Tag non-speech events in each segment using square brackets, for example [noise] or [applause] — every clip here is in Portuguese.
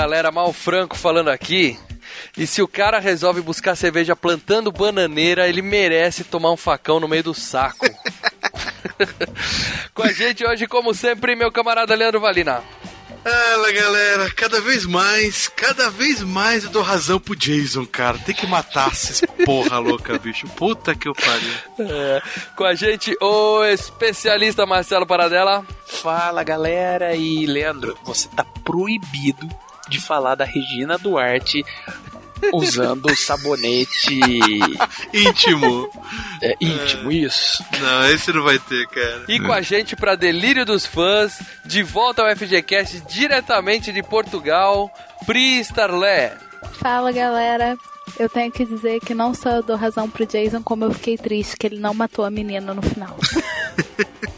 Galera, Mal Franco falando aqui. E se o cara resolve buscar cerveja plantando bananeira, ele merece tomar um facão no meio do saco. [laughs] Com a gente hoje, como sempre, meu camarada Leandro Valina. Fala galera, cada vez mais, cada vez mais eu dou razão pro Jason, cara. Tem que matar esses porra louca, bicho. Puta que eu pariu. É, com a gente, o especialista Marcelo Paradela. Fala galera, e Leandro, você tá proibido de falar da Regina Duarte usando sabonete [laughs] Íntimo. é, íntimo, isso. Não, esse não vai ter, cara. E com a gente, pra delírio dos fãs, de volta ao FGCast diretamente de Portugal, Pri Starlé. Fala galera, eu tenho que dizer que não só eu dou razão pro Jason, como eu fiquei triste que ele não matou a menina no final. [laughs]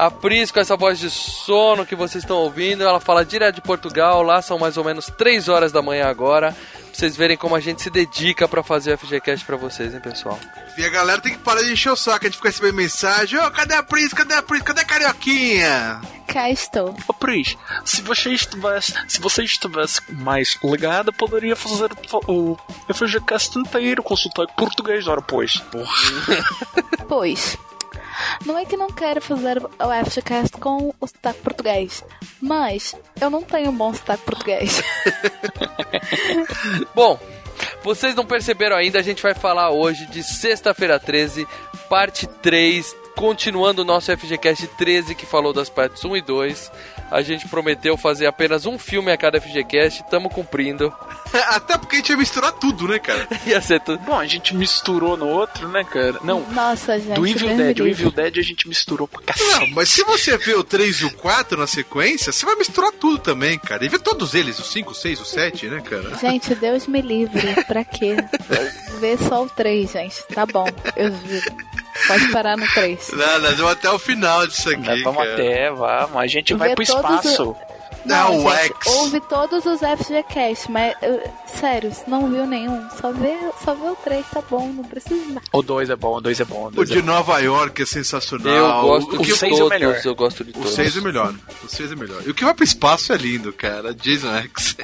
A Pris, com essa voz de sono que vocês estão ouvindo, ela fala direto de Portugal. Lá são mais ou menos 3 horas da manhã agora. Pra vocês verem como a gente se dedica pra fazer o FGCast pra vocês, hein, pessoal? E a galera tem que parar de encher o saco, a gente fica recebendo mensagem. Ô, cadê a Pris? Cadê a Pris? Cadê a Carioquinha? Cá estou. Ô Pris, se você estivesse, se você estivesse mais ligado, poderia fazer o FGCast inteiro com sotaque português, ora pois. Porra. Pois, não é que não quero fazer o FGCast com o sotaque português, mas eu não tenho um bom sotaque português. [laughs] Bom, vocês não perceberam ainda, a gente vai falar hoje de Sexta-feira 13, parte 3, continuando o nosso FGCast 13 que falou das partes 1 e 2. A gente prometeu fazer apenas um filme a cada FGCast, estamos cumprindo. [laughs] Até porque a gente ia misturar tudo, né, cara? [laughs] Ia ser tudo. Bom, a gente misturou no outro, né, cara? Não, Nossa, gente. do Evil Dead, me o livre. Evil Dead a gente misturou pra cacete. Não, mas se você vê o 3 e o 4 na sequência, você vai misturar tudo também, cara. E vê todos eles, o 5, o 6, o 7, né, cara? Gente, Deus me livre. Pra quê? [laughs] Vê só o 3, gente. Tá bom, eu juro. Pode parar no 3. Não, nós vamos até o final disso aqui, Nós vamos cara. até, vamos. A gente vai pro espaço. Não, o gente, X. Ouve todos os FGCast, mas eu- sério, não viu nenhum, só vê, só vê o 3, tá bom, não precisa mais. O 2 é bom, o 2 é bom. O O é de bom. Nova York é sensacional. Eu gosto o, de que, seis é o melhor. eu gosto de o todos. 6 é melhor. O 6 é melhor. E o que vai pro espaço é lindo, cara. Jason X.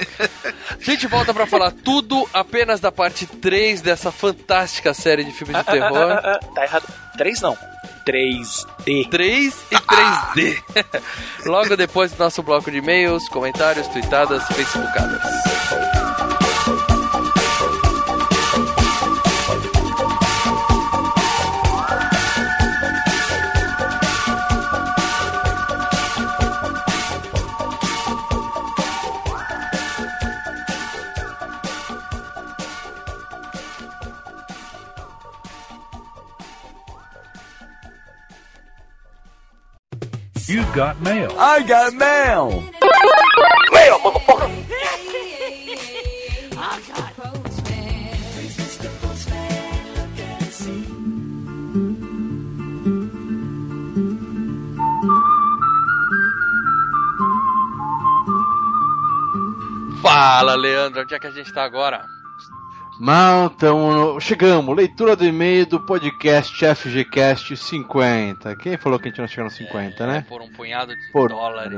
A gente volta pra falar tudo apenas da parte 3 dessa fantástica série de filmes de terror. [laughs] Tá errado. 3 não. 3D. 3 e 3D. [laughs] Logo depois do nosso bloco de e-mails, comentários, tweetadas, facebookadas. Got mail. I got mail. Fala, Leandro, onde é que a gente tá agora? Mal, então, chegamos. Leitura do e-mail do podcast FGCast 50. Quem falou que a gente não chegou no 50, É, né? por um punhado de Por- dólares.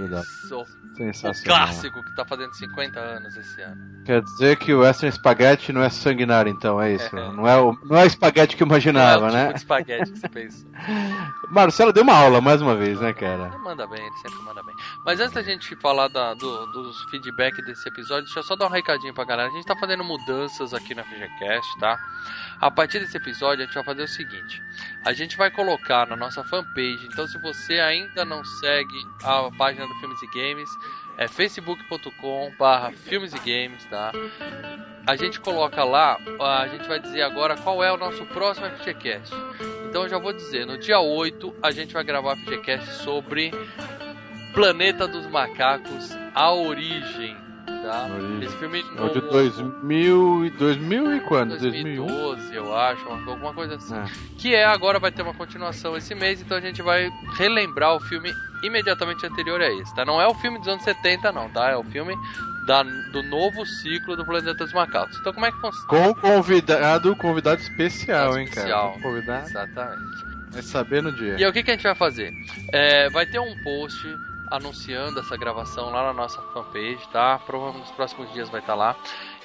O, o clássico que tá fazendo 50 anos esse ano. Quer dizer que o Western Spaghetti não é sanguinário, então, é isso? É. Não é o, não é o espaguete que eu imaginava, Não é o né? tipo de espaguete que você pensa. [laughs] Marcelo deu uma aula mais uma vez, né, cara? Ele manda bem, ele sempre manda bem. Mas antes da gente falar da- do- dos feedback desse episódio, deixa eu só dar um recadinho pra galera. A gente tá fazendo mudanças aqui no FGCast, tá? A partir desse episódio, a gente vai fazer o seguinte: a gente vai colocar na nossa fanpage. Então, se você ainda não segue a página do Filmes e Games, é facebook.com/barra Filmes e Games, tá? A gente coloca lá, a gente vai dizer agora qual é o nosso próximo FGCast. Então, eu já vou dizer: no dia 8, a gente vai gravar FGCast sobre Planeta dos Macacos, a origem. Tá? Origem. Esse filme É de novo, 2000 e 2000 e quando? 2001? 2012, eu acho, uma- alguma coisa assim. É. Que é agora vai ter uma continuação esse mês, então a gente vai relembrar o filme imediatamente anterior a esse, tá? Não é o filme dos anos 70 não, tá? É o filme da, do novo ciclo do Planeta dos Macacos. Então como é que funciona? Com convidado, convidado especial, hein, Especial. cara? Convidado. Exatamente. Vai saber no dia. E aí, o que, que a gente vai fazer? É, vai ter um post anunciando essa gravação lá na nossa fanpage, tá? Provavelmente nos próximos dias vai estar lá.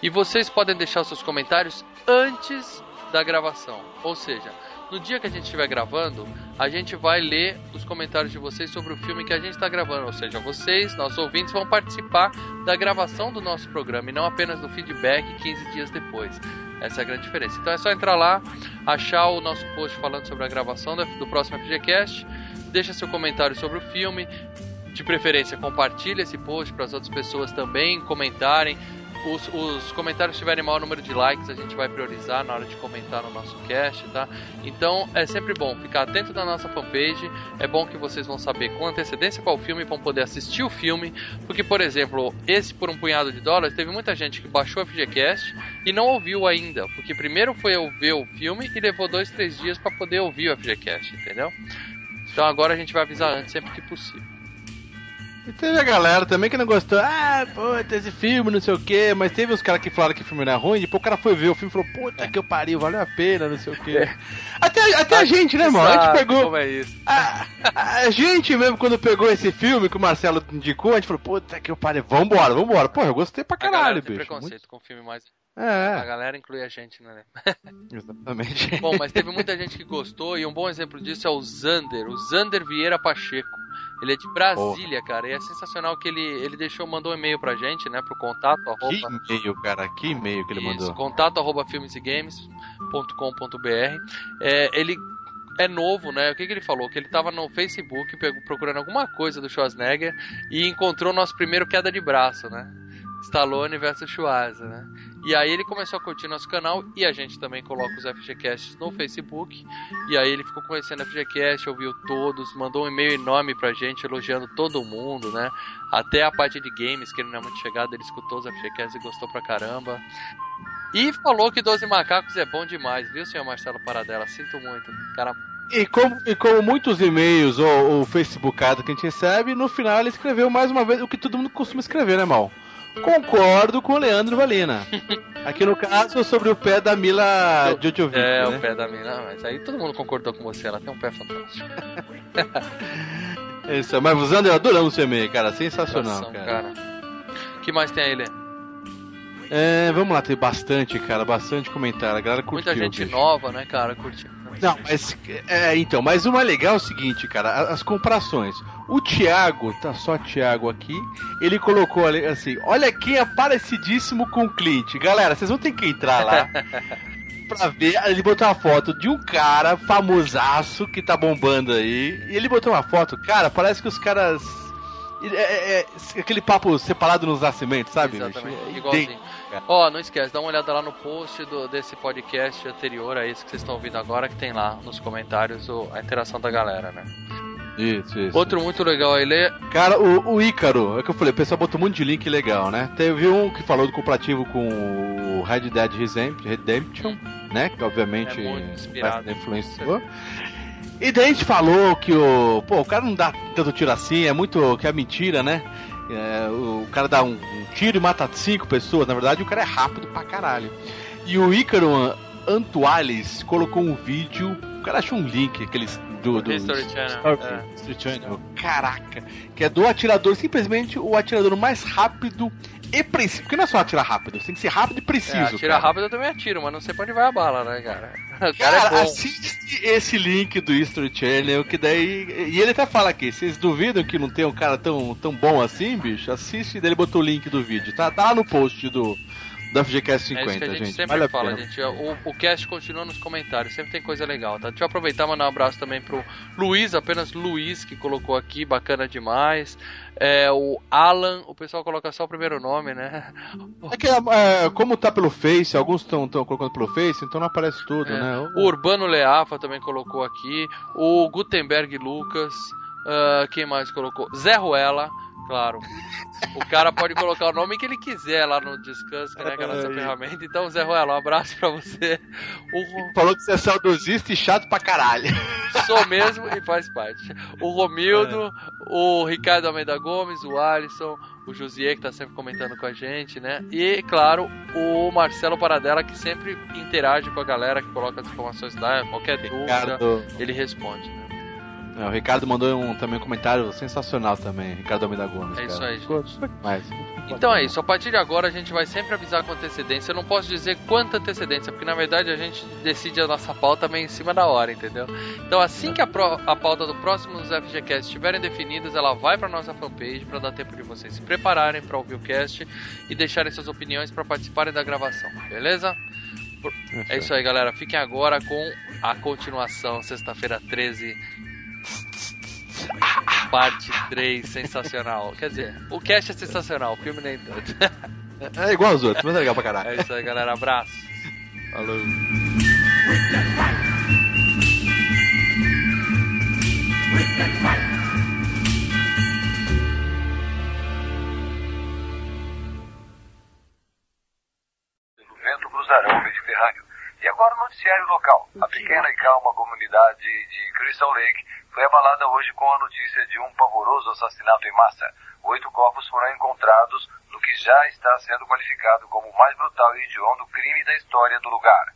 E vocês podem deixar os seus comentários antes da gravação. Ou seja, no dia que a gente estiver gravando, a gente vai ler os comentários de vocês sobre o filme que a gente está gravando. Ou seja, vocês, nossos ouvintes, vão participar da gravação do nosso programa e não apenas do feedback 15 dias depois. Essa é a grande diferença. Então é só entrar lá, achar o nosso post falando sobre a gravação do próximo FGCast, deixa seu comentário sobre o filme, de preferência compartilha esse post para as outras pessoas também comentarem. Os, os comentários tiverem maior número de likes a gente vai priorizar na hora de comentar no nosso cast, tá? Então é sempre bom ficar atento na nossa fanpage. É bom que vocês vão saber com antecedência qual filme vão poder assistir o filme. Porque, por exemplo, esse por um punhado de dólares, teve muita gente que baixou a FGCast e não ouviu ainda. Porque primeiro foi eu ver o filme e levou dois, três dias para poder ouvir o FGCast, entendeu? Então agora a gente vai avisar antes, sempre que possível. E teve a galera também que não gostou. Ah, puta, esse filme, não sei o que. Mas teve uns caras que falaram que o filme não é ruim. Depois o cara foi ver o filme e falou: Puta que eu pariu, valeu a pena, não sei o que. Até, até a gente, né, mano? A gente pegou. Como é isso? A, a gente mesmo, quando pegou esse filme que o Marcelo indicou, a gente falou: Puta que eu pariu, vambora, vambora. Porra, eu gostei pra A caralho, tem bicho. preconceito com o filme mais. Muito- A É, galera inclui a gente, né? [laughs] exatamente. Bom, mas teve muita gente que gostou e um bom exemplo disso é o Zander, o Zander Vieira Pacheco. Ele é de Brasília, cara, e é sensacional que ele, ele deixou, mandou um e-mail pra gente, né, pro contato, Que arroba, e-mail, cara, que e-mail que ele isso, mandou. contato arroba filmesegames.com.br. É, ele é novo, né? O que, que ele falou? Que ele tava no Facebook pegou- procurando alguma coisa do Schwarzenegger e encontrou o nosso primeiro queda de braço, né? Stallone versus Schwarza, né? E aí ele começou a curtir nosso canal e a gente também coloca os FGCasts no Facebook. E aí ele ficou conhecendo a FGCast, ouviu todos, mandou um e-mail enorme pra gente elogiando todo mundo, né? Até a parte de games, que ele não é muito chegado, ele escutou os FGCasts e gostou pra caramba. E falou que 12 macacos é bom demais, viu, senhor Marcelo Paradela? Sinto muito. Cara, E como, e como muitos e-mails ou, ou Facebookado que a gente recebe, no final ele escreveu mais uma vez o que todo mundo costuma escrever, né, Mal? Concordo com o Leandro Valina. Aqui no caso, sobre o pé da Mila Djokovic, é né? o pé da mina, mas aí todo mundo concordou com você, ela tem um pé fantástico. Isso, mas o Zander, adoramos o e-mail, cara. Sensacional, cara. O que mais tem aí, Lê? É, vamos lá, tem bastante, cara, bastante comentário. A galera curtiu. Muita gente bicho. nova, né, cara, curtindo. Não, mas. É, então, mas o mais legal é o seguinte, cara, as comparações. O Thiago, tá só Thiago aqui, ele colocou ali assim: olha quem é parecidíssimo com o Clint. Galera, vocês vão ter que entrar lá [laughs] pra ver. Ele botou uma foto de um cara famosaço que tá bombando aí. E ele botou uma foto, cara, parece que os caras. É, é- é aquele papo separado nos nascimentos, sabe? Exatamente, É igualzinho. Ó, não esquece, dá uma olhada lá no post do, desse podcast anterior a esse que vocês estão ouvindo agora, que tem lá nos comentários o- a interação da galera, né? Isso, isso. Outro muito legal aí, Lê, Cara, o, o Ícaro, é que eu falei, o pessoal botou um monte de link legal, né? Teve um que falou do comparativo com o Red Dead Redemption, né? Que obviamente É influenciou. E daí a gente falou que o. Pô, o cara não dá tanto tiro assim, é muito. que é mentira, né? É, o cara dá um, um tiro e mata cinco pessoas, na verdade o cara é rápido pra caralho. E o Ícaro Antuales colocou um vídeo, o cara achou um link, aqueles do. do History Channel. É. History Channel. Caraca, que é do atirador, simplesmente o atirador mais rápido e preciso. Porque não é só atirar rápido, tem que ser rápido e preciso. É, atira cara. rápido eu também atiro, mas não sei pra onde vai a bala, né, cara? [laughs] O cara Cara, é assiste esse link do History Channel, que daí. E ele até fala aqui, vocês duvidam que não tem um cara tão, tão bom assim, bicho? Assiste, daí ele botou o link do vídeo. Tá, tá lá no post do, do FGCast É isso que 50, a gente, gente. sempre Vale a fala, pena. gente. O, o cast continua nos comentários, sempre tem coisa legal, tá? Deixa eu aproveitar e mandar um abraço também pro Luiz, apenas Luiz, que colocou aqui, bacana demais. É, o Alan, o pessoal coloca só o primeiro nome, né? [laughs] É que, é, como tá pelo Face, alguns estão colocando pelo Face, então não aparece tudo, É. né? O Urbano Leafa também colocou aqui. O Gutenberg Lucas. ah, quem mais colocou? Zé Ruela, claro. O cara pode colocar o nome que ele quiser lá no Discuss, né, que é a nossa ferramenta. Então, Zé Ruela, um abraço pra você. O, Falou que você é saudosista e chato pra caralho. Sou mesmo e faz parte. O Romildo, o Ricardo Almeida Gomes, o Alisson, o Josier, que tá sempre comentando com a gente, né? E, claro, o Marcelo Paradela, que sempre interage com a galera, que coloca as informações lá, qualquer dúvida, Ricardo, ele responde. né? É, o Ricardo mandou um, também um comentário sensacional também, Ricardo Almeida Gomes. É isso cara. aí, ficou demais. Então é isso, a partir de agora a gente vai sempre avisar com antecedência. Eu não posso dizer quanta antecedência, porque na verdade a gente decide a nossa pauta meio em cima da hora, entendeu? Então assim que a, pro- a pauta do próximo dos FGCast estiverem definidas, ela vai para nossa fanpage para dar tempo de vocês se prepararem para ouvir o cast e deixarem suas opiniões para participarem da gravação, beleza? É isso aí, galera. Fiquem agora com a continuação, sexta-feira 13. Parte 3, sensacional. Quer dizer, o cast é sensacional, o filme nem tanto. É igual aos outros, mas é legal pra caralho. É isso aí, galera. Abraço. Falou. vento cruzarão o Mediterrâneo. E agora o noticiário local. A pequena e calma comunidade de Crystal Lake foi abalada hoje com a notícia de um pavoroso assassinato em massa. Oito corpos foram encontrados no que já está sendo qualificado como o mais brutal e hediondo crime da história do lugar.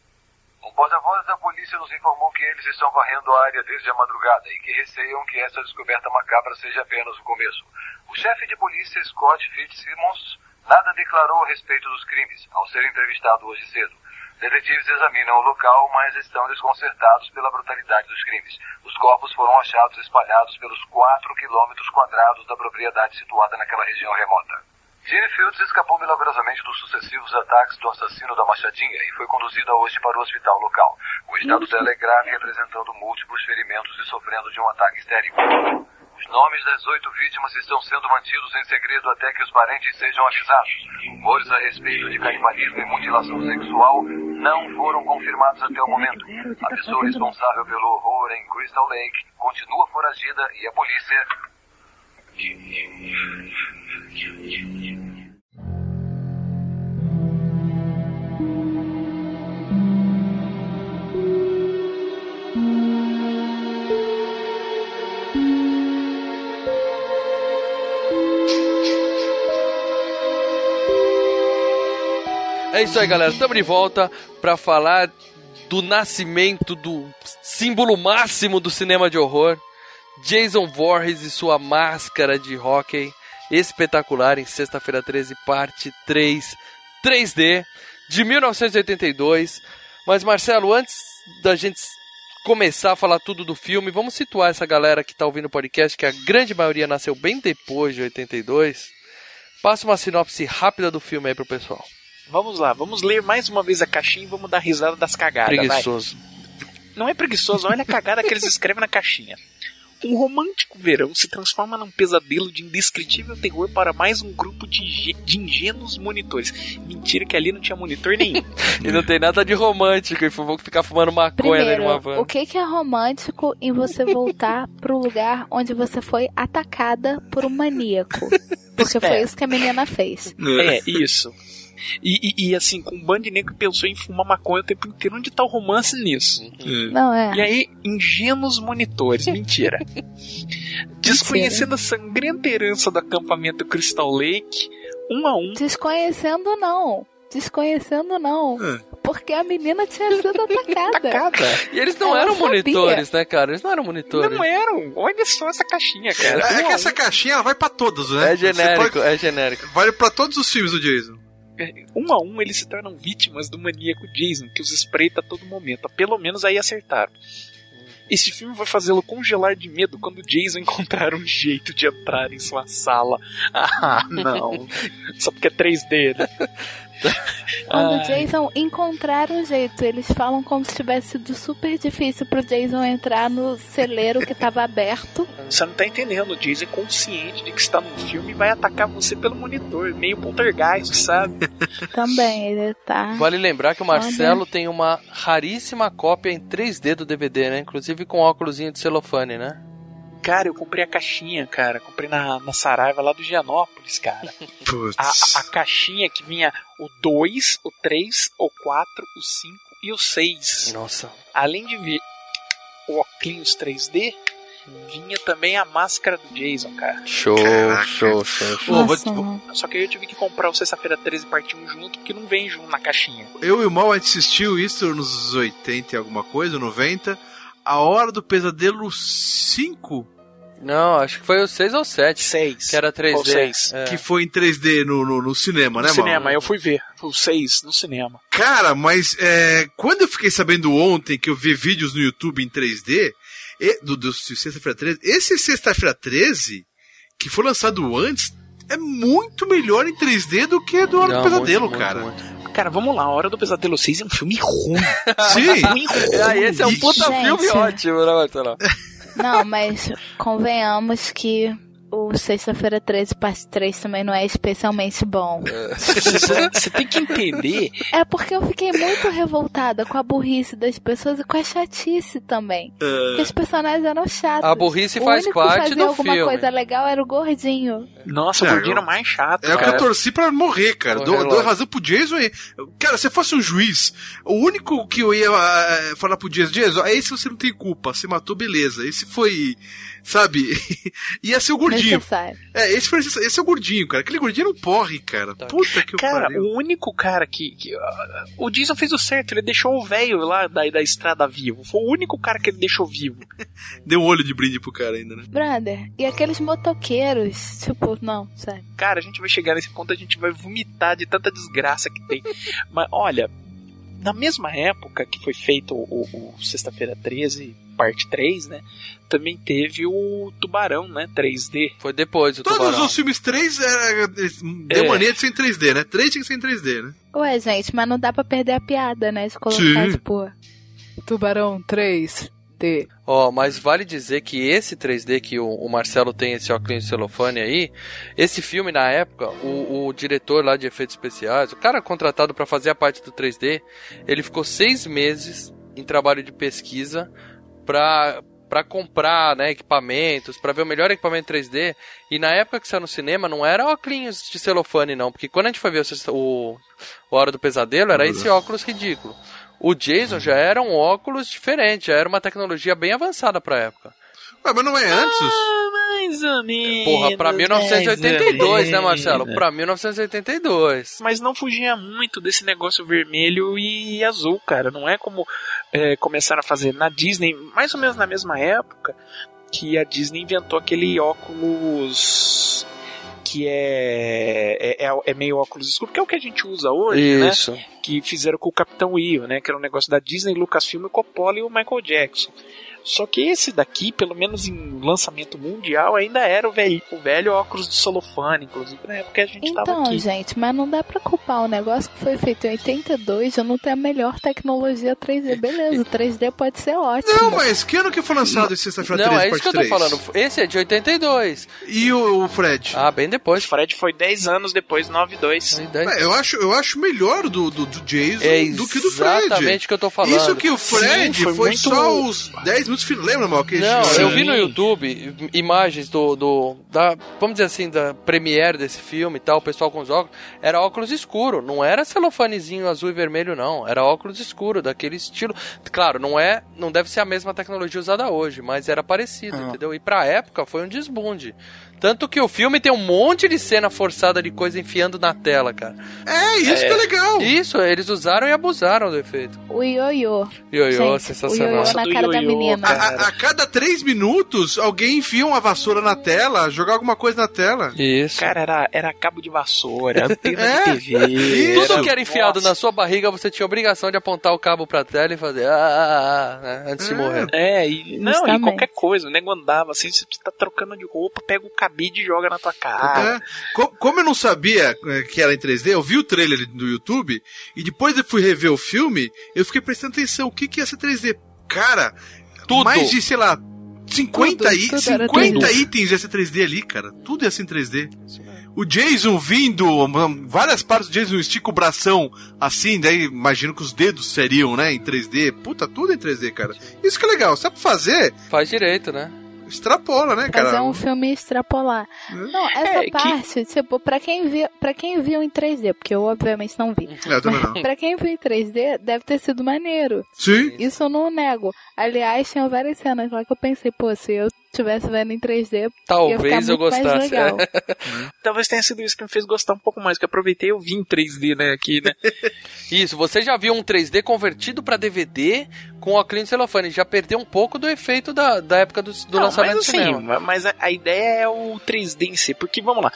Um porta-voz da polícia nos informou que eles estão varrendo a área desde a madrugada e que receiam que essa descoberta macabra seja apenas o começo. O chefe de polícia, Scott Fitzsimmons, nada declarou a respeito dos crimes, ao ser entrevistado hoje cedo. Detetives examinam o local, mas estão desconcertados pela brutalidade dos crimes. Os corpos foram achados espalhados pelos 4 quilômetros quadrados da propriedade situada naquela região remota. Gene Fields escapou milagrosamente dos sucessivos ataques do assassino da Machadinha e foi conduzida hoje para o hospital local. O estado dela é grave, apresentando múltiplos ferimentos e sofrendo de um ataque histérico. Os nomes das oito vítimas estão sendo mantidos em segredo até que os parentes sejam avisados. Rumores a respeito de canibalismo e mutilação sexual não foram confirmados até o momento. A pessoa responsável pelo horror em Crystal Lake continua foragida e a polícia É isso aí, galera. Estamos de volta para falar do nascimento do símbolo máximo do cinema de horror, Jason Voorhees e sua máscara de hóquei espetacular em Sexta-feira 13, parte 3, 3D, de 1982. Mas, Marcelo, antes da gente começar a falar tudo do filme, vamos situar essa galera que está ouvindo o podcast, que a grande maioria nasceu bem depois de 82. Passa uma sinopse rápida do filme aí pro pessoal. Vamos lá, vamos ler mais uma vez a caixinha e vamos dar risada das cagadas. vai. Preguiçoso. Não é preguiçoso, olha a cagada que eles escrevem na caixinha. Um romântico verão se transforma num pesadelo de indescritível terror para mais um grupo de, de ingênuos monitores. Mentira que ali não tinha monitor nenhum. [laughs] E não tem nada de romântico e vou ficar fumando maconha Primeiro, van. o que, que é romântico em você voltar [laughs] pro lugar onde você foi atacada por um maníaco? Porque foi É. isso que a menina fez. É, isso. E, e- e, assim, com um bando de negro que pensou em fumar maconha o tempo inteiro. Onde tá o romance nisso? Não é? E aí, ingênuos monitores, [laughs] mentira. Desconhecendo a sangrenta herança do acampamento Crystal Lake, um a um, Desconhecendo não. Desconhecendo não. Hum. Porque a menina tinha sido atacada. cada. E eles não Ela eram sabia. monitores, né, cara? Eles não eram monitores. Não eram. Olha só essa caixinha, cara. É Um que essa caixinha vai pra todos, né? É genérico, pode- é genérico. Vale pra todos os filmes do Jason. Um a um eles se tornam vítimas do maníaco Jason, que os espreita a todo momento. Pelo menos aí acertaram. Esse filme vai fazê-lo congelar de medo quando Jason [laughs] encontrar um jeito de entrar em sua sala. [laughs] Ah, não. Só porque é 3D, né? [laughs] [laughs] Quando o Jason encontrar um jeito, eles falam como se tivesse sido super difícil pro Jason entrar no celeiro que tava aberto. Você não tá entendendo, o Jason é consciente de que está num filme e vai atacar você pelo monitor, meio poltergeist, sabe? [laughs] Também, ele tá. Vale lembrar que o Marcelo tem uma raríssima cópia em 3D do DVD, né? Inclusive com óculosinho de celofane, né? Cara, eu comprei a caixinha, cara. Comprei na, na Saraiva lá do Gianópolis, cara. [laughs] Putz. A, a, caixinha que vinha o 2, o 3, o 4, o 5 e o 6. Nossa. Além de vir o óculos 3D, vinha também a máscara do Jason, cara. Show, Caraca. show, show, show. Nossa, vou- Só que aí eu tive que comprar o Sexta-feira 13 parte 1 junto, porque não vem junto na caixinha. Eu e o Mal assistiu isso nos 80 e alguma coisa, 90. A Hora do Pesadelo 5, Não, acho que foi o 6 ou 7. 6. Que era 3D. Ou seis. É. que foi em 3D no, no, no cinema, No né, cinema, eu fui ver. Foi o 6 no cinema. Cara, mas é, quando eu fiquei sabendo ontem que eu vi vídeos no YouTube em 3D, e- do, do Sexta-feira 13, esse Sexta-feira 13, que foi lançado antes, é muito melhor em 3D do que do Hora Não, do Pesadelo, muito, cara. muito, muito. Cara, vamos lá. A Hora do Pesadelo 6 é um filme ruim. [laughs] Sim, ruim, ruim. Ah, esse é um puta Gente. filme ótimo, né, Marcelo? [laughs] Não, mas convenhamos que o Sexta-feira 13, parte 3 também não é especialmente bom. Você você tem que entender. É porque eu fiquei muito revoltada com a burrice das pessoas e com a chatice também. Porque os personagens eram chatos. A burrice o faz único parte que fazia do alguma filme. coisa legal era o gordinho. Nossa, É, o gordinho era mais chato. É o que eu torci pra morrer, cara. Morrer Dou, dou razão pro Jason. E, cara, se eu fosse um juiz, o único que eu ia ah, falar pro Jason, Jason, é esse você não tem culpa, você matou, beleza. Esse foi, sabe, ia ser o gordinho. Necessário. É, esse, foi, esse é o gordinho, cara. Aquele gordinho não porre, cara. Tá. Puta que Cara, pariu. o único cara que. que, ah, o Jason fez o certo, ele deixou o velho lá da, da estrada vivo. Foi o único cara que ele deixou vivo. [laughs] Deu um olho de brinde pro cara ainda, né? Brother, e aqueles motoqueiros? Tipo, não, sério. Cara, a gente vai chegar nesse ponto, a gente vai vomitar de tanta desgraça que tem. Mas olha, na mesma época que foi feito o, o- o Sexta-feira 13, parte 3, né? Também teve o Tubarão, né? 3D. Foi depois o Todos Tubarão. os filmes 3 era, deu É. mania de ser em 3D, né? 3 tinha que ser em 3D, né? Ué, gente, mas não dá pra perder a piada, né? De colocar, Sim. tipo, Tubarão 3D. Ó, mas vale dizer que esse 3D que o, o Marcelo tem, esse óculos de celofane aí, esse filme na época, o, o diretor lá de efeitos especiais, o cara contratado pra fazer a parte do 3D, ele ficou seis meses em trabalho de pesquisa pra, pra comprar né, equipamentos, pra ver o melhor equipamento 3D. E na época que saiu no cinema, não era óculos de celofane, não, porque quando a gente foi ver o, o, o Hora do Pesadelo, era esse óculos ridículo. O Jason já era um óculos diferente, já era uma tecnologia bem avançada pra época. Ué, mas não é antes? Mais ou menos. Porra, pra mais 1982, ou né. Marcelo? Pra 1982. Mas não fugia muito desse negócio vermelho e azul, cara. Não é como é, começaram a fazer na Disney, mais ou menos na mesma época, que a Disney inventou aquele óculos que é, é, é, é meio óculos escuro, que é o que a gente usa hoje, né? Isso. que fizeram com o Capitão Will, né? Que era um negócio da Disney, Lucasfilm, Coppola e o Michael Jackson. Só que esse daqui, pelo menos em lançamento mundial, ainda era o velho, o velho óculos de celofane, inclusive na época que a gente tava Então, aqui. gente, mas não dá pra culpar o negócio que foi feito em 82, já não tem a melhor tecnologia 3D. [laughs] Beleza, o 3D pode ser ótimo. Não, mas que ano que foi lançado esse Sexta-feira Não, 13, é isso que eu tô 3? falando. Esse é de 82. E o, o Fred? Ah, bem O depois. Fred foi 10 anos depois, 9-2. É, eu, acho, eu acho melhor do, do, do Jason É do que do Fred. exatamente o que eu tô falando. Isso que o Fred Sim, foi foi, muito- só os 10 minutos finais. Lembra, mal? Que Não, Sim. eu vi no YouTube imagens do, do da, vamos dizer assim, da premiere desse filme e tal, o pessoal com os óculos, era óculos escuro, não era celofanezinho azul e vermelho não, era óculos escuro, daquele estilo. Claro, não é, não deve ser a mesma tecnologia usada hoje, mas era parecido, Ah. entendeu? E pra época foi um desbunde. Tanto que o filme tem um monte de cena forçada de coisa enfiando na tela, cara. É, isso que é legal. Isso, eles usaram e abusaram do efeito. O ioiô. Ioiô, sensacional. O ioiô na cara da menina. a, cara. a cada três minutos, alguém enfia uma vassoura na tela, jogar alguma coisa na tela. Isso. Cara, era, era cabo de vassoura, [laughs] antena É, de TV. isso. Tudo que era enfiado Nossa. na sua barriga, você tinha obrigação de apontar o cabo pra tela e fazer ah, ah, ah, né, antes de É. morrer. É, e, não, e qualquer coisa, o nego andava assim, você tá trocando de roupa, pega o cabide e joga na tua cara. É. Co- Como eu não sabia é, que era em 3D, eu vi o trailer do YouTube e depois eu fui rever o filme, eu fiquei prestando atenção. O que, que ia ser 3D? Cara, Tudo. mais de, sei lá, 50, Tudo, i- tudo era 50 3D. itens ia ser 3D ali, cara. Tudo ia ser em 3D. O Jason vindo, várias partes do Jason estica o bração assim, daí imagino que os dedos seriam, né, em 3D. Puta, tudo em 3D, cara. Isso que é legal. Se é pra fazer, Faz direito, né? Extrapola, né, cara? Fazer um filme e extrapolar. Não, essa É, que- parte, tipo, pra quem, viu, pra quem viu em 3D, porque eu obviamente não vi. É, eu também não. Pra quem viu em 3D, deve ter sido maneiro. Sim. Isso eu não nego. Aliás, tinha várias cenas lá que eu pensei, pô, se eu estivesse vendo em 3D, ia ficar Talvez eu gostasse. legal. [laughs] Talvez tenha sido isso que me fez gostar um pouco mais, que eu aproveitei e eu vi em 3D, né, aqui, né? Isso, você já viu um 3D convertido pra DVD com o de celofane. Já perdeu um pouco do efeito da, da época do, do Não, lançamento mas do assim, cinema. ma- mas a, a ideia é o 3D em si, porque vamos lá.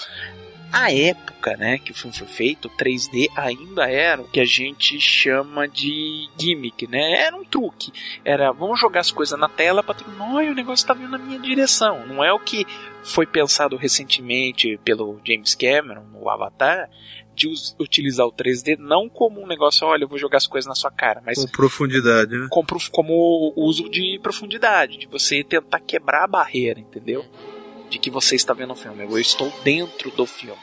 A época, né, que o filme foi feito, o 3D ainda era o que a gente chama de gimmick, né? Era um truque. Era, vamos jogar as coisas na tela ter, olha, o negócio tá vindo na minha direção. Não é o que foi pensado recentemente pelo James Cameron no Avatar, de utilizar o 3D não como um negócio, olha, eu vou jogar as coisas na sua cara, mas Com profundidade, né? como, prof- como uso de profundidade, de você tentar quebrar a barreira, entendeu? De que você está vendo o filme. Eu estou dentro do filme.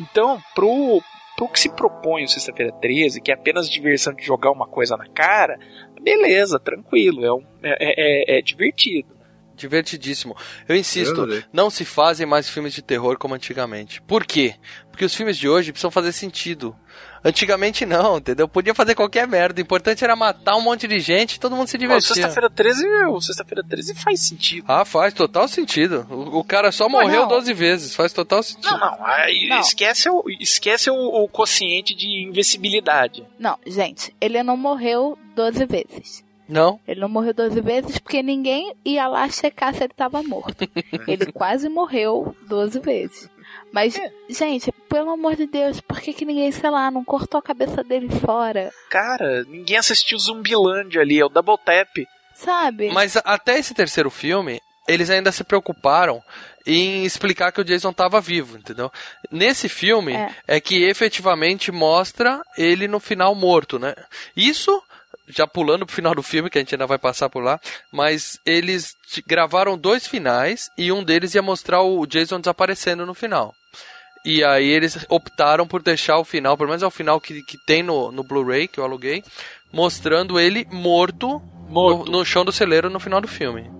Então, pro, pro que se propõe o Sexta-feira 13, que é apenas diversão de jogar uma coisa na cara, beleza, tranquilo, é, um, é, é- é divertido. Divertidíssimo. Eu Eu insisto, adorei. não se fazem mais filmes de terror como antigamente. Por quê? Porque os filmes de hoje precisam fazer sentido. Antigamente não, entendeu? Podia fazer qualquer merda. O importante era matar um monte de gente e todo mundo se Ó, divertia. Sexta-feira 13, o Sexta-feira 13 faz sentido. Ah, faz total sentido. O, o cara só Mas morreu não. 12 vezes. Faz total sentido. Não, não, aí Não. esquece, o, esquece o, o quociente de invencibilidade. Não, gente, ele não morreu 12 vezes. Não? Ele não morreu 12 vezes porque ninguém ia lá checar se ele tava morto. [laughs] ele quase morreu 12 vezes. Mas, gente, pelo amor de Deus, por que, que ninguém, sei lá, não cortou a cabeça dele fora? Cara, ninguém assistiu Zumbilândia ali, é o Double Tap. Sabe? Mas até esse terceiro filme, eles ainda se preocuparam em explicar que o Jason estava vivo, entendeu? Nesse filme É. é. que efetivamente mostra ele no final morto, né? Isso já pulando pro final do filme, que a gente ainda vai passar por lá, mas eles gravaram dois finais e um deles ia mostrar o Jason desaparecendo no final. E aí eles optaram por deixar o final, pelo menos é o final que, que tem no, no Blu-ray que eu aluguei, mostrando ele morto, Morto. No, no chão do celeiro no final do filme.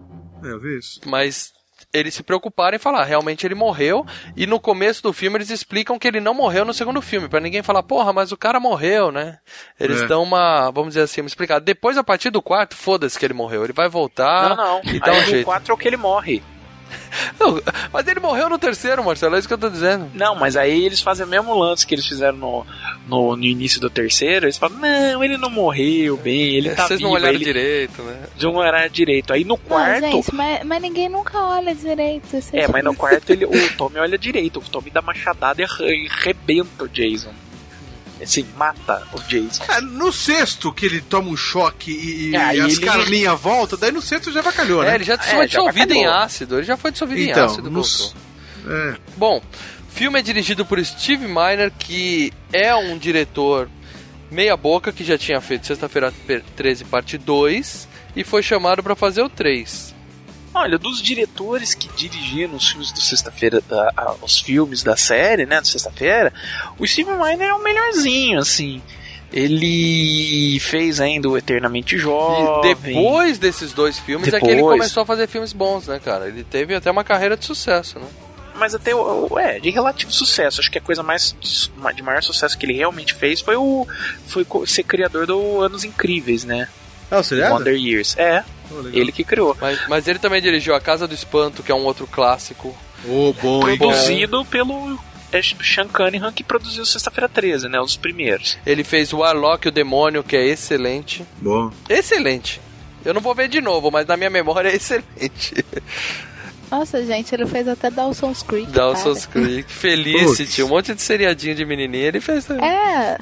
É, eu vi isso. Mas eles se preocuparam em falar, realmente ele morreu, e no começo do filme eles explicam que ele não morreu no segundo filme, pra ninguém falar, porra, mas o cara morreu, né? Eles É. dão uma, vamos dizer assim, uma explicada. Depois, a partir do quarto, foda-se que ele morreu, ele vai voltar não, não. e dá Aí um jeito. 4 é o que ele morre. Não, mas ele morreu no terceiro, Marcelo, é isso que eu tô dizendo. Não, mas aí eles fazem o mesmo lance que eles fizeram no, no, no início do terceiro. Eles falam, não, ele não morreu bem, ele tá Vocês vivo. não olharam ele direito, né? não olharam direito. Aí no Não, quarto... gente, mas, mas ninguém nunca olha direito. É, mas no quarto ele, o Tommy olha direito. O Tommy dá machadada e arran- e rebenta o Jason. Assim, mata o Jason. É, no sexto que ele toma um choque e, e Aí as ele- carlinhas voltam, daí no sexto já vacalhou, né? É, ele já É, foi já dissolvido em ácido, ele já foi dissolvido em Então, ácido, nos-. É. Bom, o filme é dirigido por Steve Miner, que é um diretor meia boca que já tinha feito Sexta-feira 13 parte 2 e foi chamado pra fazer o 3. Olha, dos diretores que dirigiram os filmes do Sexta-feira, os filmes da série, né, do Sexta-feira, o Steve Miner é o melhorzinho, assim. Ele fez ainda o Eternamente E Jovem. depois desses dois filmes é que ele Depois. começou a fazer filmes bons, né, cara? Ele teve até uma carreira de sucesso, né? Mas até É, de relativo sucesso. Acho que a coisa mais de maior sucesso que ele realmente fez foi o. Foi ser criador do Anos Incríveis, né? Ah, o seriado? Wonder Years. É, Oh, ele que criou. Mas, mas ele também dirigiu A Casa do Espanto, que é um outro clássico. Ô, bom, hein? Produzido pelo é, Sean Cunningham, que produziu Sexta-feira 13, né? Os primeiros. Ele fez o Warlock e o Demônio, que é excelente. Bom. Excelente. Eu não vou ver de novo, mas na minha memória é excelente. Nossa, gente, ele fez até Dawson's Creek. Dawson's cara. Creek, Felicity, um monte de seriadinho de menininha ele fez também. É,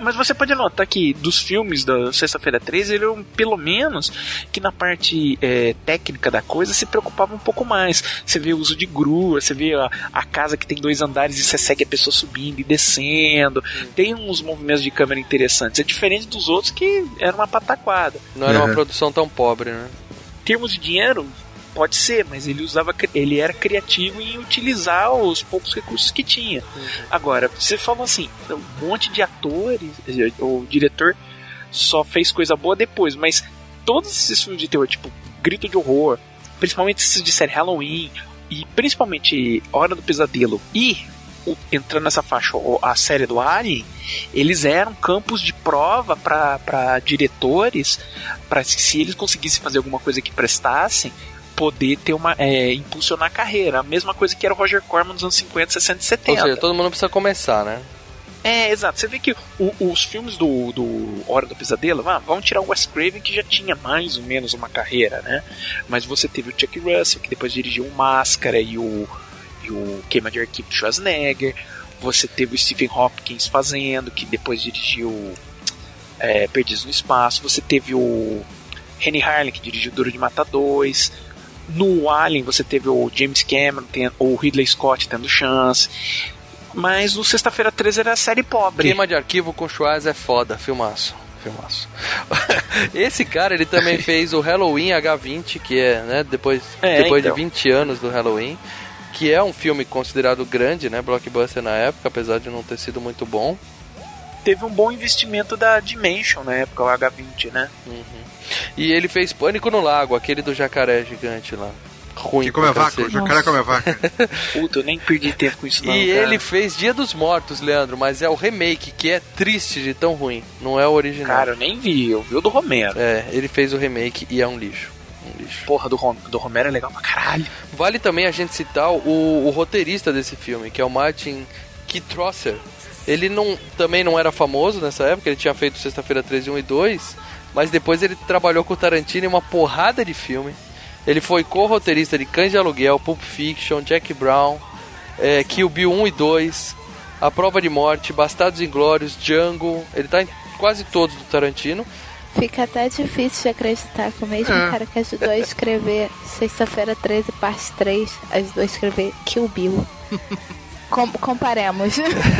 Mas você pode notar que dos filmes da Sexta-feira 13, ele é um, pelo menos que na parte é, técnica da coisa se preocupava um pouco mais. Você vê o uso de grua, você vê a, a casa que tem dois andares e você segue a pessoa subindo e descendo. Tem uns movimentos de câmera interessantes. É diferente dos outros que era uma pataquada. Não era uma Uhum. produção tão pobre, né? Em termos de dinheiro, pode ser, mas ele usava, ele era criativo em utilizar os poucos recursos que tinha. Agora, você falou assim, um monte de atores, o diretor só fez coisa boa depois, mas todos esses filmes de terror, tipo Grito de Horror, principalmente esses de série Halloween, e principalmente Hora do Pesadelo, e o- entrando nessa faixa, a série do Alien, eles eram campos de prova para diretores, para se eles conseguissem fazer alguma coisa que prestassem, poder ter uma é, impulsionar a carreira. A mesma coisa que era o Roger Corman nos anos 50, 60 e Ou 70. seja, todo mundo precisa começar, né? É, exato. Você vê que o- os filmes do, do Hora do Pesadelo, ah, vamos tirar o Wes Craven, que já tinha mais ou menos uma carreira, né? Mas você teve o Chuck Russell, que depois dirigiu o Máscara e o, e o Queima de Arquivo de Schwarzenegger. Você teve o Stephen Hopkins fazendo, que depois dirigiu é, Perdidos no Espaço. Você teve o Henry Harlan, que dirigiu Duro de Matar 2. No Alien você teve o James Cameron, tem, o Ridley Scott tendo chance. Mas no Sexta-feira 13 era a série pobre. Queima de arquivo com Schwarz é foda, filmaço. Filmaço. [laughs] Esse cara, ele também [laughs] fez o Halloween H20, que é, né, depois, É, depois então. de 20 anos do Halloween, que é um filme considerado grande, né, blockbuster na época, apesar de não ter sido muito bom. Teve um bom investimento da Dimension na época, o H20, né? E ele fez Pânico no Lago, aquele do jacaré gigante lá. Ruim Que come vaca, o jacaré come a vaca. [laughs] Puta, eu nem perdi tempo com isso não, E cara. ele fez Dia dos Mortos, Leandro, mas é o remake, que é triste de tão ruim. Não é o original. Cara, eu nem vi, eu vi o do Romero. É, ele fez o remake e é um lixo. Um lixo. Porra, do, Rom do Romero é legal pra caralho. Vale também a gente citar o, o roteirista desse filme, que é o Martin Kitrosser. Ele não, também não era famoso nessa época, ele tinha feito Sexta-feira 13, 1 e 2, mas depois ele trabalhou com o Tarantino em uma porrada de filme. Ele foi co-roteirista de Cães de Aluguel, Pulp Fiction, Jack Brown, é, Kill Bill 1 e 2, A Prova de Morte, Bastardos Inglórios, Django. Ele tá em quase todos do Tarantino. fica até difícil de acreditar que o mesmo É. cara que ajudou a escrever Sexta-feira 13, parte 3, ajudou a escrever Kill Bill. [laughs] Com- comparemos.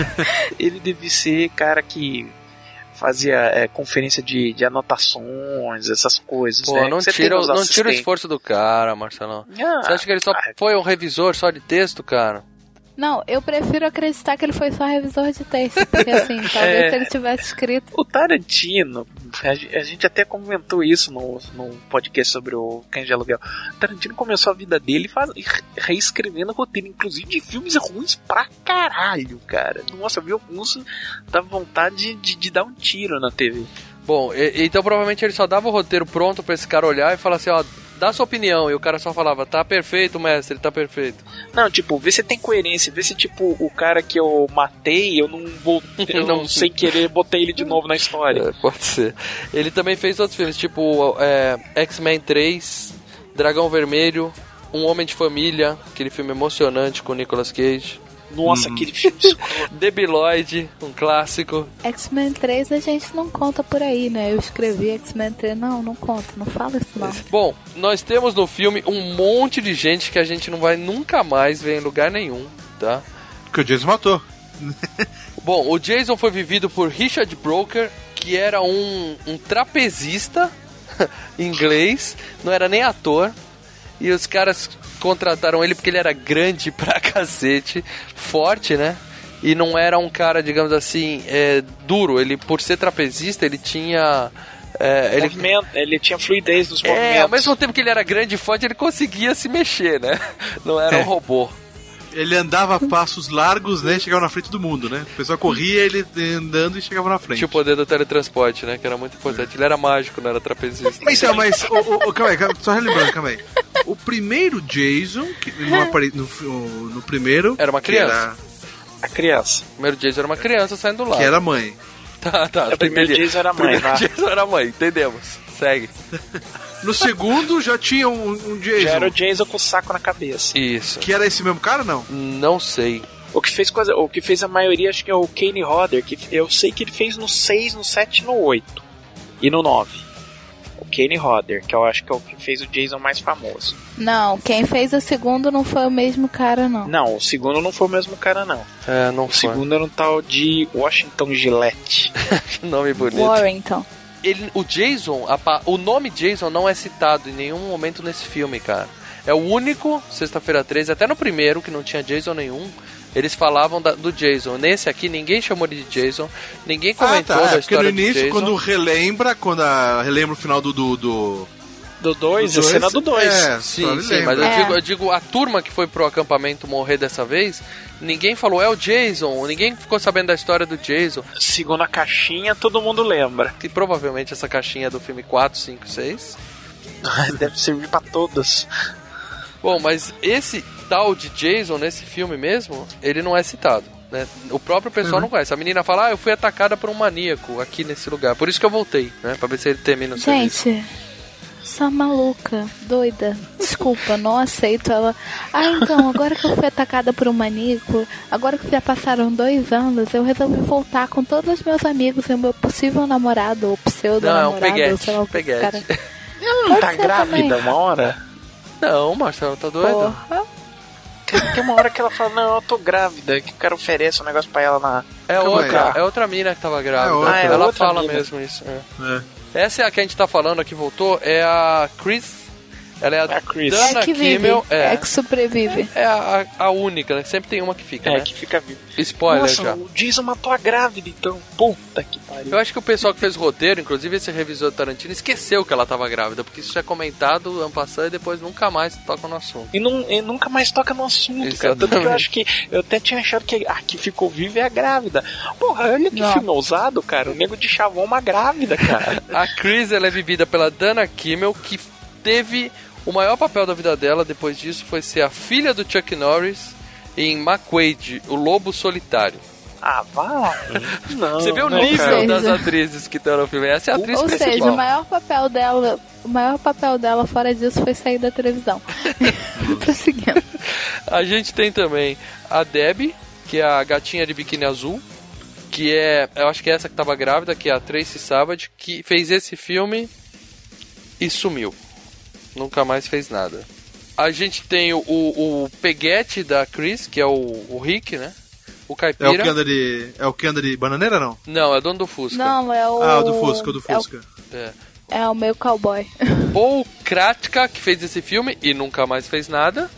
[laughs] Ele deve ser cara que fazia é, conferência de, de anotações, essas coisas. Pô, né? não tira, não tira o esforço do cara, Marcelão. Ah, Você acha que ele só ah, foi um revisor só de texto, cara? Não, eu prefiro acreditar que ele foi só revisor de texto, porque assim, [laughs] talvez É. se ele tivesse escrito. O Tarantino, a ge- a gente até comentou isso no, no podcast sobre o Cães de Aluguel. O Tarantino começou a vida dele faz, re- reescrevendo roteiro, inclusive de filmes ruins pra caralho, cara. Nossa, eu vi alguns dá vontade de, de, dar um tiro na TV. Bom, e- então provavelmente ele só dava o roteiro pronto pra esse cara olhar e falar assim, ó, dá sua opinião. E o cara só falava, tá perfeito, mestre, tá perfeito. Não, tipo, vê se tem coerência, vê se, tipo, o cara que eu matei, eu não vou. Eu [laughs] não, sem querer botei ele de novo na história. É, pode ser. Ele também fez outros filmes, tipo é, X-Men 3, Dragão Vermelho, Um Homem de Família, aquele filme emocionante com Nicolas Cage. Nossa, aquele filme. [laughs] Debiloid, um clássico. X-Men 3 a gente não conta por aí, né? Eu escrevi X-Men 3. Não, não conta, não fala isso não. [laughs] Bom, nós temos no filme um monte de gente que a gente não vai nunca mais ver em lugar nenhum, tá? Que o Jason matou. [laughs] Bom, o Jason foi vivido por Richard Broker, que era um, um trapezista inglês, não era nem ator. E os caras contrataram ele porque ele era grande [laughs] pra cacete, forte, né? E não era um cara, digamos assim, é, duro. Ele, por ser trapezista, ele tinha. é, ele, Movimento, ele tinha fluidez nos é, movimentos. ao mesmo tempo que ele era grande e forte, ele conseguia se mexer, né? [laughs] Não era um É. robô. Ele andava a passos largos, né? e Chegava na frente do mundo, né? O pessoal corria, ele andando e chegava na frente. Tinha o poder do teletransporte, né? Que era muito importante. Ele era mágico, não era trapezista. Então, mas. O, o, o- calma aí, calma, só relembrando, calma aí. O primeiro Jason, que não apare, no, no, no primeiro. Era uma criança. A criança. O primeiro Jason era uma criança saindo do Era, lado. que era a mãe. [laughs] Tá, tá. O primeiro. Jason era a mãe, primeiro vá. Jason era mãe, entendemos. Segue. [laughs] No segundo já tinha um, um Jason. Já era o Jason com o saco na cabeça. Isso. Que era esse mesmo cara, não? Não sei. O que fez coisa, o que fez a maioria acho que é o Kane Hodder, que eu sei que ele fez no 6, no 7 e no 8. E no 9. O Kane Hodder, que eu acho que é o que fez o Jason mais famoso. Não, quem fez o segundo não foi o mesmo cara, não. Não, o segundo não foi o mesmo cara, não. É, não O foi. segundo era um tal de Washington Gillette. [laughs] Nome bonito. Warrington. Ele, o Jason, a o nome Jason não é citado em nenhum momento nesse filme, cara. É o único, sexta-feira 13, até no primeiro, que não tinha Jason nenhum, eles falavam da- do Jason. Nesse aqui, ninguém chamou ele de Jason, ninguém comentou ah, tá. da É, porque no história do início, Jason. quando relembra, quando a, relembra o final do. do, do Do 2, do a cena do 2. É, Sim, sim, mas eu É. digo, eu digo, a turma que foi pro acampamento morrer dessa vez, ninguém falou, é o Jason, ninguém ficou sabendo da história do Jason, Segundo a caixinha, todo mundo lembra. que provavelmente essa caixinha é do filme 4, 5, 6. Deve servir pra todas. Bom, mas esse tal de Jason nesse filme mesmo, ele não é citado. Né? O próprio pessoal não conhece. A menina fala, ah, eu fui atacada por um maníaco aqui nesse lugar. Por isso que eu voltei, né? Pra ver se ele termina o serviço. Essa maluca, doida. Desculpa, não aceito ela. Ah, então, agora que eu fui atacada por um maníaco, agora que já passaram dois anos, eu resolvi voltar com todos os meus amigos e o meu possível namorado, ou pseudo Não, é um peguete. sei lá Peguete. cara. Ela não Pode tá grávida também. uma hora? Não, Marcelo, tá doido? Tem, tem uma hora que ela fala, não, eu tô grávida, que o cara oferece um negócio pra ela na. É outra, é outra mina que tava grávida. É outra. Ah, é Ela outra fala mina. mesmo isso. é. É. Essa é a que a gente tá falando aqui, voltou, é a Chris. Ela é a, É a Chris. Dana É que vive, Kimmel. é. É, que sobrevive. é a, a única, né? Sempre tem uma que fica, É, né? que fica vivo. Spoiler Nossa, já. o Jason matou a grávida, então. Puta que pariu. Eu acho que o pessoal que fez o roteiro, inclusive esse revisor Tarantino, esqueceu que ela tava grávida, porque isso já é comentado ano passado e depois nunca mais toca no assunto. E, não, e nunca mais toca no assunto, cara. Tanto que eu Exatamente. acho que. Eu até tinha achado que a que ficou viva é a grávida. Porra, olha que Não. filme ousado, cara. O nego de chavão uma grávida, cara. [laughs] A Chris ela é vivida pela Dana Kimmel, que teve o maior papel da vida dela depois disso foi ser a filha do Chuck Norris em McQuaid, o Lobo Solitário. ah, vá. [laughs] Não. Você vê o nível cara? das seja- atrizes que estão no filme. Essa é a atriz Ou seja, principal. o maior papel dela, o maior papel dela fora disso foi sair da televisão. [laughs] Prosseguindo. A gente tem também a Debbie, que é a gatinha de biquíni azul, que é, eu acho que é essa que tava grávida, que é a Tracy Savage, que fez esse filme e sumiu. Nunca mais fez nada. A gente tem o, o, o peguete da Chris, que é o, o Rick, né? O É o caipira. que anda de. É o que anda de bananeira, não? Não, é dono do Fusca. Não, é o. Ah, o do Fusca, o do é o- Fusca. É. É o meu cowboy. [laughs] Ou Kratka, que fez esse filme e nunca mais fez nada.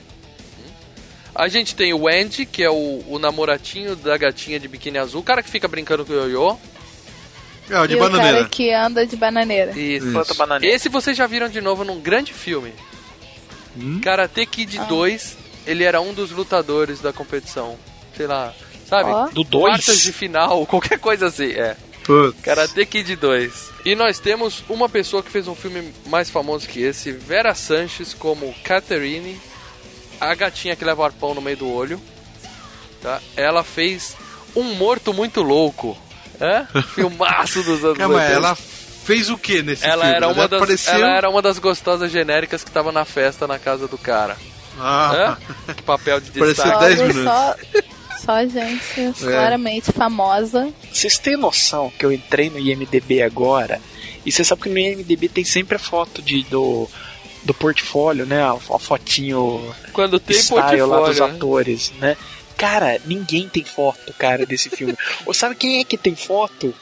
A gente tem o Andy, que é o, o namoratinho da gatinha de biquíni azul, o cara que fica brincando com o ioiô. É, o de e o bananeira. cara que anda de bananeira. Isso. Planta bananeira. Esse vocês já viram de novo num grande filme. Hum? Karate Kid 2, ele era um dos lutadores da competição. Sei lá, sabe? Ó. Do dois? Quartas de final, [laughs] qualquer coisa assim, é. Putz. Karate Kid 2. E nós temos uma pessoa que fez um filme mais famoso que esse, Vera Sanches, como Catherine, a gatinha que leva o arpão no meio do olho. Tá? Ela fez Um Morto Muito Louco. É? [laughs] Filmaço dos anos Calma, 80. ela fez o que nesse Ela filme? era, uma das, apareceu... ela era uma das gostosas genéricas que tava na festa na casa do cara. Ah, Hã? Que papel de Pareceu destaque. dez Logo, minutos. Só, só gente [laughs] claramente famosa. Vocês têm noção que eu entrei no IMDB agora? E você sabe que no IMDB tem sempre a foto de, do, do portfólio, né? A, a fotinho Quando tem style lá dos portfólio. né? atores, né? Cara, ninguém tem foto, cara, desse filme. [laughs] Ou sabe quem é que tem foto?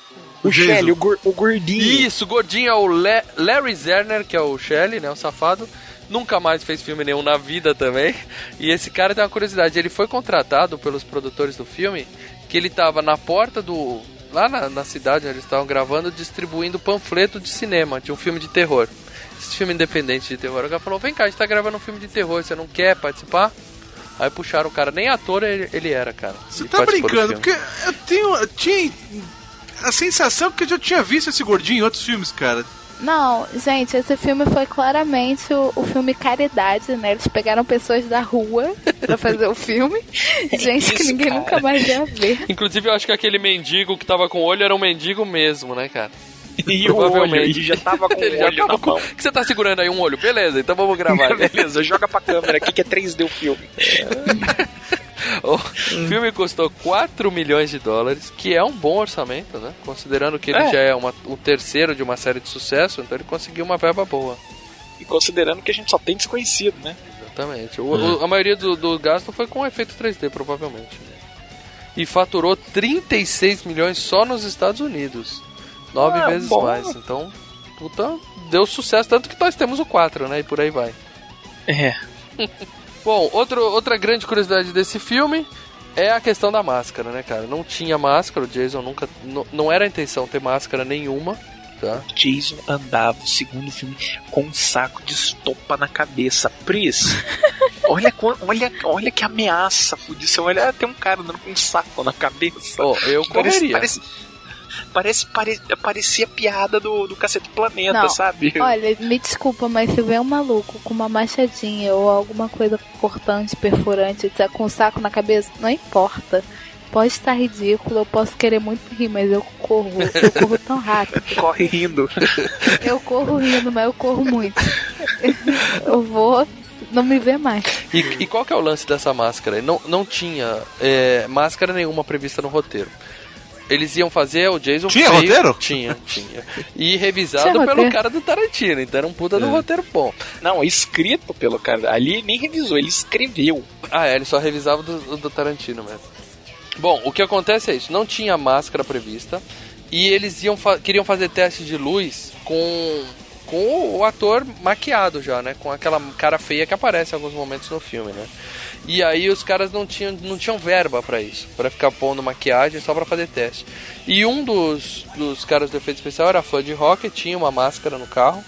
O. Shelly, o, gor- o gordinho. Isso, o gordinho é o Le- Larry Zerner, que é o Shelley, né? O safado. Nunca mais fez filme nenhum na vida também. E esse cara tem uma curiosidade. Ele foi contratado pelos produtores do filme, que ele tava na porta do... Lá na, na cidade onde eles estavam gravando, distribuindo panfleto de cinema, de um filme de terror. Esse filme independente de terror. O cara falou, vem cá, a gente tá gravando um filme de terror, você não quer participar? Aí puxaram o cara, nem ator ele, ele era, cara. Você tá brincando? Porque eu tenho. Eu tinha a sensação que eu já tinha visto esse gordinho em outros filmes, cara. Não, gente, esse filme foi claramente o, o filme Caridade, né? Eles pegaram pessoas da rua [laughs] pra fazer o filme. [laughs] Gente que Isso, ninguém cara. nunca mais ia ver. Inclusive, eu acho que aquele mendigo que tava com o olho era um mendigo mesmo, né, cara? [laughs] E o olho, Provavelmente. e já tava com [laughs] Ele o já olho tava com... que você tá segurando aí? Um olho? Beleza, então vamos gravar. [laughs] Beleza, joga pra câmera aqui que é 3D o filme. O filme custou 4 milhões de dólares, que é um bom orçamento, né? Considerando que ele É. já é uma- o terceiro de uma série de sucesso, então ele conseguiu uma verba boa. E considerando que a gente só tem desconhecido, né? Exatamente. O- o- a maioria do, do gasto foi com efeito 3D, provavelmente. E faturou 36 milhões só nos Estados Unidos. Nove Ah, vezes bom. mais. Então, puta, deu sucesso. Tanto que nós temos o 4, né? E por aí vai. É. [laughs] Bom, outro, outra grande curiosidade desse filme é a questão da máscara, né, cara? Não tinha máscara, o Jason nunca. Não era a intenção ter máscara nenhuma, tá? Jason andava o segundo filme com um saco de estopa na cabeça. Pris, [laughs] olha, olha, olha que ameaça, fudido. Você olha, tem um cara andando com um saco na cabeça. Ó, eu correria. parece, parece, pare- parecia piada do, do Cacete Planeta, Não. sabe? Olha, me desculpa, mas se vem um maluco com uma machadinha ou alguma coisa cortante, perfurante, tá com um saco na cabeça, não importa. Pode estar ridículo, eu posso querer muito rir, mas eu corro, eu corro tão rápido. [laughs] Corre rindo. [laughs] Eu corro rindo, mas eu corro muito. [laughs] Eu vou não me ver mais. E, e qual que é o lance dessa máscara? Não, não tinha é, máscara nenhuma prevista no roteiro. Eles iam fazer o Jason Tinha feio- roteiro? Tinha, [laughs] tinha. E revisado Tinha pelo roteiro? cara do Tarantino, então era um puta do roteiro bom. Não, escrito pelo cara. Ali nem revisou, ele escreveu. Ah, é, ele só revisava do, do Tarantino mesmo. Bom, o que acontece é isso, não tinha máscara prevista e eles iam fa- queriam fazer teste de luz com com o ator maquiado já, né, com aquela cara feia que aparece em alguns momentos no filme, né? E aí os caras não tinham não tinham verba pra isso, pra ficar pondo maquiagem só pra fazer teste. E um dos dos caras do efeito especial era fã de rock, tinha uma máscara no carro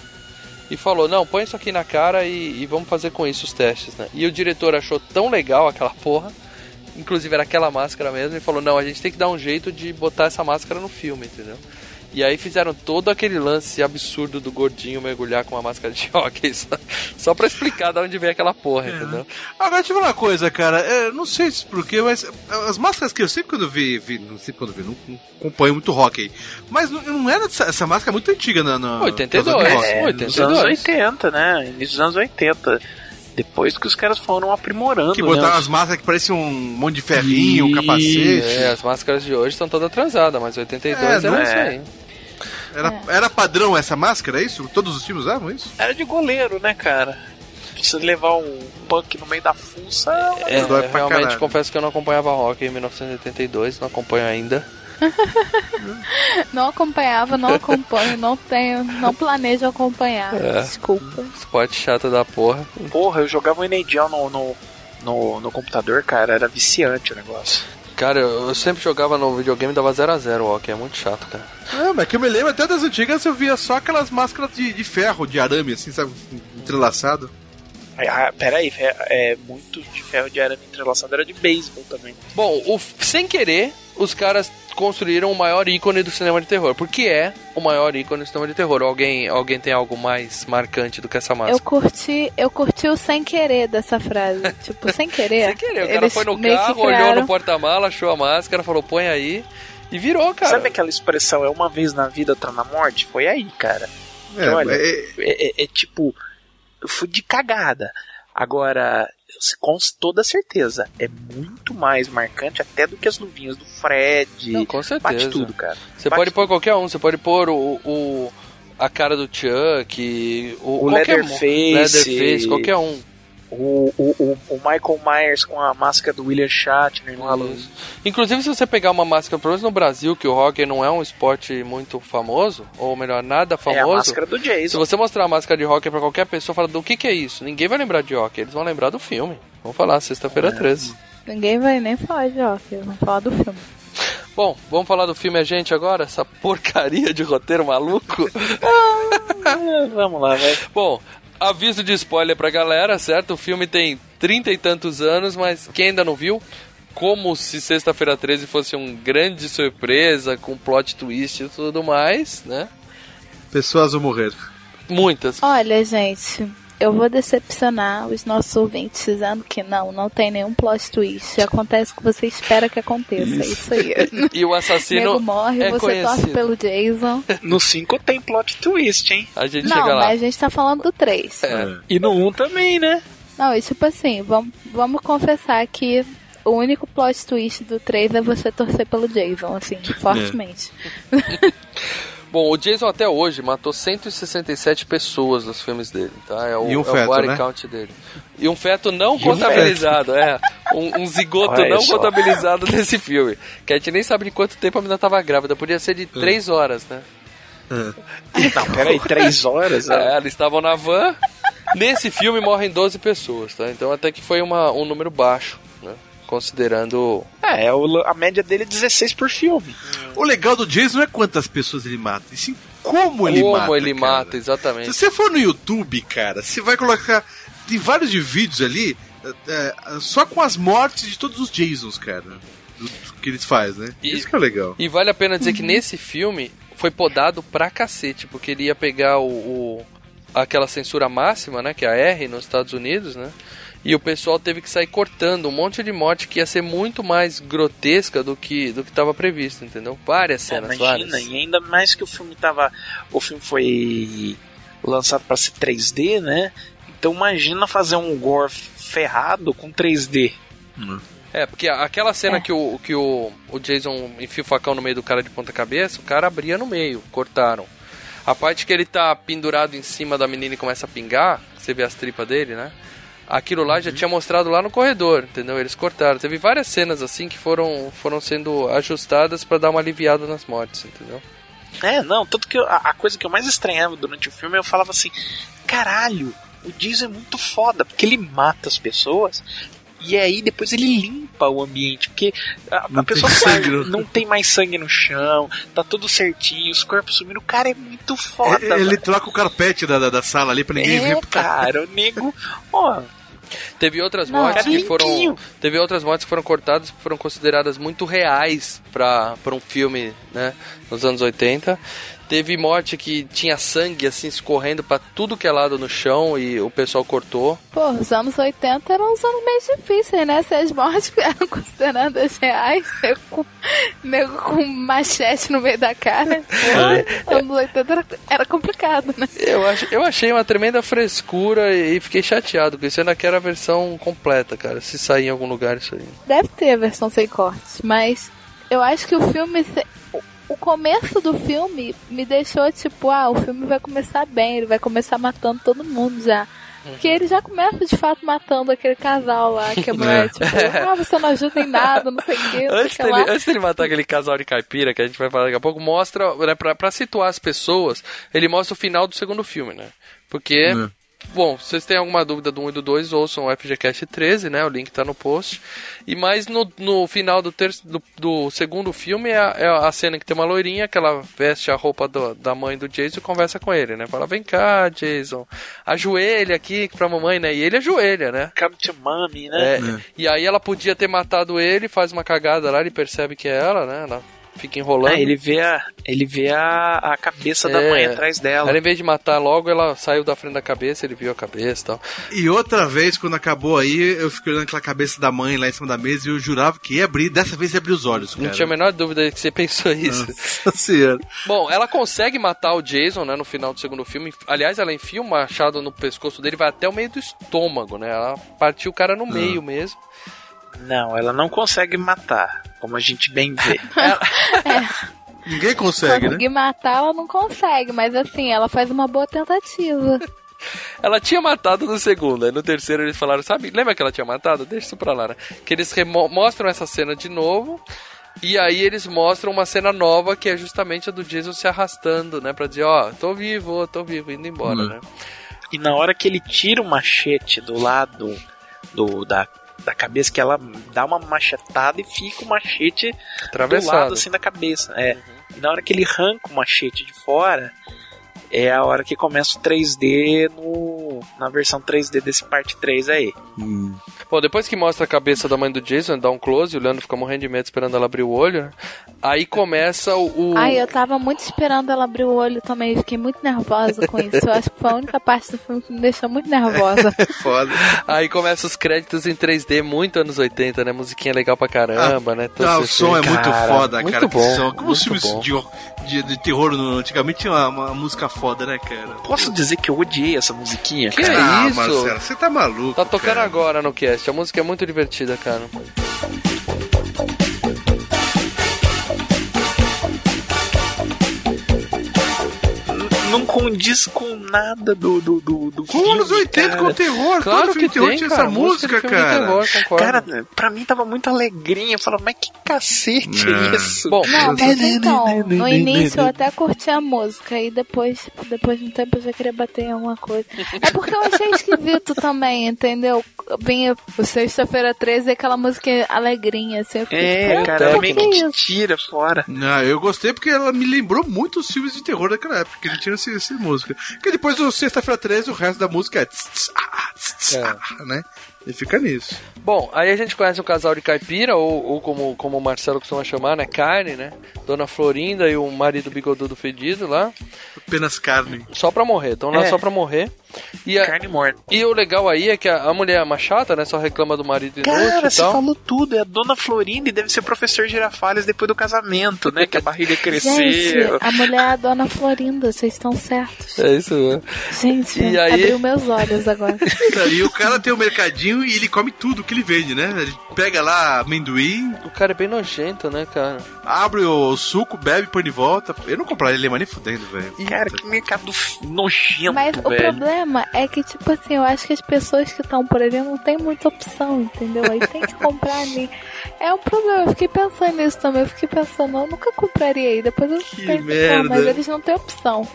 e falou: Não, põe isso aqui na cara e, e vamos fazer com isso os testes, né? E o diretor achou tão legal aquela porra, inclusive era aquela máscara mesmo, e falou: Não, a gente tem que dar um jeito de botar essa máscara no filme, entendeu? E aí fizeram todo aquele lance absurdo do gordinho mergulhar com uma máscara de [laughs] hockey, só, só pra explicar de onde vem aquela porra, entendeu? Agora, deixa eu falar uma coisa, cara. É, não sei se porquê, mas as máscaras que eu sempre quando vi, vi não sei quando vi, não, não acompanho muito hockey. Mas não, não era essa, essa máscara muito antiga na. na 82, na- na- é. É, 82. nos anos 80, né? Início dos anos 80. Depois que os caras foram aprimorando, Que né? botaram as máscaras que pareciam um monte de ferrinho, um capacete. É, as máscaras de hoje estão todas transadas, mas 82 É, era não isso é. aí. Era, era padrão essa máscara, é isso? Todos os times usavam isso? Era de goleiro, né, cara? Você levar um punk no meio da fuça. É, pra realmente caralho. confesso que eu não acompanhava rock em 1982, não acompanho ainda. [laughs] Não acompanhava, não acompanho, não tenho, não planejo acompanhar. É. Desculpa. Esporte chato da porra. Porra, eu jogava o NHL no, no, no, no computador, cara. Era viciante o negócio. Cara, eu eu sempre jogava no videogame e dava 0x0 o hockey, é muito chato, cara. É, mas que eu me lembro até das antigas eu via só aquelas máscaras de, de ferro, de arame, assim, sabe? Entrelaçado. Ah, peraí, é, é muito de ferro de arame entrelaçado, era de beisebol também. Bom, o, sem querer, os caras construíram o maior ícone do cinema de terror. Porque é o maior ícone do cinema de terror. Alguém, alguém tem algo mais marcante do que essa Eu máscara? curti, eu curti o sem querer dessa frase. [laughs] Tipo, sem querer. Sem querer, o cara foi no carro, olhou criaram- no porta-mala, achou a máscara, falou, põe aí. E virou, cara. Sabe aquela expressão, é uma vez na vida, outra na morte? Foi aí, cara. É, Olha, é- É, é- é tipo, eu fui de cagada. Agora, com toda certeza, é muito mais marcante até do que as luvinhas do Fred. Não, com certeza. Bate tudo, cara. Você Bate pode pôr qualquer um, você pode pôr o, o- a cara do Chuck, o, O. Leatherface. Leatherface, qualquer um. O, o, o, o Michael Myers com a máscara do William Shatner no Halloween. Isso. Inclusive, se você pegar uma máscara, pelo menos no Brasil, que o hockey não é um esporte muito famoso, ou melhor, nada É a famoso. máscara do se Jason. você mostrar a máscara de hockey pra qualquer pessoa, fala do que que é isso? Ninguém vai lembrar de hockey, eles vão lembrar do filme. Vamos falar, sexta-feira 13. Ninguém vai nem falar de hockey, vamos falar do filme. Bom, vamos falar do filme A Gente agora? Essa porcaria de roteiro maluco? [laughs] Ah, vamos lá, vai. Bom, aviso de spoiler pra galera, certo? O filme tem trinta e tantos anos, mas quem ainda não viu, como se Sexta-feira 13 fosse um grande surpresa, com plot twist e tudo mais, né? Pessoas vão morrer. Muitas. Olha, gente, eu vou decepcionar os nossos ouvintes dizendo que não, não tem nenhum plot twist. Acontece o que você espera que aconteça. É isso aí. [laughs] E o Nego assassino morre, é você torce pelo Jason. [laughs] No 5 tem plot twist, hein? A gente Não, chega lá. mas a gente tá falando do 3. É. E no 1 um também, né? Não, e tipo assim, vamos, vamos confessar que o único plot twist do 3 é você torcer pelo Jason, assim, [laughs] fortemente. Bom, o Jason até hoje matou 167 pessoas nos filmes dele, tá? É o, E um é o feto, body né? count dele. E um feto não um contabilizado, é. Um, um zigoto Olha não só. contabilizado [laughs] nesse filme. Que a gente nem sabe de quanto tempo a menina tava grávida. Podia ser de 3 horas, né? [laughs] Não, peraí, 3 horas? É, eles estavam na van. Nesse filme morrem 12 pessoas, tá? Então até que foi uma, um número baixo, né? Considerando. É, é o- a média dele é 16 por filme. O legal do Jason não é quantas pessoas ele mata, e sim como ele como mata. ele cara. mata, Se exatamente. você for no YouTube, cara, você vai colocar. Tem vários de vídeos ali, é, é, só com as mortes de todos os Jasons, cara. Do, do que eles fazem, né? E- Isso que é legal. E vale a pena dizer que nesse filme foi podado pra cacete, porque ele ia pegar o, o- aquela censura máxima, né, que é a R nos Estados Unidos, né? E o pessoal teve que sair cortando um monte de morte que ia ser muito mais grotesca do que do que estava previsto, entendeu? Várias É, cenas, imagina, várias. e ainda mais que o filme tava. O filme foi lançado pra ser 3D, né? Então imagina fazer um gore ferrado com 3D. É, porque aquela cena É. que, o, que o, o Jason enfia o facão no meio do cara de ponta cabeça, o cara abria no meio, cortaram. A parte que ele tá pendurado em cima da menina e começa a pingar, você vê as tripas dele, né? Aquilo lá já tinha mostrado lá no corredor, entendeu? Eles cortaram. Teve várias cenas assim que foram, foram sendo ajustadas pra dar uma aliviada nas mortes, entendeu? É, não, tanto que eu- a, a coisa que eu mais estranhava durante o filme, eu falava assim, caralho, o Jason é muito foda, porque ele mata as pessoas e aí depois ele limpa o ambiente, porque a, a pessoa sangue sai, não tem mais sangue no chão, tá tudo certinho, os corpos sumindo, o cara é muito foda. É, ele troca o carpete da, da, da sala ali pra ninguém é, ver. cara, o nego, ó, Teve outras Não, mortes cara que foram. limpinho. Teve outras mortes que foram cortadas que foram consideradas muito reais pra pra um filme, né? Nos anos 80. Teve morte que tinha sangue assim escorrendo pra tudo que é lado no chão e o pessoal cortou. Pô, os anos 80 eram os anos mais difíceis, né? Se as mortes eram consideradas reais, nego com, nego com machete no meio da cara. [laughs] Pô, anos 80 era, era complicado, né? Eu, ach, eu achei uma tremenda frescura e fiquei chateado, porque isso ainda quero a versão completa, cara. Se sair em algum lugar isso aí. Deve ter a versão sem cortes, mas eu acho que o filme. se- o- começo do filme me deixou tipo, ah, o filme vai começar bem, ele vai começar matando todo mundo já. Porque ele já começa de fato matando aquele casal lá, que [laughs] a mulher, tipo, ah, você não ajuda em nada, não sei o que, Antes que dele, lá. antes dele matar aquele casal de caipira, que a gente vai falar daqui a pouco, mostra, né, pra, pra situar as pessoas, ele mostra o final do segundo filme, né? Porque, bom, se vocês têm alguma dúvida do 1 e do 2, ouçam o FGCast 13, né? O link tá no post. E mais no, no final do, ter, do, do segundo filme é a, é a cena que tem uma loirinha, que ela veste a roupa do- da mãe do Jason e conversa com ele, né? Fala, vem cá, Jason, ajoelha aqui pra mamãe, né? E ele ajoelha, né? come to mommy, né? É, E aí ela podia ter matado ele, faz uma cagada lá, ele percebe que é ela, né? Ela fica enrolando. É, ele vê a, ele vê a, a cabeça da É. mãe atrás dela. Ela, em vez de matar logo, ela saiu da frente da cabeça, ele viu a cabeça e tal. E outra vez, quando acabou aí, eu fiquei olhando aquela cabeça da mãe lá em cima da mesa e eu jurava que ia abrir, dessa vez ia abrir os olhos, cara. Não tinha a menor dúvida que você pensou isso. Nossa [laughs] senhora. Bom, ela consegue matar o Jason, né, no final do segundo filme. Aliás, ela enfia um machado no pescoço dele, vai até o meio do estômago, né? Ela partiu o cara no meio mesmo. Não, ela não consegue matar, como a gente bem vê. [laughs] [laughs] Ninguém consegue, né? Conseguir matar, ela não consegue, mas assim, ela faz uma boa tentativa. [laughs] Ela tinha matado no segundo, aí no terceiro eles falaram, sabe, lembra que ela tinha matado? Deixa isso pra lá, né? Que eles mostram essa cena de novo, e aí eles mostram uma cena nova que é justamente a do Jason se arrastando, né? Pra dizer, ó, tô vivo, tô vivo, indo embora, Hum. né? E na hora que ele tira o machete do lado do, da, da cabeça, que ela dá uma machetada e fica o machete do Atravessado. lado assim da cabeça. É. E na hora que ele arranca o machete de fora, é a hora que começa o 3D no, na versão 3D desse parte 3 aí. Bom, depois que mostra a cabeça da mãe do Jason, dá um close, o Leandro fica morrendo de medo esperando ela abrir o olho, né? Aí começa o. o- Ai, eu tava muito esperando ela abrir o olho também. eu Fiquei muito nervosa com isso. Eu acho que foi a única parte do filme que me deixou muito nervosa. [laughs] Foda. Aí começa os créditos em 3D, muito anos 80, né? Musiquinha legal pra caramba, né? Todo Ah, o som é muito Cara, foda, muito cara. que bom, som. Como os muito filmes bom. de, de, de terror no, antigamente tinha uma, uma música foda, né, cara? Posso dizer que eu odiei essa musiquinha, Que cara? ah, isso? Marcelo, você tá maluco. Tá tocando cara. agora no cast, a música é muito divertida, cara. Condiz com nada do, do, do, do Com filme, anos 80 cara. com terror. Claro que terror tem, tinha cara. essa música, cara. terror, concordo. Cara, pra mim tava muito alegrinha. Eu falava, mas que cacete é, É. isso? Bom, Não, mas então, no início eu até curti a música e depois, depois de um tempo eu já queria bater em alguma coisa. É porque eu achei esquisito também, entendeu? Vinha o Sexta-feira 13 e aquela música alegrinha, assim. Eu fiquei É, tipo, cara, "Ah, ela por meio que que te isso?" tira fora. Não, eu gostei porque ela me lembrou muito os filmes de terror daquela época, que ele tinha essa música. Porque depois do Sexta-feira 13, o resto da música é. tss, tss, ah, tss, É. ah, né? E fica nisso. Bom, aí a gente conhece o casal de caipira, ou, ou como, como o Marcelo costuma chamar, né? Carne, né? Dona Florinda e o marido bigodudo fedido lá. Apenas carne. Só pra morrer, estão lá É. só pra morrer. E, a- Carne morta. e o legal aí é que a, a mulher é uma chata, né? Só reclama do marido inútil Cara, e você falou tudo. É a dona Florinda e deve ser professor Girafales depois do casamento, né? Que a barriga Gente, cresceu. a mulher é a dona Florinda, vocês estão certos. É isso, né? Gente, E aí- abriu meus olhos agora. [laughs] E o cara tem o mercadinho e ele come tudo que ele vende, né? Ele pega lá amendoim, O cara é bem nojento, né, cara? abre o suco, bebe, põe de volta. Eu não compraria ele mais nem fudendo, velho. Cara, que mercado nojento, Mas o velho. problema é que, tipo assim, eu acho que as pessoas que estão por ali não tem muita opção, entendeu? Aí tem que comprar ali. É um problema, eu fiquei pensando nisso também. Eu fiquei pensando, eu nunca compraria aí. Depois eu pensei, merda. ah, mas eles não têm opção.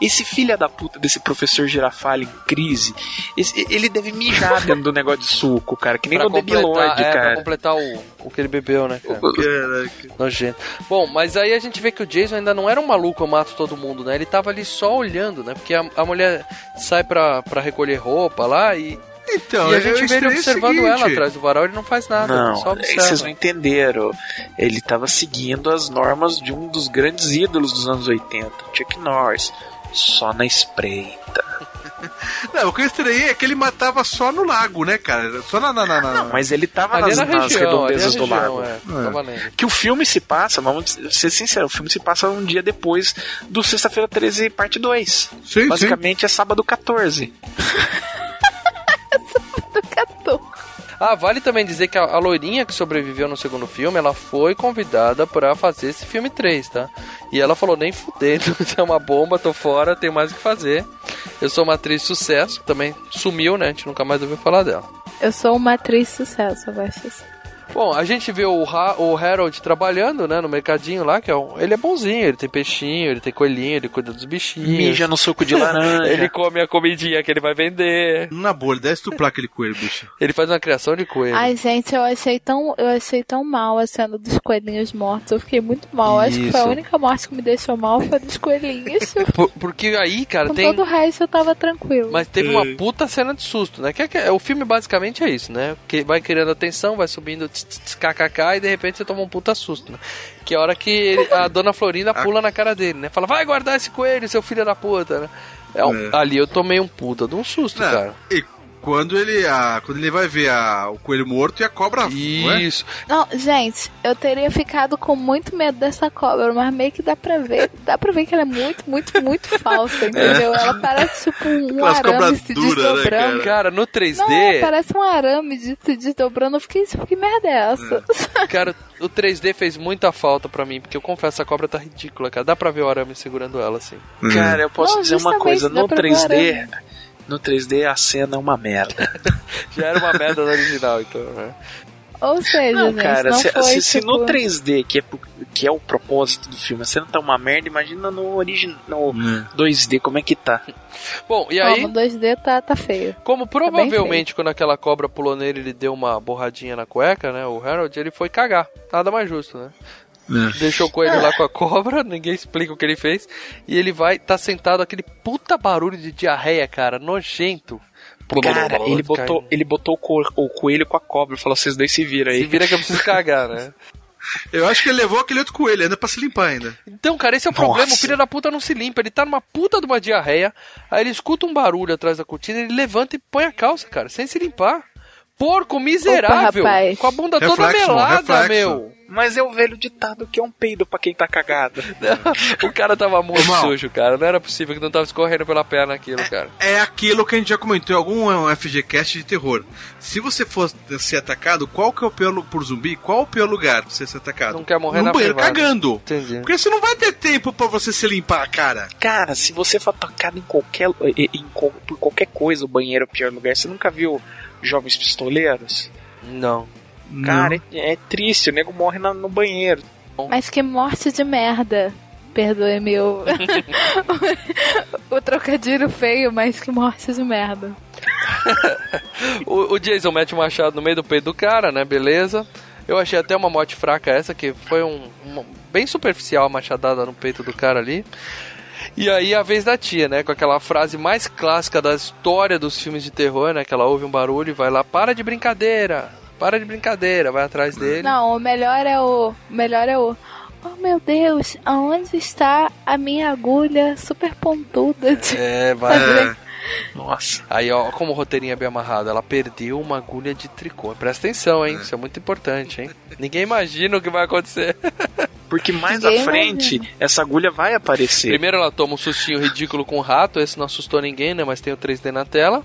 Esse filho da puta desse professor Girafale em crise, esse- ele deve mijar [laughs] dentro do negócio de suco, cara. Que nem Pra no completar, é, pra cara. completar o, o que ele bebeu, né, cara? Caraca. Nojento. Bom, mas aí a gente vê que o Jason ainda não era um maluco, eu mato todo mundo, né? Ele tava ali só olhando, né? Porque a, a mulher sai pra, pra recolher roupa lá e, Então, e a eu gente vê ele observando seguinte. ela atrás do varal, ele não faz nada, Não, só é, observa. vocês não entenderam. Ele tava seguindo as normas de um dos grandes ídolos dos anos 80, Chuck Norris. Só na espreita. [laughs] Não, o que eu estranhei é que ele matava só no lago, né, cara? Só na. na, na, na- Mas ele tava Ali nas, na nas região, ali na redondezas do região, lago. é. Valendo. Que o filme se passa, vamos ser sinceros, o filme se passa um dia depois do Sexta-feira 13, parte 2. Sim, Basicamente é sábado 14. [laughs] Do 14. Ah, vale também dizer que a, a loirinha que sobreviveu no segundo filme, ela foi convidada pra fazer esse filme 3, tá? E ela falou, nem fudendo, isso [laughs] é uma bomba, tô fora, tenho mais o que fazer. Eu sou uma atriz sucesso, também sumiu, né? A gente nunca mais ouviu falar dela. Eu sou uma atriz sucesso, assim. Bom, a gente vê o, Ha- o Harold trabalhando, né, no mercadinho lá, que é um, ele é bonzinho, ele tem peixinho, ele tem coelhinho, ele cuida dos bichinhos. Mija no suco de laranja. [laughs] Ele come a comidinha que ele vai vender. Na boa, ele deve estuprar aquele coelho, bicho. Ele faz uma criação de coelho. Ai, gente, eu achei tão, eu achei tão mal a cena dos coelhinhos mortos. Eu fiquei muito mal. Acho que foi a Isso. única morte que me deixou mal foi dos coelhinhos. [laughs] Por- porque aí, cara, Com tem. todo o resto eu tava tranquilo. Mas teve uma puta cena de susto, né? Que, é que- o filme basicamente é isso, né? Que vai criando atenção, vai subindo tss, kkk e de repente você toma um puta susto, né? Que é a hora que ele- a [laughs] dona Florinda pula na cara dele, né? Fala, vai guardar esse coelho, seu filho da puta, né? É É. Ali eu tomei um puta de um susto, Não, cara. E quando ele, a, quando ele vai ver a, o coelho morto e a cobra. não é? Isso. Não, gente, eu teria ficado com muito medo dessa cobra, mas meio que dá pra ver. Dá pra ver que ela é muito, muito, muito [laughs] falsa, entendeu? Ela parece tipo um Aquelas arame se duras, né, desdobrando. cara? Cara, no 3D, Não, é, parece um arame de, se desdobrando. Eu fiquei, que merda é essa? cara, o 3D fez muita falta pra mim, porque eu confesso, a cobra tá ridícula, cara. Dá pra ver o arame segurando ela, assim. Cara, eu posso Não, dizer uma coisa, no pra ver 3D, no 3D a cena é uma merda. [laughs] Já era uma merda do original, então, né? Ou seja, Não, gente, cara, não se, foi, se- se tipo... no 3D, que é, que é o propósito do filme, a cena tá uma merda, imagina no original, no 2D, como é que tá? Bom, e aí... no 2D tá, tá feio. Como bem provavelmente quando aquela cobra pulou nele, ele deu uma borradinha na cueca, né? O Harold, ele foi cagar. Nada mais justo, né? Deixou o coelho lá com a cobra, [laughs] ninguém explica o que ele fez. E ele vai, tá sentado aquele puta barulho de diarreia, cara, nojento. Cara, ele botou, ele botou o, co- o coelho com a cobra e falou: vocês dois se viram aí. Se vira que eu preciso cagar, né? [laughs] Eu acho que ele levou aquele outro coelho ainda pra se limpar ainda. Então, cara, esse é o Nossa. problema. O filho da puta não se limpa. Ele tá numa puta de uma diarreia. Aí ele escuta um barulho atrás da cortina, ele levanta e põe a calça, cara, sem se limpar. Porco miserável. Opa, com a bunda toda Reflexo, melada, reflexo. meu. Mas é o velho ditado que é um peido pra quem tá cagado. [laughs] o cara tava muito Mal. sujo, cara. Não era possível que não tava escorrendo pela perna aquilo, cara. É aquilo que a gente já comentou em algum FGCast de terror. Se você for ser atacado, qual que é o pior por zumbi? Qual o pior lugar pra você ser atacado? Não quer morrer no na banheiro privada. cagando. Entendi. Porque você não vai ter tempo pra você se limpar a cara. Cara, se você for atacado em qualquer, em- em por qualquer coisa, o banheiro é o pior lugar. Você nunca viu Jovens Pistoleiros? Não. Cara, é, é triste, o nego morre na- no banheiro. Mas que morte de merda. Perdoe meu. [laughs] [laughs] o trocadilho feio, mas que morte de merda. [laughs] O, o Jason mete o machado no meio do peito do cara, né? Beleza. Eu achei até uma morte fraca essa, que foi um, uma- bem superficial a machadada no peito do cara ali. E aí a vez da tia, né? Com aquela frase mais clássica da história dos filmes de terror, né? Que ela ouve um barulho e vai lá, para de brincadeira, para de brincadeira, vai atrás dele. Não, o melhor é o. O melhor é o. Oh meu Deus, aonde está a minha agulha super pontuda de É, vai. [laughs] fazer? Nossa. Aí, ó, como o roteirinho é bem amarrado, ela perdeu uma agulha de tricô. Presta atenção, hein? Isso é muito importante, hein? Ninguém imagina o que vai acontecer. Porque mais Ninguém à frente, essa agulha vai aparecer. Primeiro ela toma um sustinho ridículo com o rato, esse não assustou ninguém, né? Mas tem o 3D na tela.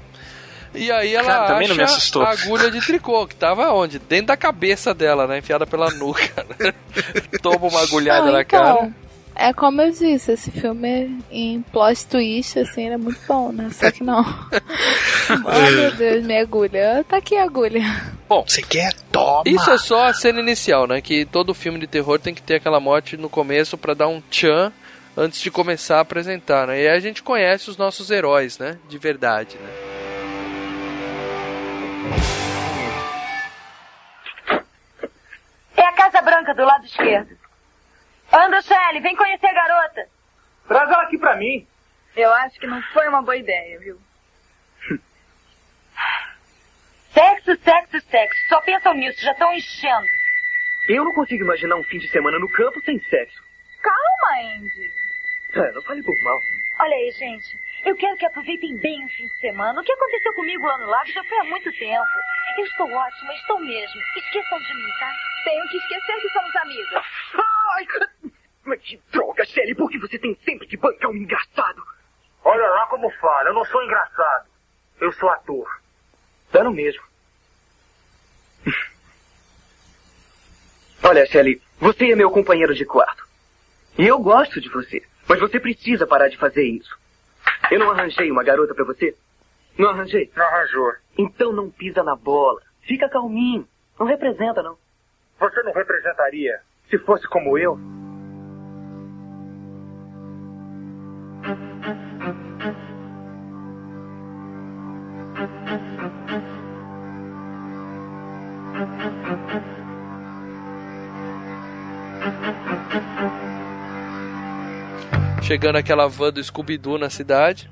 E aí ela Cara, também não me acha assustou. a agulha de tricô, que tava onde? Dentro da cabeça dela, né? Enfiada pela nuca. né? [laughs] Toma uma agulhada Não, na então, cara. É como eu disse, esse filme em plot twist, assim, ele é muito bom, né? Só que não. [laughs] oh meu Deus, minha agulha. Tá aqui a agulha. Bom, você quer? Toma! Isso é só a cena inicial, né? Que todo filme de terror tem que ter aquela morte no começo pra dar um tchan antes de começar a apresentar, né? E aí a gente conhece os nossos heróis, né? De verdade, né? É a Casa Branca do lado esquerdo. Anda, Shelley, vem conhecer a garota. Traz ela aqui pra mim. Eu acho que não foi uma boa ideia, viu? sexo, sexo, sexo. Só pensam nisso, já estão enchendo. Eu não consigo imaginar um fim de semana no campo sem sexo. Calma, Andy. É, não fale por mal. Olha aí, gente. Eu quero que aproveitem bem o fim de semana. O que aconteceu comigo lá no lago já foi há muito tempo. Eu estou ótima, estou mesmo. Esqueçam de mim, tá? Tenho que esquecer que somos amigas. Ai, [laughs] mas que droga, Shelly. Por que você tem sempre que bancar um engraçado? Olha lá como fala, eu não sou engraçado. Eu sou ator. Tá no mesmo. Olha, Shelly, você é meu companheiro de quarto. E eu gosto de você. Mas você precisa parar de fazer isso. Eu não arranjei uma garota pra você? Não arranjei? Não arranjou. Então não pisa na bola. Fica calminho. Não representa, não. Você não representaria se fosse como eu? Chegando aquela van do Scooby-Doo na cidade.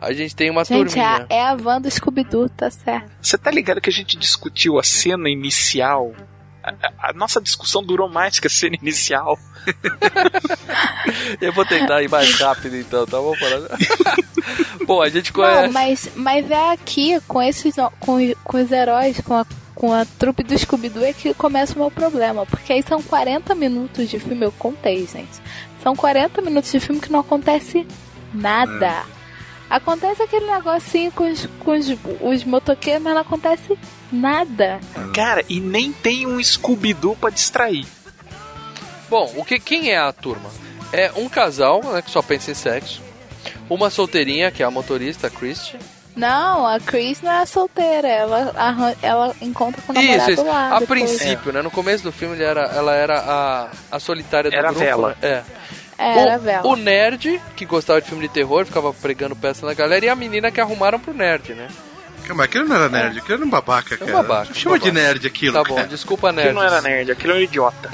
A gente tem uma Gente, é a, turminha. é a van do Scooby-Doo, tá certo. Você tá ligado que a gente discutiu a cena inicial? A, a- nossa discussão durou mais que a cena inicial. [laughs] Eu vou tentar ir mais rápido então, tá bom? [laughs] Bom, a gente Não, conhece. mas, mas é aqui, com esses com, com os heróis, com a, com a trupe do Scooby-Doo, é que começa o meu problema. Porque aí são 40 minutos de filme, eu contei, gente. São 40 minutos de filme que não acontece nada. Acontece aquele negocinho com os, com os, os motoqueiros, mas não acontece nada. Cara, e nem tem um Scooby-Doo pra distrair. Bom, o que, quem é a turma? É um casal, né, que só pensa em sexo. Uma solteirinha, que é a motorista, a Christie. Não, a Chris não é solteira, ela, arran- ela encontra com o namorado Isso, isso. lá. A depois. princípio, né? No começo do filme ele era, ela era a, a solitária do Era a grupo. Vela. né? É. É, o, era vela. o nerd, que gostava de filme de terror, ficava pregando peça na galera, e a menina que arrumaram pro nerd, né? Calma, aquilo não era nerd, aquilo era um babaca, cara. babaca, Chama um de babaca. nerd aquilo, Tá bom, cara. desculpa, Aquilo nerd. não era nerd, aquilo era um idiota.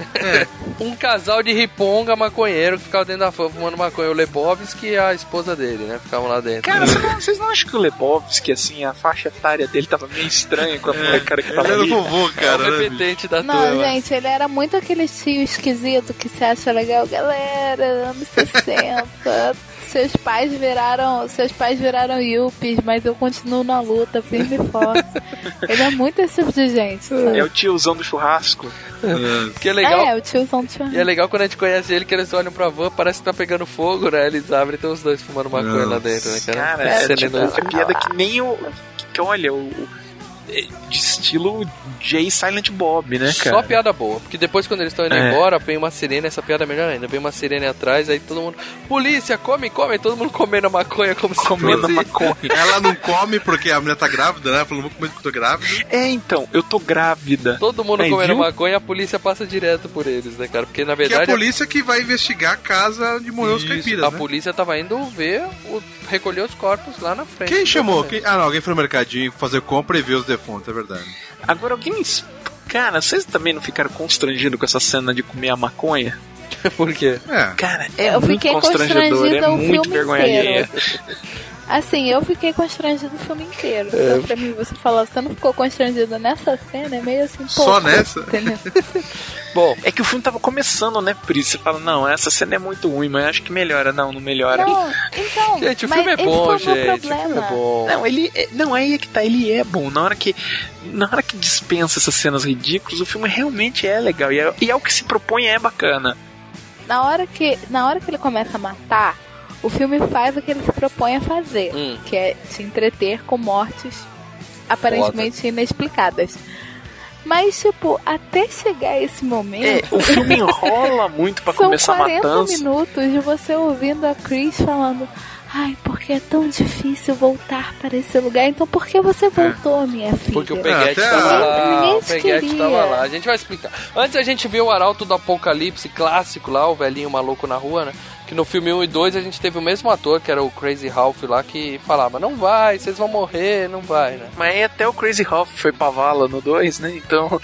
um casal de riponga maconheiro que ficava dentro da van fumando maconha. O Lebowski e a esposa dele, né? Ficavam lá dentro. Cara, vocês não, não acham que o Lebowski, assim, a faixa etária dele tava meio estranha com a molecada que tava Ele era ali? vovô, é o cara. né, repetente da Não, turma. gente, ele era muito aquele tio esquisito que se acha legal. Galera, anos 60. Seus pais viraram. Seus pais viraram yuppies, mas eu continuo na luta, firme e forte. [laughs] ele é muito esse tipo de gente. sabe? É o tiozão do churrasco. Que é legal. É, o tiozão do tio. E é legal quando a gente conhece ele, que eles olham pra van, parece que tá pegando fogo, né? Eles abrem e tem os dois fumando maconha lá dentro, né, cara? Cara, Essa é, tipo, é piada que nem o. Que, que olha, o. o- é de estilo Jay Silent Bob, né, cara? Só piada boa, porque depois quando eles estão indo É. embora, vem uma sirene, essa piada é melhor ainda, vem uma sirene atrás, aí todo mundo, polícia, come, come, aí todo mundo comendo a maconha como se Comendo fosse... maconha. [laughs] Ela não come porque a mulher tá grávida, né? Falou, vou comer porque eu tô grávida. É, então, eu tô grávida. Todo mundo Aí, comendo viu? maconha, a polícia passa direto por eles, né, cara? Porque na Que é a verdade polícia que vai investigar a casa onde morreu os caipiras, a né? polícia tava indo ver, o- recolher os corpos lá na frente. Quem chamou? Quem- Ah, não, alguém foi no mercadinho fazer compra e ver os defuntos, é verdade. Agora alguém Cara, vocês também não ficaram constrangidos com essa cena de comer a maconha? [laughs] Por quê? É. Cara, é Eu muito fiquei constrangedor, é muito vergonha inteiro. alheia. [laughs] Assim, eu fiquei constrangida o filme inteiro. É. Então, pra mim, você falar, você não ficou constrangida nessa cena, é meio assim, pô. Só nessa? Entendeu? [laughs] Bom, É que o filme tava começando, né? Isso você fala, não, essa cena é muito ruim, mas acho que melhora. Não, não melhora. Não, então. gente, o filme é bom, gente, o filme é bom. Não, ele é, não, aí é que tá, ele é bom. Na hora que na hora que dispensa essas cenas ridículas, o filme realmente é legal e é, e é o que se propõe é bacana. Na hora, que, na hora que ele começa a matar, o filme faz o que ele se propõe a fazer, Hum. que é te entreter com mortes aparentemente inexplicadas. Mas, tipo, até chegar esse É, momento. o filme enrola muito pra [laughs] São começar a 40 matança. minutos de você ouvindo a Chris falando. Ai, porque é tão difícil voltar para esse lugar. Então por que você voltou, minha filha? Porque o Peguete até tava a- lá, Ninguém o te Peguete queria. tava lá. A gente vai explicar. Antes a gente viu o Arauto do Apocalipse clássico lá, o velhinho maluco na rua, né? Que no filme 1 e 2 a gente teve o mesmo ator, que era o Crazy Ralph lá, que falava, não vai, vocês vão morrer, não vai, né? Mas aí até o Crazy Ralph foi pra vala no 2, né? Então,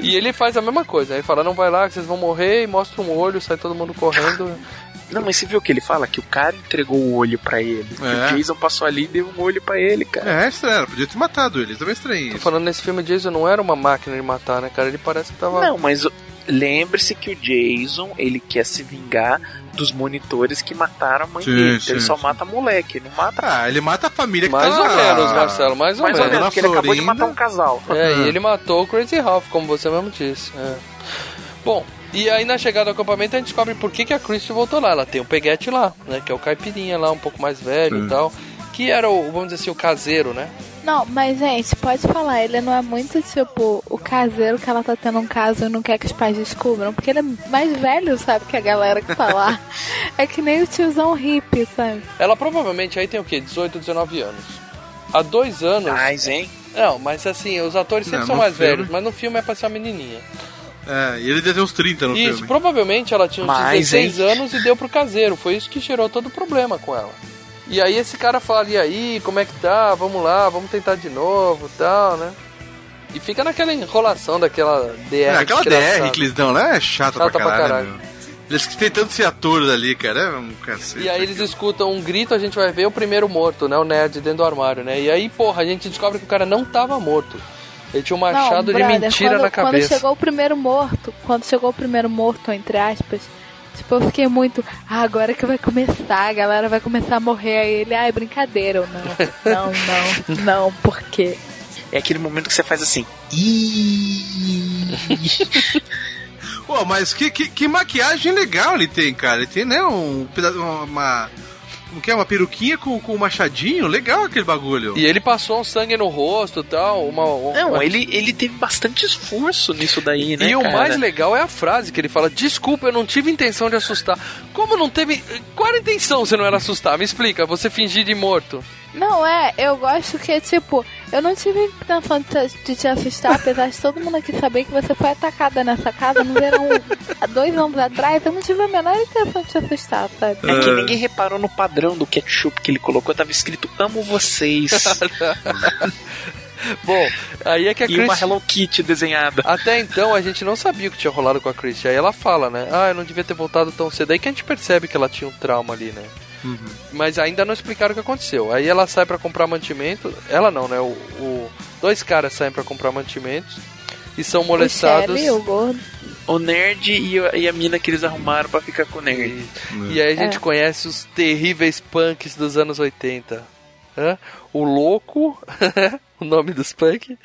E ele faz a mesma coisa, aí fala, não vai lá, que vocês vão morrer, e mostra um olho, sai todo mundo correndo. não, mas você viu o que ele fala? Que o cara entregou o olho pra ele. Que É. o Jason passou ali e deu um olho pra ele, cara. É, estranho, podia ter matado ele, também estranho Tô isso. falando nesse filme, Jason não era uma máquina de matar, né, cara? Ele parece que tava... Não, mas o- lembre-se que o Jason, ele quer se vingar dos monitores que mataram a mãe Sim, dele. sim, ele só sim. mata moleque, ele não mata Ah, ele mata a família que Mais tá ou lá. menos, Marcelo, mais ou mais ou menos. menos, Dona porque ele acabou de matar um casal. É, e ele matou o Crazy Ralph, como você mesmo disse. é. Bom, e aí na chegada do acampamento a gente descobre por que, que a Christie voltou lá. Ela tem o Peguete lá, né? Que é o caipirinha lá, um pouco mais velho e tal. Que era o, vamos dizer assim, o caseiro, né? Não, mas gente, pode falar, ele não é muito tipo o caseiro que ela tá tendo um caso e não quer que os pais descubram, porque ele é mais velho, sabe, que a galera que tá lá. [laughs] é que nem o tiozão hippie, sabe? Ela provavelmente aí tem o quê? 18, 19 anos. Há dois anos. Mas, hein? Não, mas assim, os atores sempre Não, são mais filme- velhos, mas no filme é pra ser uma menininha. É, e ele deve ter uns 30 no Isso, filme. provavelmente ela tinha uns Mas, 16 anos e deu pro caseiro. Foi isso que gerou todo o problema com ela. E aí esse cara fala, e aí, como é que tá? Vamos lá, vamos tentar de novo tal, né? E fica naquela enrolação daquela DR. É, aquela. DR que eles dão lá é chata, Chata pra pra caralho. caralho. meu. Eles tentando ser atores ali, cara, é um cacete. E aí eles escutam um grito, a gente vai ver o primeiro morto, né? O nerd dentro do armário, né? E aí, porra, a gente descobre que o cara não tava morto. Ele tinha um machado de brother, mentira quando, na cabeça. Quando chegou o primeiro morto, quando chegou o primeiro morto, entre aspas, tipo, eu fiquei muito, ah, agora que vai começar, a galera vai começar a morrer. Aí ele, ah, é brincadeira, ou não. Não, não, não, por quê? É aquele momento que você faz assim. [laughs] Pô, mas que, que, que maquiagem legal ele tem, cara. Ele tem, né, um pedaço, uma... Como que é? Uma peruquinha com, com um machadinho? Legal aquele bagulho. E ele passou um sangue no rosto e tal. Uma, uma- Não, ele, ele teve bastante esforço nisso daí, né? E o cara? mais legal é a frase que ele fala: Desculpa, eu não tive intenção de assustar. Como não teve. Qual era a intenção se não era assustar? Me explica, você fingir de morto. Não, é, eu gosto que, tipo, eu não tive intenção de te, de te assustar, apesar de todo mundo aqui saber que você foi atacada nessa casa no verão há dois anos atrás, eu não tive a menor intenção de te assustar, sabe? É que ninguém reparou no padrão do ketchup que ele colocou, tava escrito Amo vocês. [laughs] Bom, aí é que a E uma Christian... Hello Kitty desenhada. Até então a gente não sabia o que tinha rolado com a Christian. Aí ela fala, né? Ah, eu não devia ter voltado tão cedo. Aí que a gente percebe que ela tinha um trauma ali, né? Mas ainda não explicaram o que aconteceu. Aí ela sai pra comprar mantimento. Ela não, né? O, o- dois caras saem pra comprar mantimentos e são molestados. O Shelly, o gordo. O nerd e a, e a mina que eles arrumaram pra ficar com o nerd. E aí a gente É. conhece os terríveis punks dos anos 80. Hã? O louco, [laughs] o nome dos punk.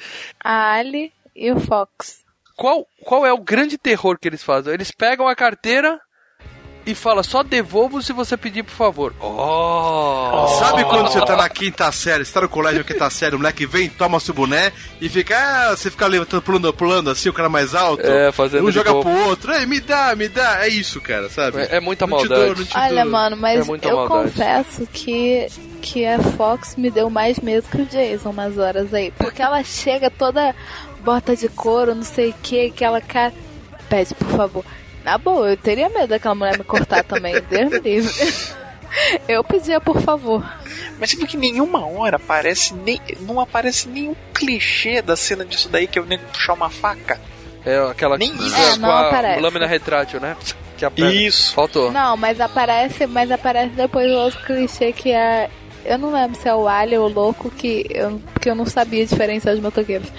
A Ali e o Fox. Qual, qual é o grande terror que eles fazem? Eles pegam a carteira e falam, só devolvo se você pedir por favor. Oh! [laughs] Sabe quando você tá na quinta série, você tá no colégio quinta série, o moleque vem, toma seu boné e fica, ah, você fica levantando, pulando, pulando assim, o cara mais alto. É, fazendo Um joga pro outro, Ei, me dá, me dá. É isso, cara, sabe? É, é muita Não te maldade. dou, não te Olha, dou. mano, mas É eu maldade. confesso que, que a Fox me deu mais medo que o Jason umas horas aí. Porque ela chega toda bota de couro, não sei o que, aquela cara. Pede, por favor. Na boa, eu teria medo daquela mulher me cortar [laughs] também, Deus me livre. Eu pedia, por favor. Mas você viu que nenhuma hora aparece nem, não aparece nenhum clichê da cena disso daí que é o nego puxar uma faca. É aquela Nem isso. É, não a aparece. lâmina retrátil, né? Que aperta. Isso. Faltou. Não, mas aparece, mas aparece depois o outro clichê que é. Eu não lembro se é o alien ou o louco que eu, porque eu não sabia diferenciar os motoqueiros.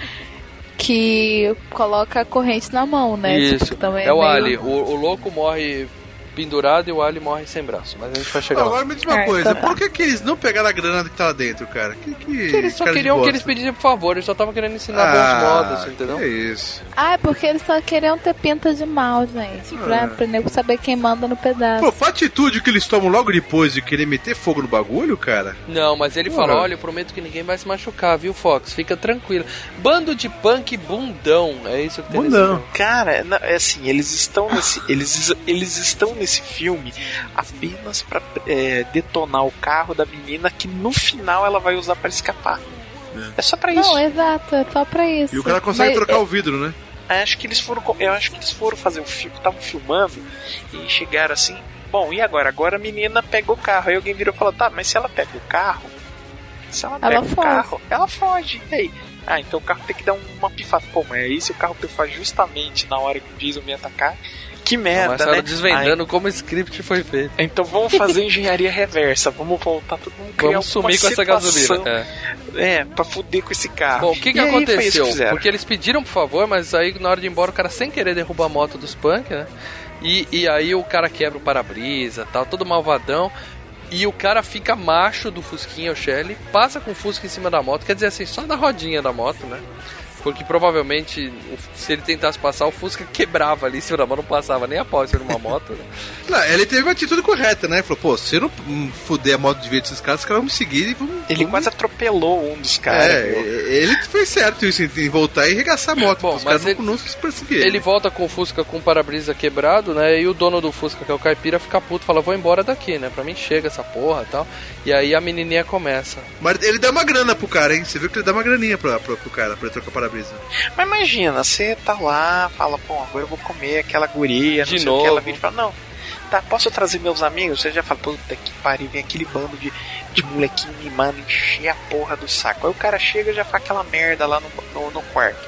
Que coloca a corrente na mão, né? Isso. Tipo, também é o meio- Ali. O, o louco morre pendurado e o Ali morre sem braço. Mas a gente vai chegar lá. Agora me diz uma É, coisa, tá. por que, que eles não pegaram a granada que tá lá dentro, cara? Que, que, Porque eles só queriam que eles pedissem por favor, eles só estavam querendo ensinar ah, bons modos, entendeu? É isso. Ah, é porque eles só queriam ter pinta de mal, gente. Pra, É. pra nego saber quem manda no pedaço. Pô, pra atitude que eles tomam logo depois de querer meter fogo no bagulho, cara. Não, mas ele fala: olha, eu prometo que ninguém vai se machucar, viu, Fox? Fica tranquilo. Bando de punk bundão, é isso que tem Bundão. Cara, na- é assim, eles estão nesse, eles, eles estão nesse filme apenas pra é, detonar o carro da menina que no final ela vai usar pra escapar. É só pra isso. Não, exato, é só pra isso. E o cara consegue Mas- trocar o vidro, né? Eu acho que eles foram, eu acho que eles foram fazer o filme, estavam filmando e chegaram assim. Bom, e agora? Agora a menina pega o carro. Aí alguém virou e falou: Tá, mas se ela pega o carro, se ela Ela pega o foge. carro, ela foge. E aí? Ah, então o carro tem que dar uma pifada. Pô, mas aí se o carro pifar justamente na hora que o Jason vem atacar, que merda, Marcelo né? desvendando como o script foi feito. Então vamos fazer engenharia reversa. Vamos voltar todo mundo criar Vamos sumir com essa gasolina. É. É, pra fuder com esse carro. Bom, o que, que aí aconteceu? fizeram. Porque eles pediram por favor, mas aí na hora de ir embora o cara sem querer derruba a moto dos punk, né? E, e aí o cara quebra o para-brisa tal, todo malvadão. E o cara fica macho do Fusquinha, o Shelly, passa com o Fusca em cima da moto, quer dizer assim, só da rodinha da moto, né? Porque provavelmente, o- se ele tentasse passar, o Fusca quebrava ali em cima da moto, não passava nem a pau em cima de uma moto. Né? [laughs] Não, ele teve uma atitude correta, né? Falou, pô, se eu não hum, fuder a moto de verde desses caras, os caras vão me seguir e vão. Ele vão- quase atropelou um dos caras. É, ele fez certo isso, em voltar e arregaçar a [laughs] moto. Bom, os mas caras ele- não, não se perseguir. Ele volta com o Fusca com o para-brisa quebrado, né? E o dono do Fusca, que é o Caipira, fica puto, fala: Vou embora daqui, né? Pra mim chega essa porra e tal. E aí a menininha começa. Mas ele dá uma grana pro cara, hein? Você viu que ele dá uma graninha pra, pro, pro cara, pra ele trocar para-brisa. Mas imagina, você tá lá, fala, pô, agora eu vou comer aquela guria, De não sei o que, ela novo. vem e fala, não, tá, posso trazer meus amigos? Você já fala, puta que pariu, vem aquele bando de, de molequinho mimando, encher a porra do saco. Aí o cara chega e já faz aquela merda lá no, no, no quarto.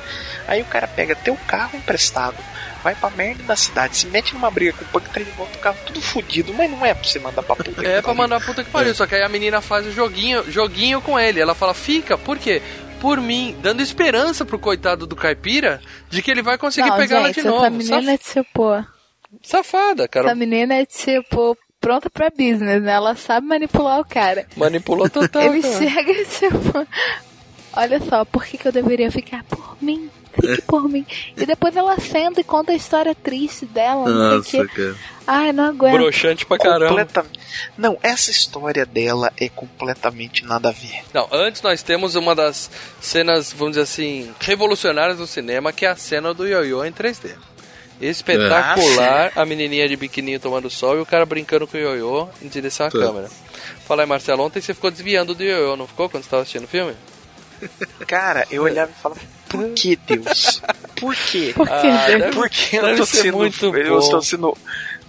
Aí o cara pega teu carro emprestado, vai pra merda da cidade, se mete numa briga com o punk, traz de volta o carro tudo fudido, mas não é pra você mandar pra puta. que É pra mandar a puta que pariu. Só que aí a menina faz o joguinho, joguinho com ele. Ela fala: Fica, por quê? Por mim, dando esperança pro coitado do Caipira de que ele vai conseguir Não, pegar ela de novo. essa menina é tipo. Safada, cara. Essa menina é tipo. Pronta pra business, né? Ela sabe manipular o cara. Manipulou total. Ele cara. chega tipo. Olha só, por que, que eu deveria ficar por mim? Fique [laughs] por mim. E depois ela senta e conta a história triste dela, não sei o quê. cara. Ai, não aguento. Broxante pra caramba. Completa- Não, essa história dela é completamente nada a ver. Não, antes nós temos uma das cenas, vamos dizer assim, revolucionárias do cinema, que é a cena do ioiô em 3D. Espetacular, a menininha de biquininho tomando sol e o cara brincando com o ioiô em direção à Tá. câmera. Fala aí, Marcelo, ontem você ficou desviando do ioiô, não ficou quando você estava assistindo o filme? Cara, eu olhava e falava, por que Deus? [laughs] Por quê? Por que Ah, Deus? Por que eu tô sendo. muito eu bom. estou sendo.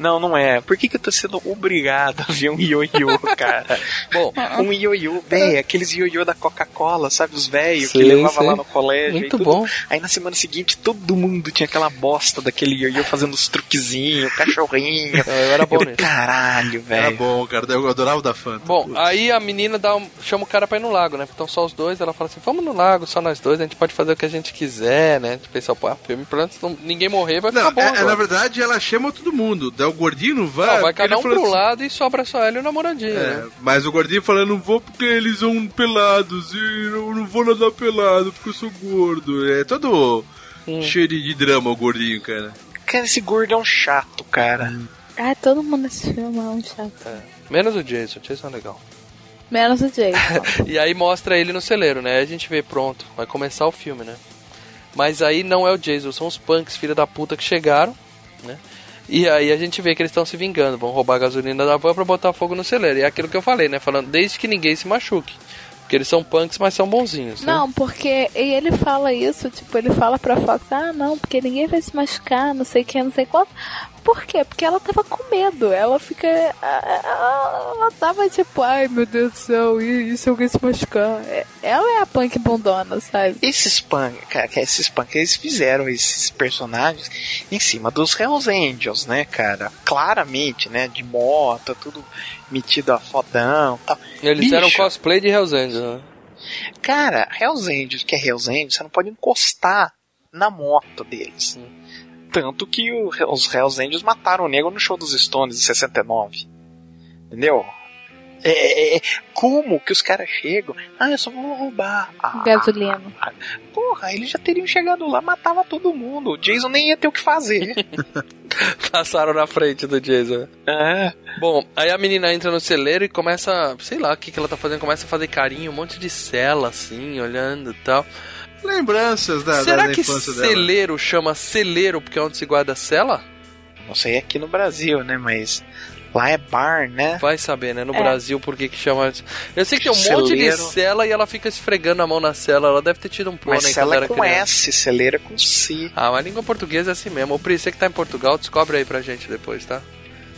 Não, não é. Por que, que eu tô sendo obrigado a ver um ioiô, [laughs] cara? Bom, um ioiô, velho, aqueles ioiô da Coca-Cola, sabe? Os velhos que levava sei. lá no colégio. Muito tudo. bom. Aí na semana seguinte todo mundo tinha aquela bosta daquele ioiô fazendo os truquezinhos, cachorrinho. [laughs] Eu era bom nisso. Caralho, Era velho. bom, cara. Eu adorava o da Fanta. Bom, aí a menina dá um- chama o cara pra ir no lago, né? Então só os dois, ela fala assim, vamos no lago, só nós dois, a gente pode fazer o que a gente quiser, né? Tipo, pensar, pô, filme pra não- ninguém morrer, vai ficar Não, bom é, é, agora. na verdade ela chama todo mundo. Daí o gordinho não vai. Não, vai cada ele um pro assim- lado e sobra só ela e o namoradinho, É, né? mas o gordinho falando, não vou porque eles vão pelados e eu não vou nadar pelado porque eu sou gordo. É todo Hum. cheio de drama o gordinho, cara. Cara, esse gordo é um chato, cara. Ah, todo mundo nesse filme é um chato. Menos o Jason, o Jason é legal. Menos o Jay. [laughs] E aí mostra ele no celeiro, né? Aí a gente vê, pronto, vai começar o filme, né? Mas aí não é o Jason, são os punks, filha da puta, que chegaram, né? E aí a gente vê que eles estão se vingando, vão roubar a gasolina da van pra botar fogo no celeiro. E é aquilo que eu falei, né? Falando, desde que ninguém se machuque. Porque eles são punks, mas são bonzinhos, né? Não, porque e ele fala isso, tipo, ele fala pra Fox, ah, não, porque ninguém vai se machucar, não sei o não sei quanto. Por quê? Porque ela tava com medo. Ela fica. Ela, tava tipo, ai meu Deus do céu, e, e se alguém se machucar? É- Ela é a punk bundona, sabe? Esses punk, cara, que esses punk, eles fizeram esses personagens em cima dos Hells Angels, né, cara? Claramente, né? De moto, tudo metido a fodão tal. Eles Bicho, eram cosplay de Hells Angels, né? Cara, Hells Angels, que é Hells Angels, você não pode encostar na moto deles. Tanto que o- os Hells Angels mataram o nego no show dos Stones em 69. Entendeu? É, é, é, como que os caras chegam? Ah, eu só vou roubar. Ah, Gasolina. Porra, eles já teriam chegado lá, matava todo mundo. O Jason nem ia ter o que fazer. [laughs] Passaram na frente do Jason. É. Bom, aí a menina entra no celeiro e começa, sei lá o que, que ela tá fazendo, começa a fazer carinho, um monte de cela, assim, olhando e tal. Lembranças da, Será da, da que infância dela. celeiro chama celeiro porque é onde se guarda cela? Não sei aqui no Brasil, né? Mas lá é bar, né? Vai saber, né? No É. Brasil, por que que chama... Eu sei que tem um monte de Celeiro. cela e ela fica esfregando a mão na cela. Ela deve ter tido um pônei Mas quando cela era é com criança. S, celeira com C. Ah, mas a língua portuguesa é assim mesmo. O Pri, você que tá em Portugal, descobre aí pra gente depois, tá?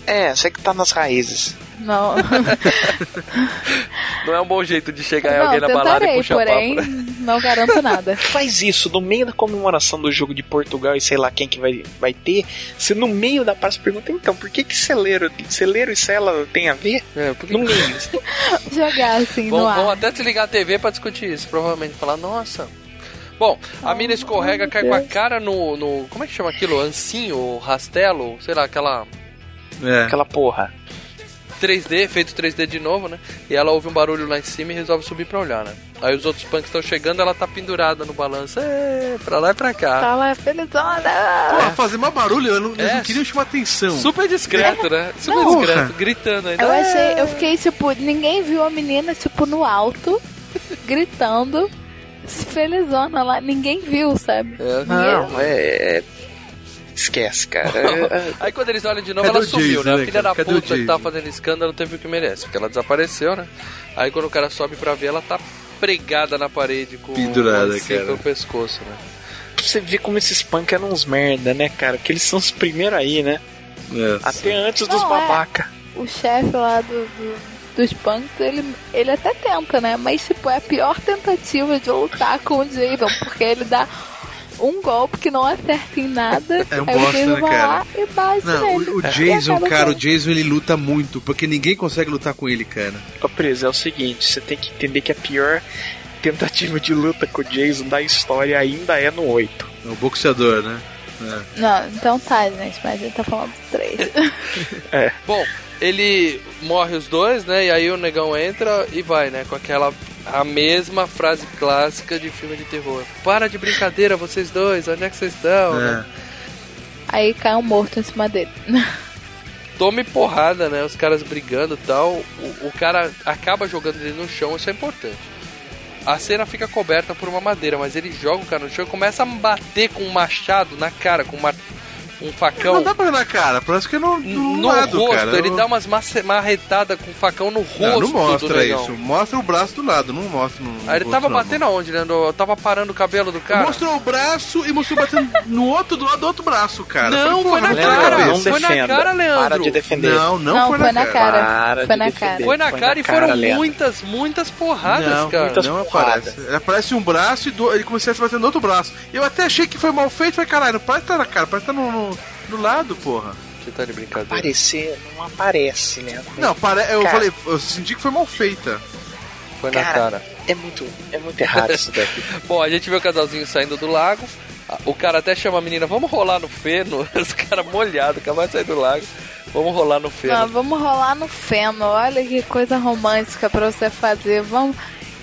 É, você que tá nas raízes. Não. [laughs] Não é um bom jeito de chegar em não, alguém na balada e tentarei, puxar porém, papo. né? não garanto nada. [laughs] Faz isso no meio da comemoração do jogo de Portugal e sei lá quem que vai, vai ter. Você no meio da praça pergunta, então, por que que celeiro, celeiro e cela tem a ver? É, porque... No meio. [laughs] Jogar assim Vão, no ar. vão até desligar a TV pra discutir isso, provavelmente. Falar, nossa. Bom, a mina escorrega, cai com a cara no, no. Como é que chama aquilo? Ancinho, rastelo, sei lá, aquela. É. Aquela porra. 3D, feito 3D de novo, né? E ela ouve um barulho lá em cima e resolve subir pra olhar, né? Aí os outros punks estão chegando, ela tá pendurada no balanço, é, pra lá e pra cá. Tá lá, felizona. Porra, fazer mais barulho, eu não, É. não queriam chamar atenção. Super discreto, né? Super Não. discreto, gritando ainda. Eu "É". achei, eu fiquei tipo, ninguém viu a menina, tipo, no alto, [laughs] gritando, felizona lá, ninguém viu, sabe? É. Não, é. Esquece, cara. [laughs] É- Aí quando eles olham de novo, Cadê ela o sumiu, Jason, né? A filha da Cadê puta que tava fazendo escândalo teve o que merece, porque ela desapareceu, né? Aí quando o cara sobe pra ver, ela tá pregada na parede com Pendurada, cara. pelo pescoço, né? pra você ver como esses punk eram uns merda, né, cara? Que eles são os primeiros aí, né? É. Até antes dos Não, é. babaca. O chefe lá do, do- dos punks, ele, ele até tenta, né? Mas, tipo, é a pior tentativa de lutar com o Jason, porque ele dá um golpe que não acerta em nada, É um bosta, Jason né, cara? lá e bate Não, nele. o, o Jason, cara, o Jason ele luta muito, porque ninguém consegue lutar com ele, cara. Ô, Presa, é o seguinte, você tem que entender que a pior tentativa de luta com o Jason da história ainda é no 8. É o boxeador, né? É. Não, então tá, gente, mas ele tá falando do 3. Bom, ele morre os dois, né? E aí o negão entra e vai, né? Com aquela. A mesma frase clássica de filme de terror. Para de brincadeira, vocês dois, onde é que vocês estão? né? Aí cai um morto em cima dele. [laughs] Tome porrada, né? Os caras brigando e tal. O, o cara acaba jogando ele no chão, isso é importante. A cena fica coberta por uma madeira, mas ele joga o cara no chão e começa a bater com um machado na cara, com, mar... um facão Não dá pra ver na cara, parece que é no, no, no lado, rosto. cara. ele Eu- dá umas marretadas com o facão no rosto Não, não mostra isso. Mostra o braço do lado, não mostra no. Aí ele tava não. batendo aonde, né? No- tava parando o cabelo do cara? Mostrou o braço e mostrou batendo no outro do lado do outro braço, cara. Não, Eu foi na porra, cara, não foi na cara, Leandro. Para de defender. Não, não, Não, foi, foi na cara. cara. Para Foi de na defender. cara. Foi na Foi cara na e cara, foram Leandro. muitas, muitas porradas, Não, cara. muitas não porradas. aparece. Ele aparece um braço e do- ele começa a bater no outro braço. Eu até achei que foi mal feito, falei, caralho, não parece que tá na cara, parece que tá no, no, no lado, porra. Você tá de brincadeira. Aparecer não aparece, né? Não, pare... eu Cara. falei, eu senti que foi mal feita. Foi na Cara. cara. É muito, é muito errado isso daqui. [laughs] Bom, a gente vê o casalzinho saindo do lago. O cara até chama a menina, vamos rolar no feno. [laughs] Os caras molhados, acabaram de sair do lago. Vamos rolar no feno. Não, vamos rolar no feno. Olha que coisa romântica pra você fazer. Vamos.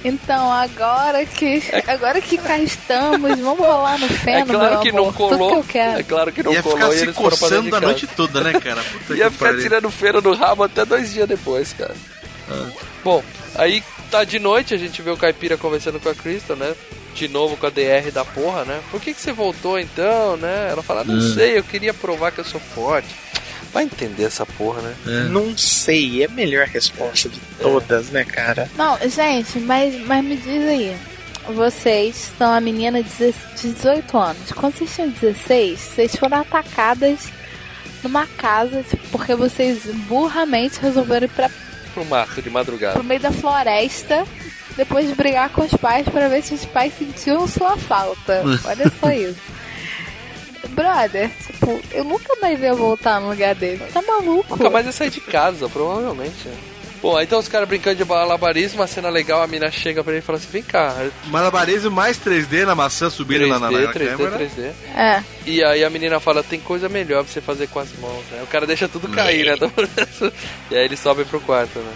Então, agora que agora que cá estamos, vamos rolar no é feno, claro meu que amor. não Tudo que colou. eu quero. É claro que não Ia colou ficar e se coçando a noite toda, né, cara? [laughs] Puta Ia que ficar pariu. tirando feno no rabo até dois dias depois, cara. Bom, aí tá de noite, a gente vê o Caipira conversando com a Crystal, né? De novo com a DR da porra, né? Por que, que você voltou então, né? Ela fala, não sei, eu queria provar que eu sou forte. Vai entender essa porra, né? Não sei, é a melhor resposta de todas, né, cara? Não, gente, mas, mas me diz aí. Vocês são a menina de 18 anos. Quando vocês tinham 16, vocês foram atacadas numa casa, tipo, porque vocês burramente resolveram ir pra, Pro mato de madrugada. pro meio da floresta depois de brigar com os pais pra ver se os pais sentiam sua falta. [laughs] Olha só isso. Brother, tipo, eu nunca mais ia voltar no lugar dele. Tá maluco? Nunca mais ia sair de casa, provavelmente. Bom, aí então os caras brincando de malabarismo, uma cena legal, a mina chega pra ele e fala assim, vem cá, Malabarismo mais 3D na maçã subindo lá na, 3D, na 3D, câmera. 3D. É. E aí a menina fala, tem coisa melhor pra você fazer com as mãos, né? O cara deixa tudo cair, né? [laughs] e aí eles sobem pro quarto, né?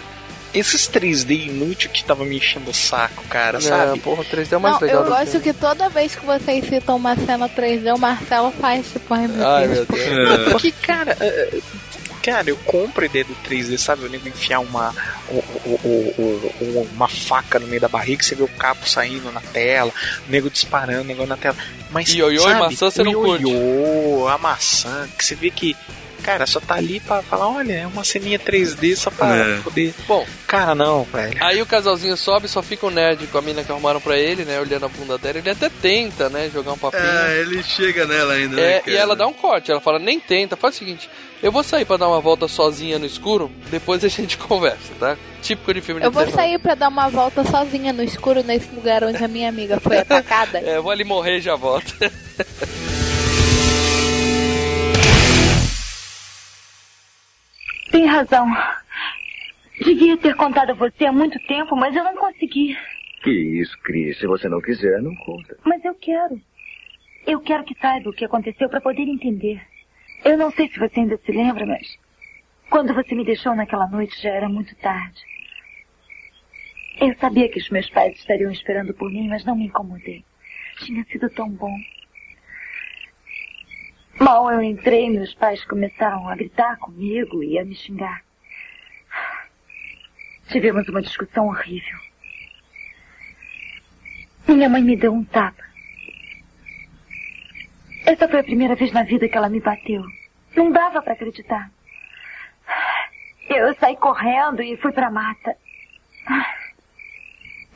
Esses 3D inútil que tava me enchendo o saco, cara, É, sabe? porra, o 3D é o mais Não, legal eu do gosto filme. que toda vez que vocês citam uma cena 3D, o Marcelo faz tipo, ai meu Ai, Deus. meu Deus. quê? [laughs] Porque, cara, é, cara, eu compro a ideia do 3D, sabe? Eu nego enfiar uma, o- o- o- o- uma faca no meio da barriga, você vê o capo saindo na tela, o nego disparando, o negócio na tela. Mas, Ioiô e sabe, maçã você o não curte. ioiô, a maçã, que você vê que, cara, só tá ali pra falar, olha, é uma ceninha 3D só pra É. poder... Bom, Cara, não, velho. aí o casalzinho sobe, só fica o nerd com a mina que arrumaram pra ele, né? Olhando a bunda dela. Ele até tenta, né? Jogar um papinho. É, ele chega nela ainda, É, né, e ela dá um corte, ela fala, nem tenta, faz o seguinte, eu vou sair pra dar uma volta sozinha no escuro, depois a gente [laughs] conversa, tá? Típico de filme de Eu vou terror. sair pra dar uma volta sozinha no escuro nesse lugar onde a minha amiga foi atacada. [laughs] É, eu vou ali morrer e já volto. [laughs] Tem razão. Devia ter contado a você há muito tempo, mas eu não consegui. Que isso, Cris. Se você não quiser, não conta. Mas eu quero. Eu quero que saiba o que aconteceu para poder entender. Eu não sei se você ainda se lembra, mas quando você me deixou naquela noite já era muito tarde. Eu sabia que os meus pais estariam esperando por mim, mas não me incomodei. Tinha sido tão bom. Mal eu entrei, meus pais começaram a gritar comigo e a me xingar. Tivemos uma discussão horrível. Minha mãe me deu um tapa. Essa foi a primeira vez na vida que ela me bateu. Não dava para acreditar. Eu saí correndo e fui para a mata.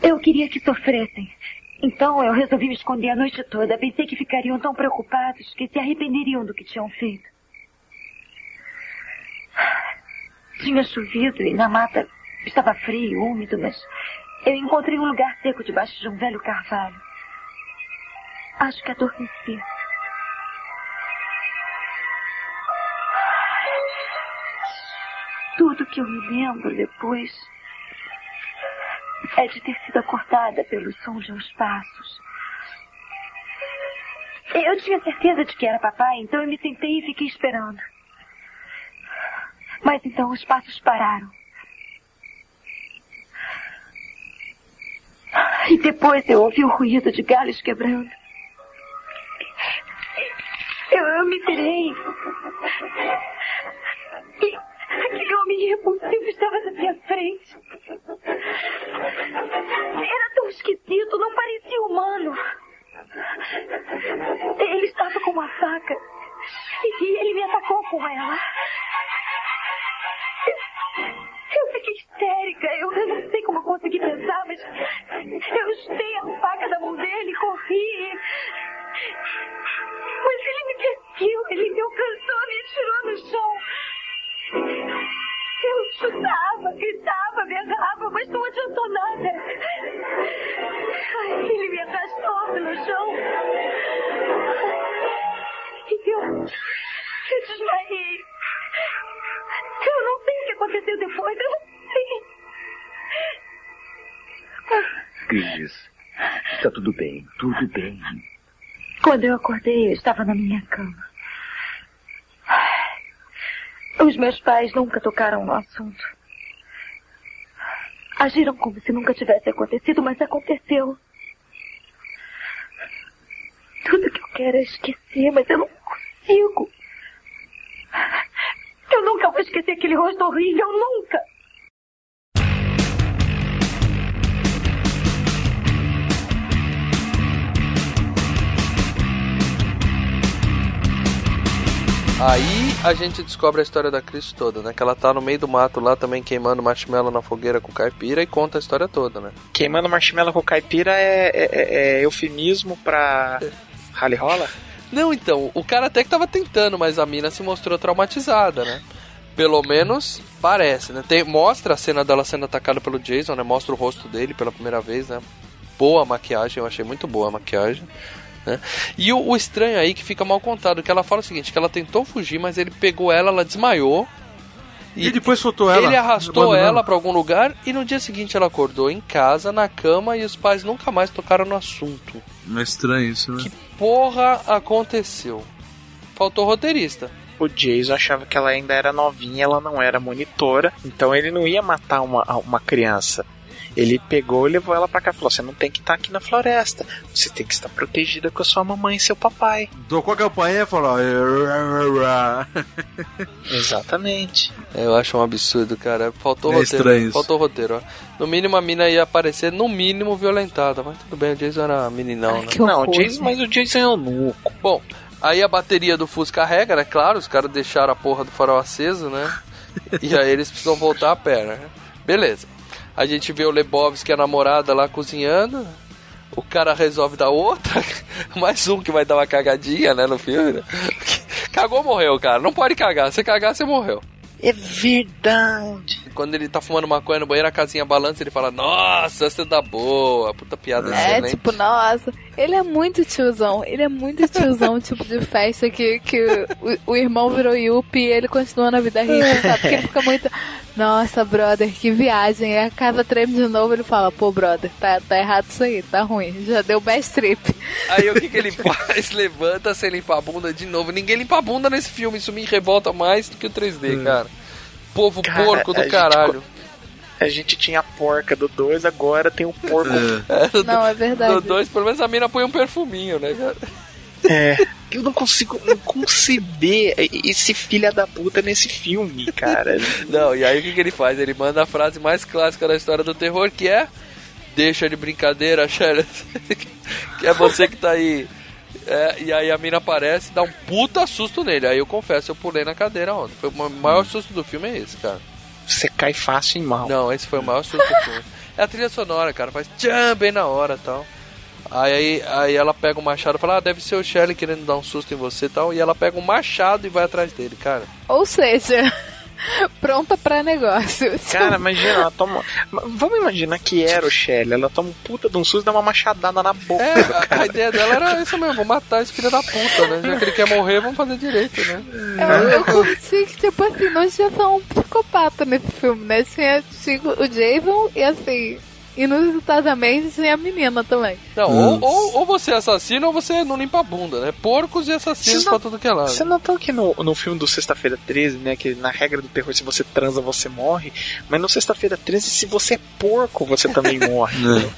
Eu queria que sofressem. Então eu resolvi me esconder a noite toda. Pensei que ficariam tão preocupados que se arrependeriam do que tinham feito. Tinha chovido e na mata estava frio, úmido, mas eu encontrei um lugar seco debaixo de um velho carvalho. Acho que adormeci. Tudo que eu me lembro depois é de ter sido acordada pelo som de uns passos. Eu tinha certeza de que era papai, então eu me sentei e fiquei esperando. Mas então os passos pararam. E depois eu ouvi o ruído de galhos quebrando. Eu, eu me virei. Aquele homem repulsivo estava na minha frente. Era tão esquisito, não parecia humano. Ele estava com uma faca. E ela. Eu fiquei histérica. Eu, não sei como consegui pensar, mas eu estei a faca da mão dele, corri. Mas ele me perseguiu, ele me alcançou, me tirou no chão. Eu chutava, gritava, me agarrava, mas não adiantou nada. Ai, Ele me arrastou pelo chão. E eu, eu desmaiei. Eu não sei o que aconteceu depois, eu não sei. Cris, está tudo bem, tudo bem. Quando eu acordei, eu estava na minha cama. Os meus pais nunca tocaram no assunto. Agiram como se nunca tivesse acontecido, mas aconteceu. Tudo que eu quero é esquecer, mas eu não consigo. Eu nunca vou esquecer aquele rosto horrível, nunca. Aí a gente descobre a história da Chris toda, né? Que ela tá no meio do mato lá também queimando marshmallow na fogueira com caipira e conta a história toda, né? Queimando marshmallow com caipira é, é- é- é eufemismo pra rally rola? Não, então, o cara até que tava tentando, mas a mina se mostrou traumatizada, né? Pelo menos parece, né? Tem, mostra a cena dela sendo atacada pelo Jason, né? Mostra o rosto dele pela primeira vez, né? Boa maquiagem, eu achei muito boa a maquiagem. Né? E o, o estranho aí que fica mal contado, que ela fala o seguinte, que ela tentou fugir, mas ele pegou ela, ela desmaiou. E, depois soltou ela. Ele arrastou ela pra algum lugar e no dia seguinte ela acordou em casa, na cama, e os pais nunca mais tocaram no assunto. Não é estranho isso, né? Porra, aconteceu. Faltou roteirista. O Jason achava que ela ainda era novinha, ela não era monitora, então ele não ia matar uma, uma criança. Ele pegou e levou ela pra cá e falou: Você não tem que estar aqui na floresta, você tem que estar protegida com a sua mamãe e seu papai. Tocou a campainha e falou. Exatamente. Eu acho um absurdo, cara. Faltou É roteiro. estranho. Faltou roteiro, ó. No mínimo a mina ia aparecer, no mínimo, violentada. Mas tudo bem, o Jason era meninão, né? não, o Jason, mas o Jason é um nuco. Bom, aí a bateria do Fusca carrega, né? Claro, os caras deixaram a porra do farol aceso, né? e aí eles precisam voltar a pé, né? Beleza. A gente vê o Lebowski, a namorada lá cozinhando. O cara resolve dar outra. [laughs] Mais um que vai dar uma cagadinha, né, no filme. Né? [laughs] Cagou, morreu, cara. Não pode cagar. Se cagar, você morreu. É verdade. Quando ele tá fumando maconha no banheiro, a casinha balança ele fala, nossa, essa é da boa. Puta piada É, excelente. tipo, nossa, ele é muito tiozão. Ele é muito tiozão, [laughs] tipo de festa que, que o, o irmão virou Yuppie e ele continua na vida rica, sabe? Porque ele fica muito. Nossa, brother, que viagem. Aí a casa treme de novo ele fala, pô, brother, tá, tá errado isso aí, tá ruim. Já deu best trip. Aí o que, que ele faz? [laughs] Levanta sem limpar a bunda de novo. Ninguém limpa a bunda nesse filme. Isso me revolta mais do que o 3D, cara. Povo Cara, porco do gente caralho. A gente tinha a porca do 2, agora tem o porco. É, [laughs] Não, é verdade. No 2, pelo menos a mina põe um perfuminho, né, cara? É. Eu não consigo não conceber esse filha da puta nesse filme, cara. Não, e aí o que, que ele faz? Ele manda a frase mais clássica da história do terror, que é Deixa de brincadeira, Shelley. [laughs] que é você que tá aí. É, e aí a mina aparece e dá um puta susto nele. Aí eu confesso, eu pulei na cadeira ontem. Foi o maior susto do filme é esse, cara. Você cai fácil em mal. Não, esse foi o maior susto do filme. É a trilha sonora, cara. Faz tchan bem na hora e tal. Aí, aí ela pega o machado e fala, ah, deve ser o Shelley querendo dar um susto em você e tal. E ela pega um machado e vai atrás dele, cara. Ou seja, [laughs] pronta pra negócio. Cara, [laughs] imagina, ela toma. Vamos imaginar que era o Shelly. Ela toma um puta de um susto e dá uma machadada na boca. É, a, a ideia dela era isso mesmo, vou matar esse filho da puta, né? Já que ele quer morrer, vamos fazer direito, né? Eu, eu curti que, tipo assim, não tinha só um psicopata nesse filme, né? Tinha o Jason e assim, inusitadamente tinha a menina também. Não, ou, ou, ou você é assassino ou você não limpa a bunda, né? Porcos e assassinos Vocês pra não- tudo que é lado. Você notou que no, no filme do Sexta-feira 13, né? Que na regra do terror, se você transa, você morre. Mas no Sexta-feira 13, se você é porco, você também [laughs] morre. entendeu?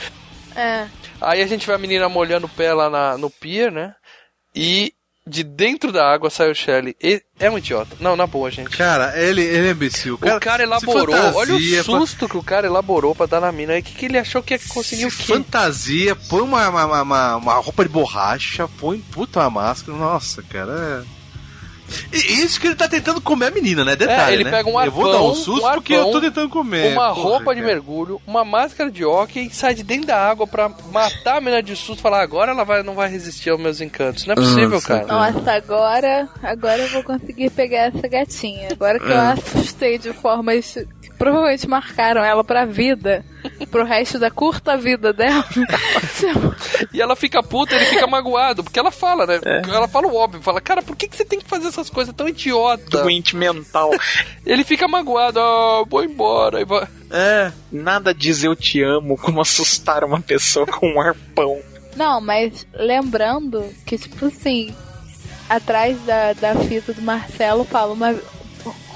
É. Aí a gente vê a menina molhando o pé lá na, no pier, né? E de dentro da água sai o Shelley. E é um idiota. Não, na boa, gente. Cara, ele, ele é imbecil. O cara, elaborou, olha o fa- susto que o cara elaborou pra dar na mina. O que, que ele achou que ia conseguir o se quê? fantasia, põe uma, uma, uma, uma roupa de borracha, põe puta uma máscara. Nossa, cara. É... E isso que ele tá tentando comer a menina, né? Detalhe, É, ele né? pega um Eu vou dar arpão, um susto um porque eu tô arpão, tentando comer. uma Porra, roupa de cara. mergulho, uma máscara de hóquei, sai de dentro da água pra matar a menina de susto e falar agora ela vai, não vai resistir aos meus encantos. Não é possível, Nossa, cara. Nossa, agora, agora eu vou conseguir pegar essa gatinha. Agora que eu É. assustei de formas provavelmente marcaram ela pra vida, pro resto da curta vida dela. E ela fica puta, ele fica magoado, porque ela fala, né? É. Ela fala o óbvio, fala, cara, por que, que você tem que fazer essas coisas tão idiota? Doente mental. Ele fica magoado, ah, vou embora. E vai... É. Nada diz eu te amo como assustar uma pessoa com um arpão. Não, mas lembrando que, tipo assim, atrás da, da fita do Marcelo fala uma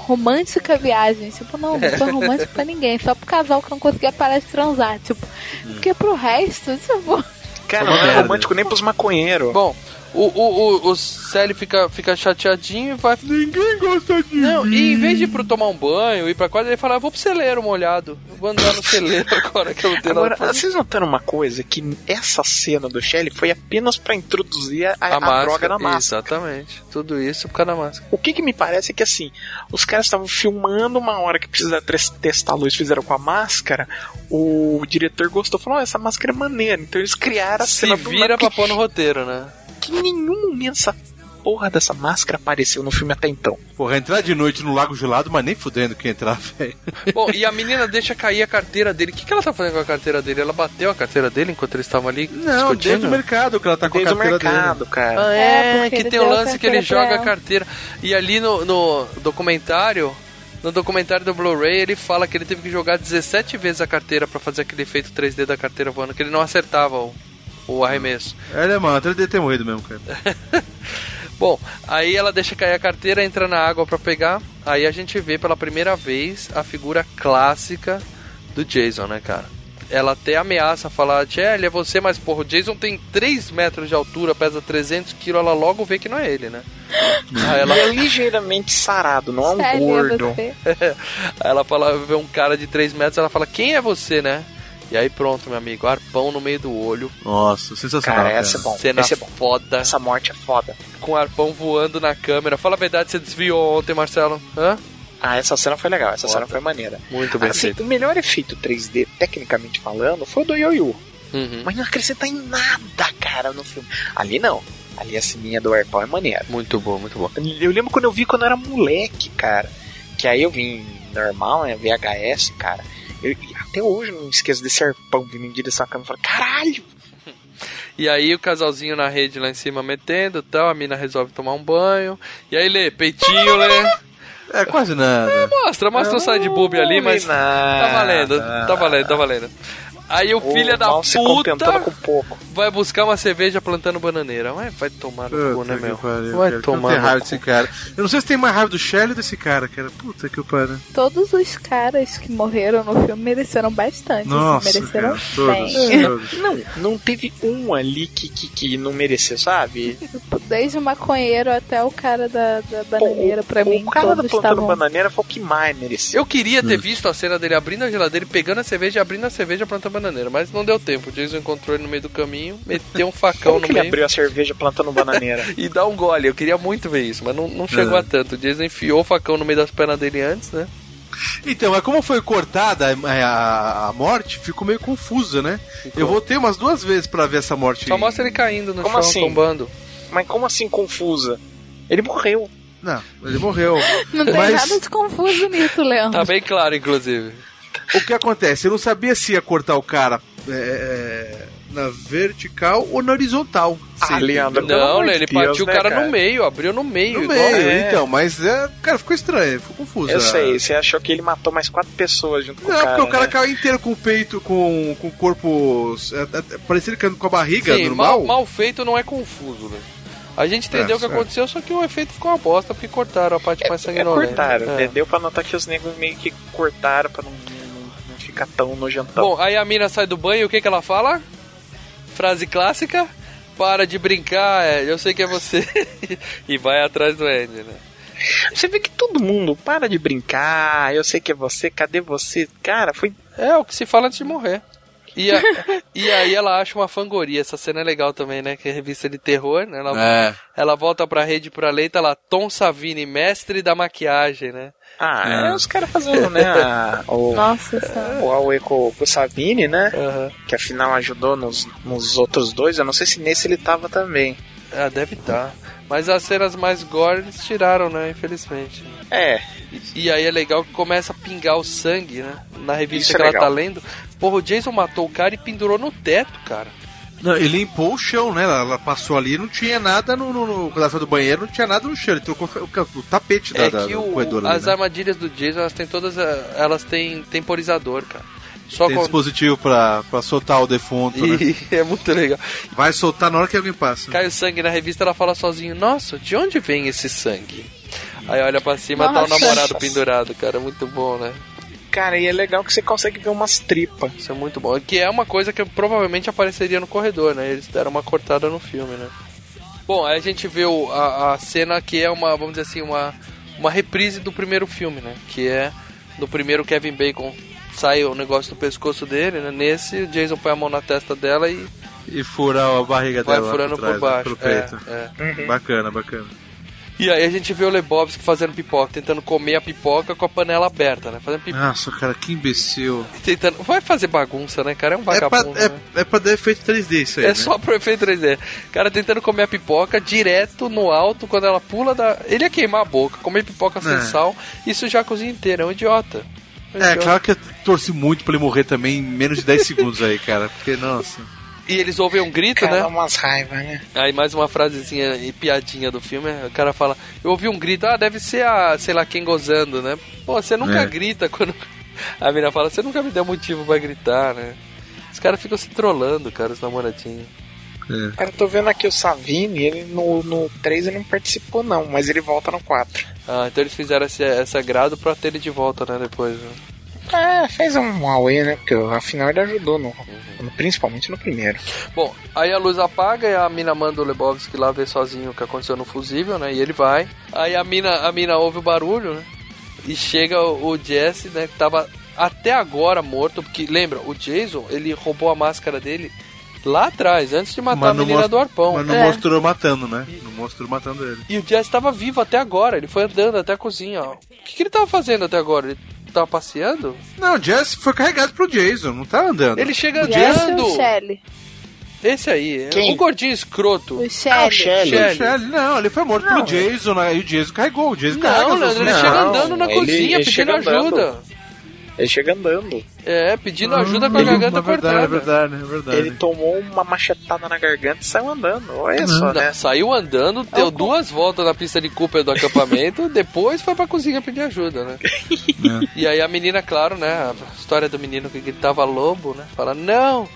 romântica viagem. Tipo, não, não foi romântico pra ninguém. Só pro casal que não conseguia parar de transar. Tipo, porque pro resto, tipo. Cara, não é romântico nem pros maconheiros. Bom, o, o, o, o Célio fica, fica chateadinho e vai. Ninguém gosta de Não, mim. e em vez de ir pro tomar um banho, ir pra quadra, ele fala, "Ah, vou pro celeiro molhado. Eu Vou andar no celeiro [laughs] agora que eu não tenho nada Agora, pra fazer. vocês notaram uma coisa? Que essa cena do Shelley foi apenas pra introduzir a, A, a máscara, droga na máscara. Exatamente. Tudo isso por causa da máscara. O que que me parece é que assim, os caras estavam filmando uma hora que precisa testar a luz, fizeram com a máscara, o diretor gostou, falou, "Ó, essa máscara é maneira, então eles criaram a Se cena do vira nada, pra pôr no roteiro, né? Que em nenhum momento essa porra dessa máscara apareceu no filme até então. Porra, entrar de noite no lago gelado, mas nem fudendo que entrar, [laughs] velho. Bom, e a menina deixa cair a carteira dele. O que, que ela tá fazendo com a carteira dele? Ela bateu a carteira dele enquanto eles estavam ali Não, discutindo? dentro do mercado que ela tá com a Desde o carteira mercado, dele. cara. Ah, É, é, porque que tem o lance que ele carteira joga a carteira. E ali no, no documentário, no documentário do Blu-ray, ele fala que ele teve que jogar 17 vezes a carteira pra fazer aquele efeito 3D da carteira voando, que ele não acertava o, o arremesso. É, né, mano? Até ele deve ter morrido mesmo, cara. [laughs] Bom, aí ela deixa cair a carteira, entra na água pra pegar. Aí a gente vê pela primeira vez a figura clássica do Jason, né, cara? Ela até ameaça falar, Shelly, é você, mas porra, o Jason tem 3 metros de altura, pesa 300 quilos, ela logo vê que não é ele, né? [laughs] Aí ela, Ele é ligeiramente sarado, não é um Sério, gordo. você? [laughs] aí ela fala, vê um cara de 3 metros, ela fala, quem é você, né? E aí pronto, meu amigo, arpão no meio do olho, Nossa, sensacional. Cara, Cara, essa é bom. cena Esse é bom. foda, Essa morte é foda. com arpão voando na câmera. Fala a verdade, você desviou ontem, Marcelo? Hã? Ah, essa cena foi legal, essa Foda. cena foi maneira. Muito bem Assim, feito. o melhor efeito 3D, tecnicamente falando, foi o do Yoyo. Uhum. Mas não acrescenta em nada, cara, no filme. Ali não. Ali a sininha do arpão é maneira. Muito bom, muito bom. Eu lembro quando eu vi quando eu era moleque, cara. Que aí eu vim normal, né? VHS, cara. Eu, e até hoje eu não esqueço desse arpão vindo em direção à câmera. Eu falei, caralho! E aí o casalzinho na rede lá em cima metendo tal, a mina resolve tomar um banho. E aí lê, peitinho, lê. É, quase nada. Mostra, mostra o side boob ali, mas tá Tá valendo, tá valendo, tá valendo. Aí o filho da puta com pouco. vai buscar uma cerveja plantando bananeira. Ué, vai tomar no cu, né, meu? pariu, Vai cara. tomar no raiva cu. desse cara. Eu não sei se tem mais raiva do Shelley ou desse cara, cara. Puta que pariu. Todos os caras que morreram no filme mereceram bastante. Nossa, assim, mereceram cara, todos, bem. todos. [laughs] Não, não teve um ali que, que, que não mereceu, sabe? [laughs] Desde o maconheiro até o cara da, da bananeira, pra o, mim, o cara da plantando estavam... bananeira foi o que mais mereceu. Eu queria Hum. ter visto a cena dele abrindo a geladeira e pegando a cerveja e abrindo a cerveja plantando bananeira, mas não deu tempo. O Jason encontrou ele no meio do caminho, meteu um facão Como no que ele meio. abriu a cerveja plantando bananeira? [laughs] e dá um gole. Eu queria muito ver isso, mas não, não chegou É. a tanto. O Jason enfiou o facão no meio das pernas dele antes, né? Então, mas como foi cortada a, a- a morte, ficou meio confusa, né? Eu voltei umas duas vezes pra ver essa morte. Só mostra ele caindo no Como chão, assim? tombando. Mas como assim confusa? Ele morreu. Não, ele morreu. [laughs] Não tem Mas- nada de confuso nisso, Leandro. Tá bem claro, inclusive. O que acontece? Eu não sabia se ia cortar o cara é, é, na vertical ou na horizontal. Ah, Sim, Leandro, Não, né, ele Deus, partiu o né, cara, cara? no meio, abriu no meio. No igual- meio, é. então, mas é, cara, ficou estranho, ficou confuso. Eu a- sei, você achou que ele matou mais quatro pessoas junto com Não, o cara. porque o cara né? caiu inteiro com o peito, com, com o corpo. É, é, parecia ele caindo com a barriga Sim, normal. mal, mal feito não é confuso, né? A gente entendeu É, o que certo. aconteceu, só que o efeito ficou uma bosta, porque cortaram a parte mais É, sanguinolenta. cortaram, É. né? Deu pra notar que os negros meio que cortaram pra não, não, não ficar tão nojentão. Bom, aí a mina sai do banho e o que, que ela fala? Frase clássica: Para de brincar, é, eu sei que é você. [laughs] e vai atrás do Andy, né? Você vê que todo mundo para de brincar, eu sei que é você, cadê você? Cara, foi. É o que se fala antes de morrer. E, a- e aí ela acha uma fangoria. Essa cena é legal também, né? Que é revista de terror, né? Ela, É. ela volta pra rede pra lei, tá lá, Tom Savini, mestre da maquiagem, né? Ah, é, os caras fazendo, né? a- [laughs] o, Nossa senhora. o Aue com, com o Savini, né? Aham. Que afinal ajudou nos, nos outros dois. Eu não sei se nesse ele tava também. Ah, deve estar. Mas as cenas mais gore eles tiraram, né? Infelizmente. É, E, e aí é legal que começa a pingar o sangue, né? Na revista Isso é que ela legal. tá lendo. Porra, o Jason matou o cara e pendurou no teto, cara. Não, ele limpou o chão, né? Ela, ela passou ali não tinha nada no, no, no. Quando ela saiu do banheiro, não tinha nada no chão. Ele trocou o, o tapete da, é da- que do o- corredor ali, as né? armadilhas do Jason, elas têm todas. eh, Elas têm temporizador, cara. Só Tem com... dispositivo pra, pra soltar o defunto, né? [laughs] E é muito legal. Vai soltar na hora que alguém passa. Cai o sangue na revista, ela fala sozinho: Nossa, de onde vem esse sangue? Aí olha pra cima, tá o Nossa. namorado pendurado, cara. Muito bom, né? Cara, e é legal que você consegue ver umas tripas. Isso é muito bom. Que é uma coisa que provavelmente apareceria no corredor, né? Eles deram uma cortada no filme, né? Bom, aí a gente vê o- a, a cena que é uma, vamos dizer assim, uma, uma reprise do primeiro filme, né? Que é do primeiro Kevin Bacon sai o negócio do pescoço dele, né? Nesse, o Jason põe a mão na testa dela e E furar a barriga vai dela. lá furando trás, por baixo. Pelo peito. É, é. Bacana, bacana. E aí a gente vê o Lebowski fazendo pipoca, tentando comer a pipoca com a panela aberta, né? Fazendo pipoca. Nossa, cara, que imbecil. Tentando... Vai fazer bagunça, né, cara? É um É pra, vagabundo. é, né? é pra dar efeito 3D isso aí. É né? só pro efeito 3D. O cara tentando comer a pipoca direto no alto, quando ela pula da. Ele ia queimar a boca, comer pipoca sem É. sal e sujar a cozinha inteira. É um idiota. É, idiota. claro que eu torci muito pra ele morrer também em menos de 10 segundos aí, cara. Porque, nossa. E eles ouvem um grito, Cara, né? dá umas raivas, né? Aí mais uma frasezinha e piadinha do filme, o cara fala, eu ouvi um grito, ah, deve ser a, sei lá, quem gozando, né? Pô, você nunca É. grita quando. [laughs] A menina fala, você nunca me deu motivo pra gritar, né? Os caras ficam se trolando, cara, os namoradinhos. Cara, eu tô vendo aqui o Savini, ele no, no 3 ele não participou não, mas ele volta no 4. Ah, então eles fizeram esse, esse agrado pra ter ele de volta, né, depois. Né? É, fez um Huawei, né? Porque afinal ele ajudou, no, no- principalmente no primeiro. Bom, aí a luz apaga e a mina manda o Lebowski lá ver sozinho o que aconteceu no fusível, né? E ele vai. Aí a mina, a mina ouve o barulho, né? E chega o, o Jesse, né? Que tava até agora morto, porque lembra, o Jason, ele roubou a máscara dele lá atrás, antes de matar a menina mos- do arpão. Mas não É. mostrou matando, né? Não mostrou matando ele. E o Jesse tava vivo até agora, ele foi andando até a cozinha, ó. O que, que ele tava fazendo até agora? Ele tava passeando? Não, o Jess foi carregado pro Jason, não tá andando. Ele chega é andando. o Shelly. Esse aí, Quem? o gordinho escroto. O Ah, o Shelly. Shelly. O Shelley, não, ele foi morto Não, pelo Jason, né? E o Jason carregou. O Jason carrega Não, as Leandro, ele outras chega Não, andando na ele- cozinha ele pedindo chega andando. Ele chega andando. É, pedindo ajuda com a Ele- garganta é verdade, cortada. É verdade, é verdade. Ele tomou uma machetada na garganta e saiu andando. Olha só, né? Saiu andando, deu duas voltas na pista de Cooper do acampamento, [laughs] depois foi pra cozinha pedir ajuda, né? [laughs] E aí a menina, claro, né? A história do menino que gritava lobo, né? Fala, não,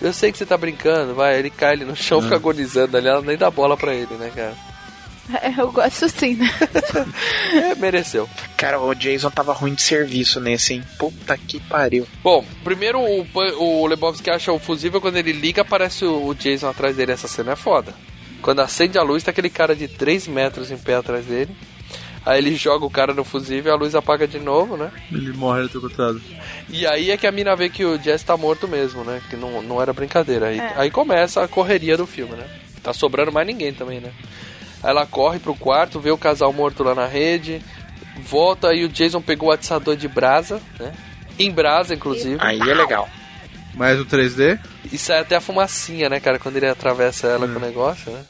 eu sei que você tá brincando, vai. Ele cai ali no chão, fica agonizando ali, ela nem dá bola pra ele, né, cara? É, Eu gosto assim, né? [laughs] É, mereceu. Cara, o Jason tava ruim de serviço nesse, hein? Puta que pariu. Bom, primeiro o, o Lebowski acha o fusível, quando ele liga, aparece o, o Jason atrás dele. Essa cena é foda. Quando acende a luz, tá aquele cara de 3 metros em pé atrás dele. Aí ele joga o cara no fusível, a luz apaga de novo, né? Ele morre eletrocutado. E aí é que a mina vê que o Jess tá morto mesmo, né? Que não, não era brincadeira. Aí, É. aí começa a correria do filme, né? Tá sobrando mais ninguém também, né? Aí ela corre pro quarto, vê o casal morto lá na rede, volta e o Jason pegou o atiçador de brasa, né? Em brasa, inclusive. Aí é legal. Mais um 3D? E sai até a fumacinha, né, cara? Quando ele atravessa ela com o negócio, né?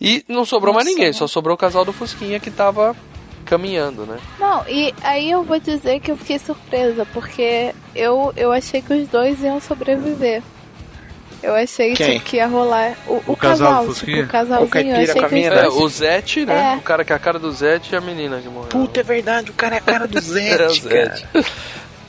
E não sobrou mais Nossa, ninguém, né? só sobrou o casal do Fusquinha que tava caminhando, né? Não, e aí eu vou dizer que eu fiquei surpresa, porque eu, eu achei que os dois iam sobreviver. Eu achei Quem? tipo, que ia rolar o, o, O casal casal, tipo, o casalzinho. O caipira com a mina? É, o Zete, né? É. O cara que é a cara do Zete e a menina que morreu. Puta, é verdade, o cara é a cara do [laughs] É, o Zete. Zete.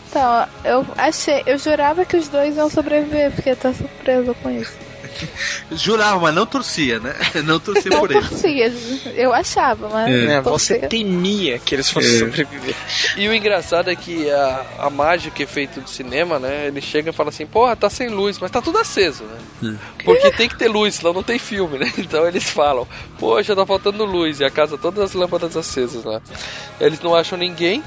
Então, eu achei, eu jurava que os dois iam sobreviver, fiquei até surpresa com isso. [laughs] Jurava, mas não torcia, né? [laughs] Não torcia Não por ele. torcia, eu achava, mas É. Né, não você temia que eles fossem É. sobreviver. E o engraçado é que a, a mágica efeito do cinema, né? Ele chega e fala assim, porra, tá sem luz, mas tá tudo aceso, né? Porque tem que ter luz, senão não tem filme, né? [laughs] Então eles falam, poxa, tá faltando luz, e a casa todas as lâmpadas acesas lá. Eles não acham ninguém.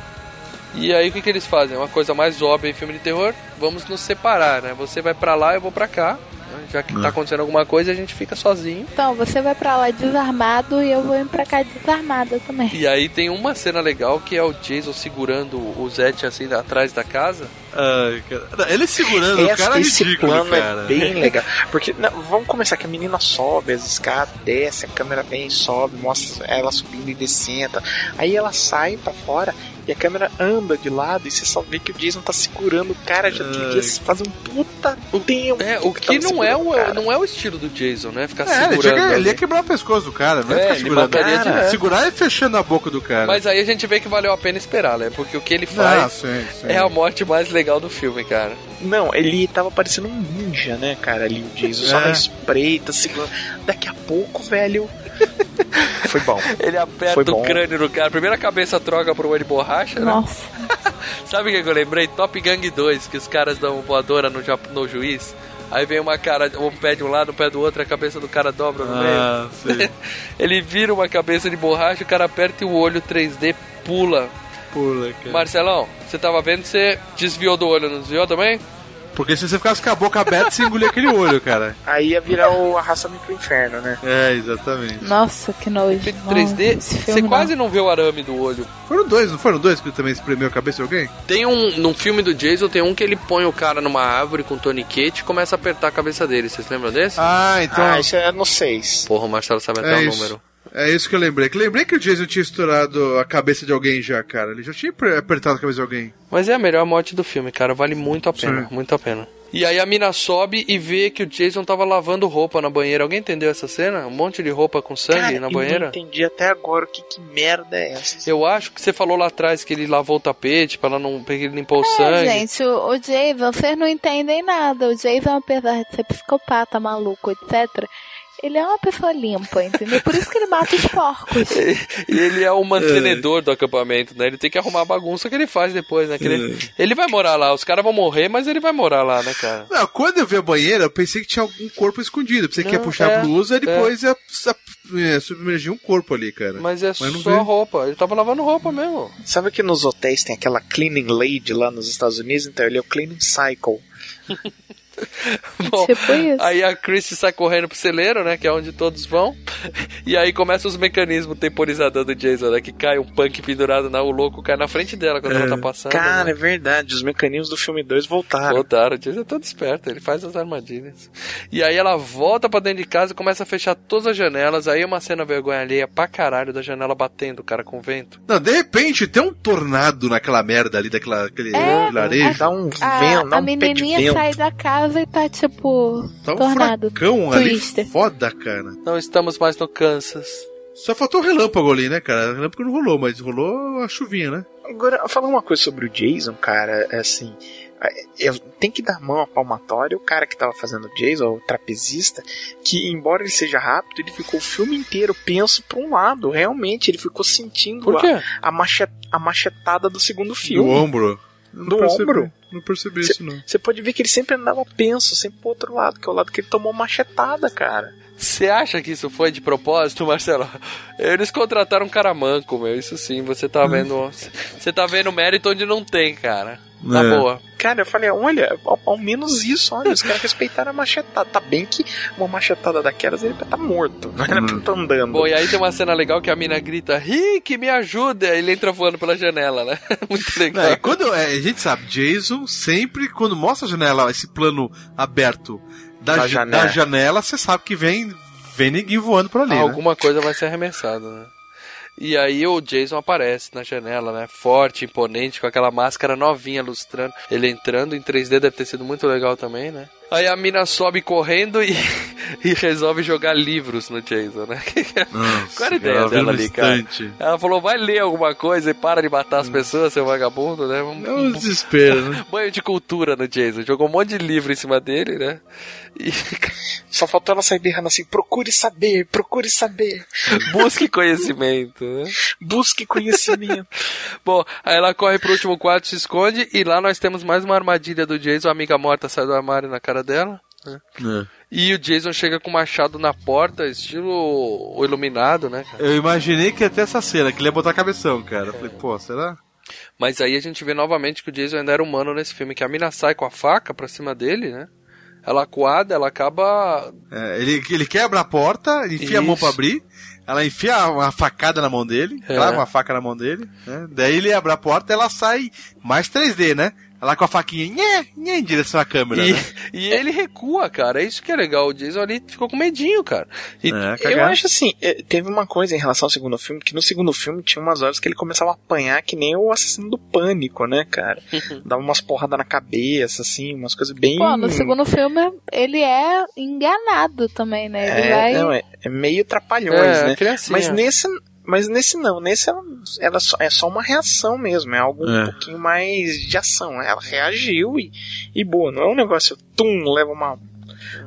E aí o que, que eles fazem? Uma coisa mais óbvia em filme de terror, vamos nos separar, né? Você vai pra lá, eu vou pra cá. Né? Já que tá acontecendo alguma coisa, a gente fica sozinho. Então, você vai pra lá desarmado e eu vou ir pra cá desarmada também. E aí tem uma cena legal que é o Jason segurando o Zet assim atrás da casa. Ai, cara. Ele segurando o Esse- cara é esse ridículo, plano cara. é bem [laughs] legal. Porque não, vamos começar que a menina sobe as escadas, desce, a câmera vem, sobe, mostra ela subindo e descendo. Aí ela sai pra fora e a câmera anda de lado e você só vê que o Jason tá segurando o cara já devia fazer um puta tempo. É, o que tava não é, o, não é o estilo do Jason, né? Ficar É, ele, segurando. que- ele ali. ia quebrar o pescoço do cara, não é, É, ficar ele segurando. Cara, direto. Segurar e fechando a boca do cara. Mas aí a gente vê que valeu a pena esperar, né? Porque o que ele faz Ah, sim, sim. é a morte mais legal do filme, cara. Não, ele tava parecendo um ninja, né, cara, ali o Jason, só É. na espreita, segurando. Daqui a pouco, velho. [laughs] Foi bom. Ele aperta o bom. crânio do cara. Primeira cabeça troca por uma de borracha, né? Nossa. [laughs] Sabe o que eu lembrei? Top Gang 2, que os caras dão voadora no, no juiz. Aí vem uma cara, um pé de um lado, um pé do outro, a cabeça do cara dobra no Ah, meio. sei. [laughs] Ele vira uma cabeça de borracha, o cara aperta e o olho 3D pula. Pula, cara. Marcelão, você tava vendo, você desviou do olho, não desviou também? Porque se você ficasse com a boca aberta, você engolia aquele olho, cara. Aí ia virar o arrastamento pro inferno, né? É, exatamente. Nossa, que nojo. Feito Não, 3D, esse você quase não vê o arame do olho. Foram dois, não foram dois que também espremeu a cabeça de alguém? Tem um, num filme do Jason, tem um que ele põe o cara numa árvore com toniquete e começa a apertar a cabeça dele. Vocês lembram desse? Ah, então. Ah, isso é no 6. Porra, o Marcelo sabe até é o isso. número. É isso que eu lembrei. Que lembrei que o Jason tinha estourado a cabeça de alguém já, cara. Ele já tinha apertado a cabeça de alguém. Mas é a melhor morte do filme, cara. Vale muito a pena, Sim. muito a pena. E aí a mina sobe e vê que o Jason tava lavando roupa na banheira. Alguém entendeu essa cena? Um monte de roupa com sangue Cara, na eu banheira? não entendi até agora o que, que merda é essa. Eu acho que você falou lá atrás que ele lavou o tapete pra ela não pra ele limpar o É, sangue. gente, o, o Jason, vocês não entendem nada. O Jason, apesar de ser psicopata, maluco, etc., ele é uma pessoa limpa, entendeu? Por isso que ele mata os porcos. [laughs] E ele é o mantenedor do acampamento, né? Ele tem que arrumar a bagunça que ele faz depois, né? Que ele, ele vai morar lá. Os caras vão morrer, mas ele vai morar lá, né, cara? Não, quando eu vi a banheira, eu pensei que tinha algum corpo escondido. Pensei que ia Não, puxar é, a blusa e depois ia, ia submergir um corpo ali, cara. Mas é Mas não só roupa. Ele tava lavando roupa mesmo. Sabe que nos hotéis tem aquela cleaning lady lá nos Estados Unidos? Então ele é o cleaning cycle. [laughs] Bom, Tipo isso. aí a Chrissy sai correndo pro celeiro, né? Que é onde todos vão. E aí começam os mecanismos temporizadores do Jason, né? Que cai um punk pendurado na o louco cai na frente dela quando ela tá passando. Cara, né? é verdade. Os mecanismos do filme 2 voltaram. Voltaram, o Jason é todo esperto, ele faz as armadilhas. E aí ela volta pra dentro de casa e começa a fechar todas as janelas. Aí uma cena vergonha alheia pra caralho da janela batendo, o cara com vento. Não, de repente tem um tornado naquela merda ali, daquela, aquele É, vilarejo. Dá um A, vento, dá a um pé de menininha vento. sai da casa e tá tipo. Tá um tornado. furacão ali foda, cara. Não estamos mais no Kansas. Só faltou o relâmpago ali, né, cara? O relâmpago não rolou, mas rolou a chuvinha, né? Agora, falar uma coisa sobre o Jason, cara, é assim. é, Tem que dar mão à palmatória o cara que tava fazendo o Jason, o trapezista, que embora ele seja rápido, ele ficou o filme inteiro penso pra um lado. Realmente, ele ficou sentindo? A, a, machet- a machetada do segundo Do filme. ombro. Do percebi, ombro. Não percebi isso, não. Você pode ver que ele sempre andava penso, sempre pro outro lado, que é o lado que ele tomou machetada, cara. Você acha que isso foi de propósito, Marcelo? Eles contrataram um cara manco, meu. Isso sim, você tá vendo. Você tá vendo mérito onde não tem, cara. Na É. boa. Cara, eu falei, olha, ao, ao menos isso, olha, os caras respeitaram a machetada. Tá bem que uma machetada daquelas ele tá morto, não era pra tá andando. Bom, e aí tem uma cena legal que a mina grita, Rick, me ajuda! Ele entra voando pela janela, né? [laughs] Muito legal. E quando, é, a gente sabe, Jason sempre, quando mostra a janela, esse plano aberto da, Da ja- janela. da janela, você sabe que vem, vem ninguém voando por ali, né? Alguma coisa vai ser arremessada, né? E aí o Jason aparece na janela, né? Forte, imponente, com aquela máscara novinha lustrando. Ele entrando em 3D deve ter sido muito legal também, né? Aí a mina sobe correndo e, [laughs] e resolve jogar livros no Jason, né? [laughs] Nossa, Qual era a ideia dela ali, cara? instante. Ela falou, vai ler alguma coisa e para de matar as pessoas, seu vagabundo, né? Um, É um desespero, né? [laughs] banho de cultura no Jason. Jogou um monte de livro em cima dele, né? E Só faltou ela sair berrando assim, procure saber, procure saber, busque conhecimento, né? busque conhecimento. Bom, aí ela corre pro último quarto, se esconde, e lá nós temos mais uma armadilha do Jason. A amiga morta sai do armário na cara dela. né? É. E o Jason chega com o machado na porta, estilo o iluminado, né? cara? Eu imaginei que ter essa cena, que ele ia botar cabeção, cara. Eu falei, pô, será? Mas aí a gente vê novamente que o Jason ainda era humano nesse filme, que a mina sai com a faca pra cima dele, né? Ela acuada, ela acaba. É, ele, ele quebra a porta, enfia a mão Isso. pra abrir, ela enfia uma facada na mão dele, É. clava uma faca na mão dele, né? Daí ele abre a porta ela sai mais 3D, né? Ela com a faquinha nhé, nhé, em direção à câmera, E, né? e ele recua, cara. É isso que é legal. O Jason ali ficou com medinho, cara. E- É, Eu acho assim, eh, teve uma coisa em relação ao segundo filme, que no segundo filme tinha umas horas que ele começava a apanhar que nem o assassino do pânico, né, cara? Dava umas porradas na cabeça, assim, umas coisas bem. Pô, no segundo filme ele é enganado também, né? Ele é, vai. não, é, é meio trapalhões, É, né? criancinha. Mas nesse. Mas nesse não, nesse ela, ela só, é só uma reação mesmo, é algo um É. pouquinho mais de ação. Ela reagiu e, e boa, não é um negócio, tum, leva uma,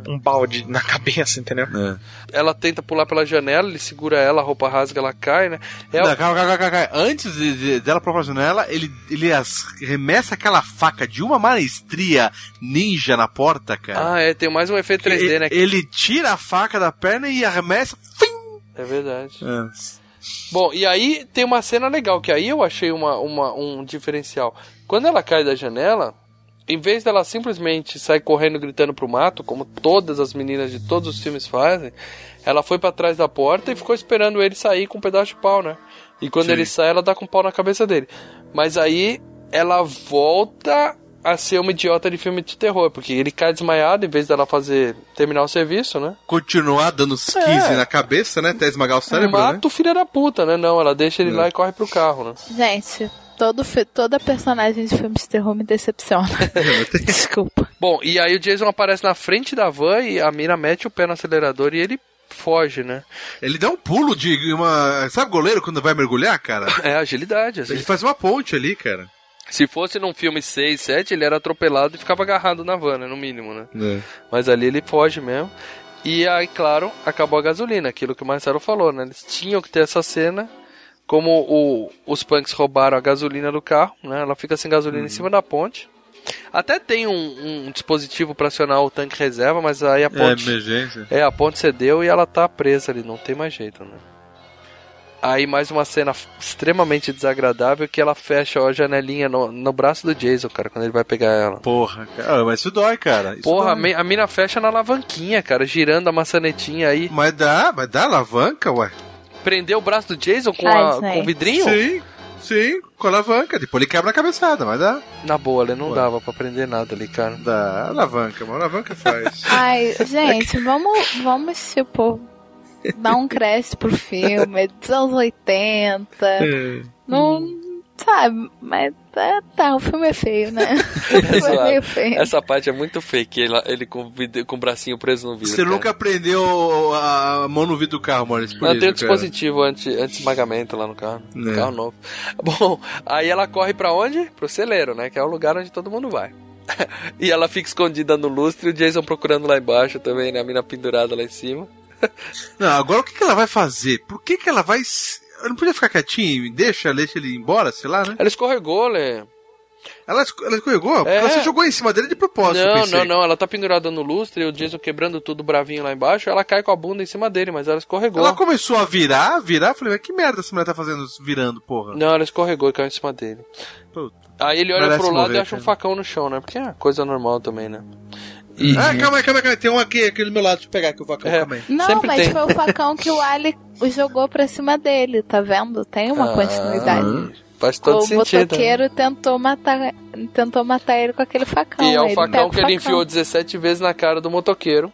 um balde na [laughs] cabeça, entendeu? É. Ela tenta pular pela janela, ele segura ela, a roupa rasga, ela cai, né? É Não, o- calma, calma, calma, calma. Antes de, de- dela proporcionar ela, ele, ele as- remessa aquela faca de uma maestria ninja na porta, cara. Ah, é, tem mais um efeito 3D, ele, né? ele tira a faca da perna e arremessa. É verdade. É. Bom, e aí tem uma cena legal, que aí eu achei uma, uma- um diferencial. Quando ela cai da janela, em vez dela simplesmente sair correndo gritando pro mato, como todas as meninas de todos os filmes fazem, ela foi pra trás da porta e ficou esperando ele sair com um pedaço de pau, né? E quando Sim. ele sai, ela dá com um pau na cabeça dele. Mas aí ela volta a ser uma idiota de filme de terror, porque ele cai desmaiado em vez dela fazer terminar o serviço, né? Continuar dando skis É. na cabeça, né? Até esmagar o cérebro, né? Mata o filho da puta, né? Não, ela deixa ele É. lá e corre pro carro, né? Gente, todo, toda personagem de filme de terror me decepciona. [laughs] Desculpa. Bom, e aí o Jason aparece na frente da van e a mina mete o pé no acelerador e ele foge, né? Ele dá um pulo de uma. Sabe goleiro quando vai mergulhar, cara? [laughs] É agilidade, assim. Ele faz uma ponte ali, cara. Se fosse num filme 6, 7, ele era atropelado e ficava agarrado na van, né? No mínimo, né? É. Mas ali ele foge mesmo. E aí, claro, acabou a gasolina, aquilo que o Marcelo falou, né? Eles tinham que ter essa cena. Como o- os punks roubaram a gasolina do carro, né? Ela fica sem gasolina em cima da ponte. Até tem um, um dispositivo para acionar o tanque reserva, mas aí a ponte. emergência. É, a ponte cedeu e ela tá presa ali, não tem mais jeito, né? Aí mais uma cena extremamente desagradável que ela fecha a janelinha no, no braço do Jason, cara, quando ele vai pegar ela. Porra, cara. Mas isso dói, cara. Isso Porra, a, dói. a mina fecha na alavanquinha, cara, girando a maçanetinha aí. Mas dá, mas dá alavanca, ué. Prendeu o braço do Jason com, a- com o vidrinho? Sim, sim, com alavanca. Depois ele quebra a cabeçada, mas dá. Na boa, ele não Ué. dava pra prender nada ali, cara. Dá alavanca, mas alavanca faz. [laughs] Ai, gente, vamos, vamos, tipo, dar um crédito pro filme, é dos anos 80. Não. Sabe, mas tá, tá, o filme é feio, né? [laughs] O filme é meio feio. Essa parte é muito fake, ele, ele com, com o bracinho preso no vidro. Você cara. nunca prendeu a mão no vidro do carro, Maurício. Não, isso, tem um dispositivo anti- anti-esmagamento lá no carro. É. Carro novo. Bom, aí ela corre pra onde? Pro celeiro, né? Que é o lugar onde todo mundo vai. [laughs] e ela fica escondida no lustre e o Jason procurando lá embaixo também, né? A mina pendurada lá em cima. Não, agora o que, que ela vai fazer? Por que, que ela vai. Ela não podia ficar quietinha e deixa, deixa ele ir embora, sei lá, né? Ela escorregou, Lê. Ela, ela escorregou? É. você jogou em cima dele de propósito, eu Não, não, não. Ela tá pendurada no lustre o Jason quebrando tudo bravinho lá embaixo. Ela cai com a bunda em cima dele, mas ela escorregou. Ela começou a virar, virar, falei, mas que merda essa mulher tá fazendo virando, porra? Não, ela escorregou e caiu em cima dele. Puta. Aí ele olha Merece pro lado morrer, e acha um facão no chão, né? Porque é coisa normal também, né? E... Ah, calma aí, calma aí, calma aí. Tem um aqui, aqui do meu lado, deixa eu pegar aqui o facão É. também. Não, Sempre mas tem. foi o facão que o Ali jogou pra cima dele, tá vendo? Tem uma Ah, continuidade. Faz todo o sentido. né? motoqueiro tentou matar, tentou matar ele com aquele facão. E é o ele facão que o ele facão. enfiou 17 vezes na cara do motoqueiro.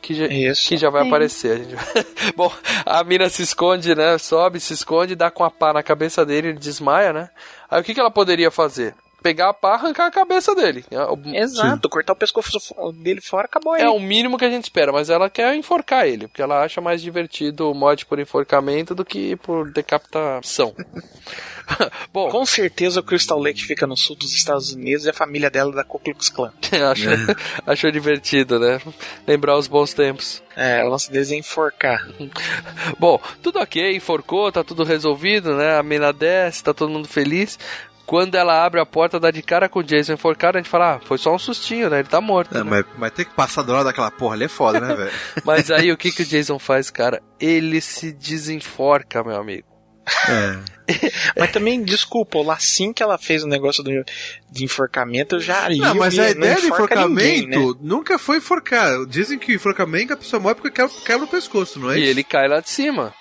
Que já, Isso. que já vai Sim. aparecer. A gente vai- [laughs] Bom, a mina se esconde, né? Sobe, se esconde, dá com a pá na cabeça dele, ele desmaia, né? Aí o que, que ela poderia fazer? Pegar a pá e arrancar a cabeça dele. É o- Exato, cortar o pescoço dele fora, acabou aí. É o mínimo que a gente espera, mas ela quer enforcar ele, porque ela acha mais divertido o mod por enforcamento do que por decapitação. [laughs] Bom, Com certeza o Crystal Lake fica no sul dos Estados Unidos e a família dela é da Ku Klux Klan. [laughs] achou, achou divertido, né? Lembrar os bons tempos. É, o lance deles é enforcar. Bom, tudo ok, enforcou, tá tudo resolvido, né? A mina desce, tá todo mundo feliz. Quando ela abre a porta, dá de cara com o Jason enforcado, a gente fala, ah, foi só um sustinho, né? Ele tá morto. Não, né? mas, mas ter que passar do lado daquela porra ali é foda, né, velho? [laughs] Mas aí o que, que o Jason faz, cara? Ele se desenforca, meu amigo. É. [laughs] Mas também, desculpa, lá assim que ela fez o negócio do, de enforcamento, eu já li. Não, mas a ideia do enforcamento ninguém, né? nunca foi enforcar. Dizem que enforcamento a pessoa morre porque quebra, quebra o pescoço, não é E isso? ele cai lá de cima.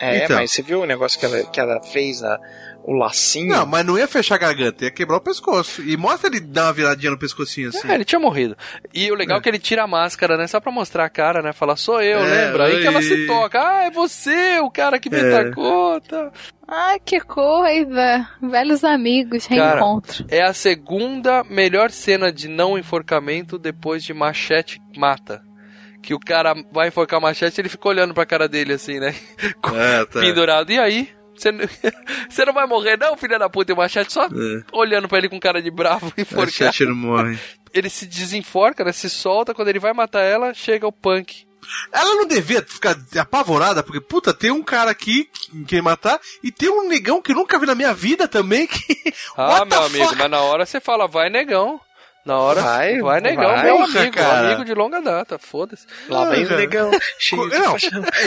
É, Então. mas você viu o negócio que ela, que ela fez, a, o lacinho? Não, mas não ia fechar a garganta, ia quebrar o pescoço. E mostra ele dar uma viradinha no pescocinho assim. É, ele tinha morrido. E o legal é. que ele tira a máscara, né? Só pra mostrar a cara, né? Falar, sou eu, É, lembra? Aí que ela se toca. Ah, é você, o cara que me É. atacou. Tá. Ai, que coisa. Velhos amigos, Cara, reencontro. é a segunda melhor cena de não enforcamento depois de Machete Mata. Que o cara vai enforcar Machete ele fica olhando pra cara dele assim, né? [laughs] É, tá. Pendurado. E aí? Você não- [laughs] Você não vai morrer, não, filha da puta? E o Machete só É. olhando pra ele com cara de bravo e A enforcado. Chat não morre. [laughs] Ele se desenforca, né? Se solta. Quando ele vai matar ela, chega o punk. Ela não devia ficar apavorada, porque, puta, tem um cara aqui que quer matar, e tem um negão que nunca vi na minha vida também, que. [laughs] Ah, meu amigo, mas na hora você fala, vai negão. Na hora, vai, Vai, negão, vai, meu amigo, cara. amigo de longa data, foda-se. Lá vem o negão, cheio de Não,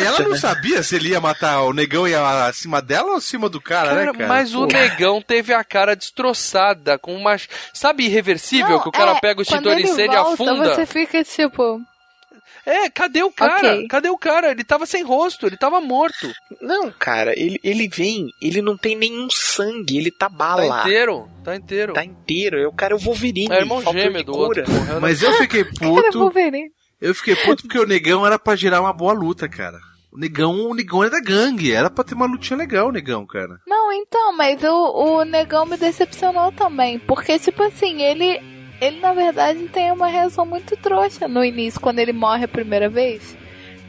ela não sabia se ele ia matar o negão ia acima dela ou acima do cara, Cara, né, cara? mas o negão teve a cara destroçada, com uma. Sabe, irreversível, Não, que o cara é, pega o extintor incêndio e afunda? Você fica tipo. É, cadê o cara? Ok. Cadê o cara? Ele tava sem rosto, ele tava morto. Não, cara, ele, ele vem, ele não tem nenhum sangue, ele tá Tá bala. inteiro, tá inteiro. Tá inteiro. É o cara é o Wolverine. É irmão faltou gêmeo do outro. Mas eu fiquei [laughs] puto. Wolverine. Eu fiquei puto porque o negão era pra gerar uma boa luta, cara. O negão, o negão é da gangue, era pra ter uma lutinha legal, o negão, cara. Não, então, mas o, o negão me decepcionou também. Porque, tipo assim, ele. Ele, na verdade, tem uma reação muito trouxa no início, quando ele morre a primeira vez.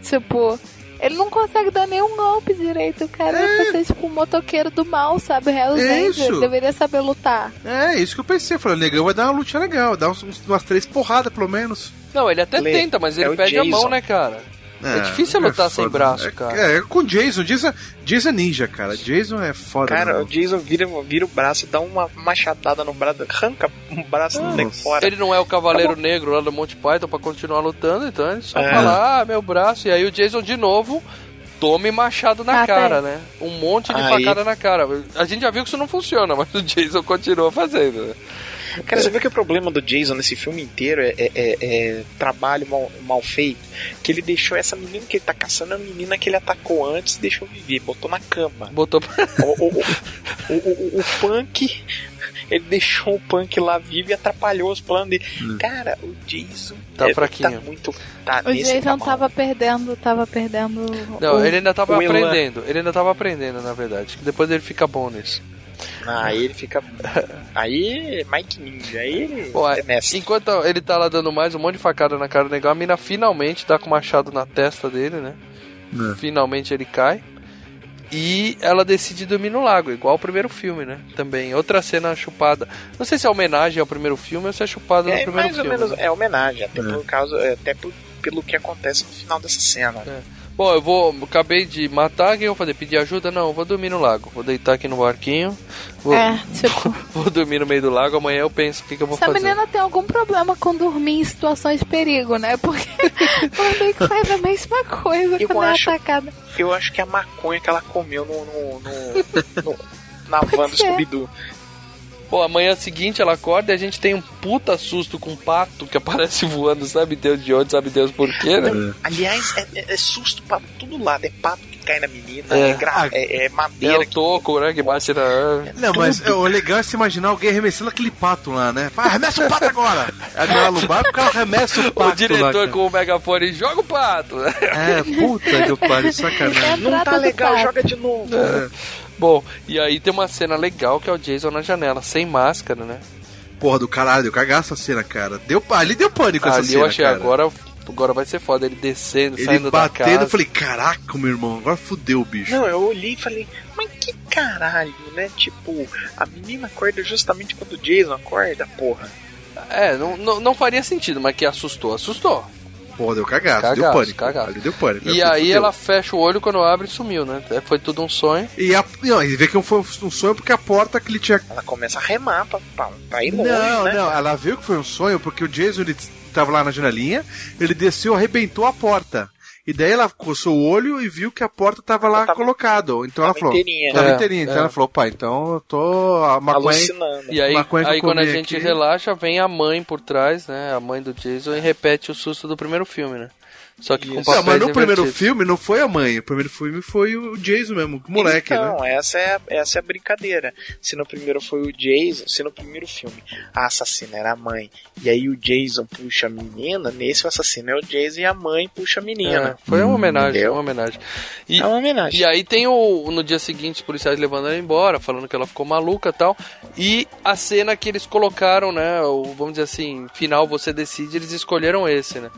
Tipo, ele não consegue dar nenhum golpe direito. O cara é pra ser, tipo, um motoqueiro do mal, sabe? Hells É. Ele deveria saber lutar. É, isso que eu pensei. Eu falei, o negão vai dar uma lutinha legal, dar uns, umas três porradas pelo menos. Não, ele até Lê, tenta, mas ele é perde a mão, Jason. né, cara? É difícil lutar sem foda. braço, É- cara. É, com Jason. Jason, Jason é ninja, cara. Jason é foda. Cara, né? o Jason vira, vira o braço, dá uma machadada no braço, arranca o braço do nego fora. Ele não é o Cavaleiro Negro lá do Monty Python pra continuar lutando, então ele só É. fala, ah, meu braço. E aí o Jason de novo tome machado na Ah, cara, tá. né? Um monte de Aí. facada na cara. A gente já viu que isso não funciona, mas o Jason continua fazendo. Cara, você vê que o problema do Jason nesse filme inteiro é, é- é- é trabalho mal, mal feito. Que ele deixou essa menina que ele tá caçando, a menina que ele atacou antes, deixou viver, botou na cama. Botou O, o, o, o, o- o punk, ele deixou o punk lá vivo e atrapalhou os planos dele. Cara, o Jason Tá é- fraquinho. Tá muito. Tá, O nesse tá Jason mal. tava perdendo, tava perdendo. Não, o- ele ainda tava Elan. aprendendo. Ele ainda tava aprendendo, na verdade. Depois ele fica bom nisso. Ah, Aí ele fica. [laughs] Aí Mike Ninja, aí ele Pô, é mestre. enquanto ele tá lá dando mais um monte de facada na cara do negão, a mina finalmente dá com o machado na testa dele, né? É. Finalmente ele cai. E ela decide dormir no lago, igual o primeiro filme, né? Também. Outra cena chupada. Não sei se é homenagem ao primeiro filme ou se é chupada no É primeiro mais ou filme. menos né? é homenagem, até por causa, é, até por- pelo que acontece no final dessa cena. É. Bom, eu vou. Acabei de matar, o que eu vou fazer? Pedir ajuda? Não, eu vou dormir no lago. Vou deitar aqui no barquinho. Vou, É, [laughs] tipo, vou dormir no meio do lago, amanhã eu penso o que, que eu vou essa fazer. menina tem algum problema com dormir em situações de perigo, né? Porque [laughs] ela meio que faz a mesma coisa Eu quando acho- é atacada. Eu acho que é a maconha que ela comeu no, no- no- no- na van do ser. Scooby-Doo. Pô, amanhã seguinte ela acorda e a gente tem um puta susto com um pato que [laughs] aparece voando, sabe Deus de onde, sabe Deus por quê, né? Aliás, é, é- é susto pra todo lado. É pato que cai na menina, É. é, gra- é- é É madeira o toco, né, que bate na... Não, mas é, o legal é se imaginar alguém arremessando aquele pato lá, né? Fala, arremessa o pato agora! [laughs] Aí ela no barco, o cara arremessa o pato O diretor lá, com o megafone joga o pato. É, puta que eu pariu, sacanagem. Não tá legal, joga de novo. É. Bom, e aí tem uma cena legal que é o Jason na janela, sem máscara, né? Porra do caralho, deu cagaço a cena, cara. Deu, ali deu pânico essa Ali cena, eu achei cara. agora, agora vai ser foda, ele descendo, Ele saindo da batendo, casa. eu falei, caraca, meu irmão, agora fudeu o bicho. Não, eu olhei e falei, mas que caralho, né? Tipo, a menina acorda justamente quando o Jason acorda, porra. É, não, não, não faria sentido, mas que assustou, assustou. Porra, deu cagaço, deu Cagaço, pânico. cagaço. Ali deu pânico. E Fudeu. aí ela fecha o olho quando abre e sumiu, né? É, Foi tudo um sonho. E, a, não, e vê que foi um sonho porque a porta que ele tinha. Ela começa a remar pra, pra, pra ir longe, Não, né? não, ela viu que foi um sonho porque o Jason ele tava lá na janelinha, ele desceu, arrebentou a porta. E daí ela coçou o olho e viu que a porta tava lá colocada. Então ela tava falou. inteirinha. Tava É, inteirinha. Então é. ela falou, pai, então eu tô. A maconha. Alucinando. E aí, aí quando a gente aqui- relaxa, vem a mãe por trás, né? A mãe do Jason e repete o susto do primeiro filme, né? Só que com Isso. Não, papéis mas no primeiro filme não foi a mãe. O primeiro filme foi o Jason mesmo, o moleque, então, né? essa é, a- essa é a brincadeira. Se no primeiro foi o Jason, se no primeiro filme a assassina era a mãe, e aí o Jason puxa a menina, nesse o assassino é o Jason e a mãe puxa a menina. É, foi uma homenagem, Entendeu? uma homenagem. E, É uma homenagem. E aí tem o. No dia seguinte, os policiais levando ela embora, falando que ela ficou maluca e tal. E a cena que eles colocaram, né? O, vamos dizer assim, final você decide, eles escolheram esse, né?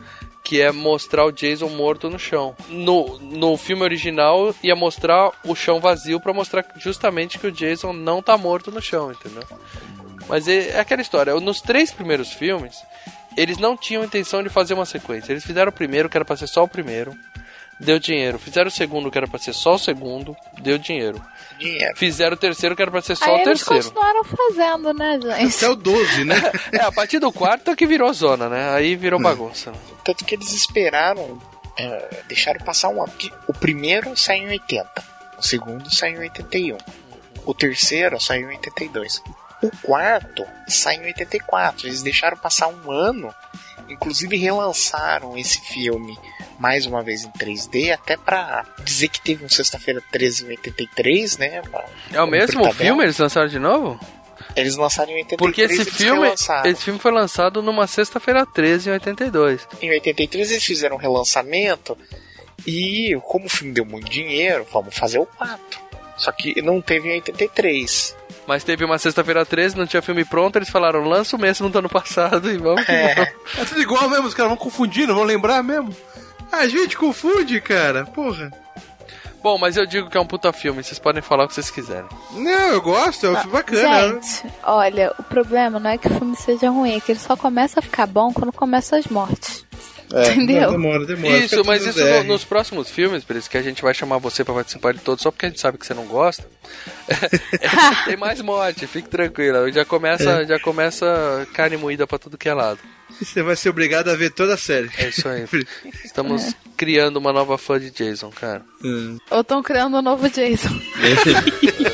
Que é mostrar o Jason morto no chão. No, no filme original ia mostrar o chão vazio pra mostrar justamente que o Jason não tá morto no chão, entendeu? Mas é, é aquela história. Nos três primeiros filmes, eles não tinham intenção de fazer uma sequência. Eles fizeram o primeiro, que era pra ser só o primeiro. Deu dinheiro. Fizeram o segundo, que era pra ser só o segundo. Deu dinheiro. Dinheiro. Fizeram o terceiro, que era pra ser só Aí o eles terceiro. continuaram fazendo, né, gente? Até o 12, né? [laughs] É, a partir do quarto é que virou zona, né? Aí virou bagunça. Tanto que eles esperaram, é, deixaram passar um ano. porque O primeiro saiu em 80, o segundo saiu em 81, o terceiro saiu em 82. O quarto saiu em 84. Eles deixaram passar um ano, inclusive relançaram esse filme mais uma vez em 3D, até pra dizer que teve um Sexta-feira 13 em 83, né? pra- É o mesmo tabela. filme? Eles lançaram de novo? Eles lançaram em 83 Porque esse eles filme, relançaram. esse filme foi lançado numa sexta-feira 13 em 82. Em 83 eles fizeram um relançamento e como o filme deu muito dinheiro, vamos fazer o 4. Só que não teve em 83. Mas teve uma sexta-feira 13, não tinha filme pronto, eles falaram, lança o mesmo do ano passado e vamos que É. vamos. É tudo igual mesmo, os caras vão confundir, não vão lembrar mesmo. A gente confunde, cara. Porra. Bom, mas eu digo que é um puta filme, vocês podem falar o que vocês quiserem. Não, eu gosto, é um filme bacana. Gente, olha, o problema não é que o filme seja ruim, é que ele só começa a ficar bom quando começam as mortes. É, Entendeu? Demora, demora. Isso, mas isso no- nos próximos filmes, por isso que a gente vai chamar você pra participar de todos, só porque a gente sabe que você não gosta. [laughs] tem mais morte, fique tranquila. Já começa, já começa carne moída pra tudo que é lado. Você vai ser obrigado a ver toda a série. É isso aí. [laughs] Estamos criando uma nova fã de Jason, cara. Ou estão criando um novo Jason. [laughs]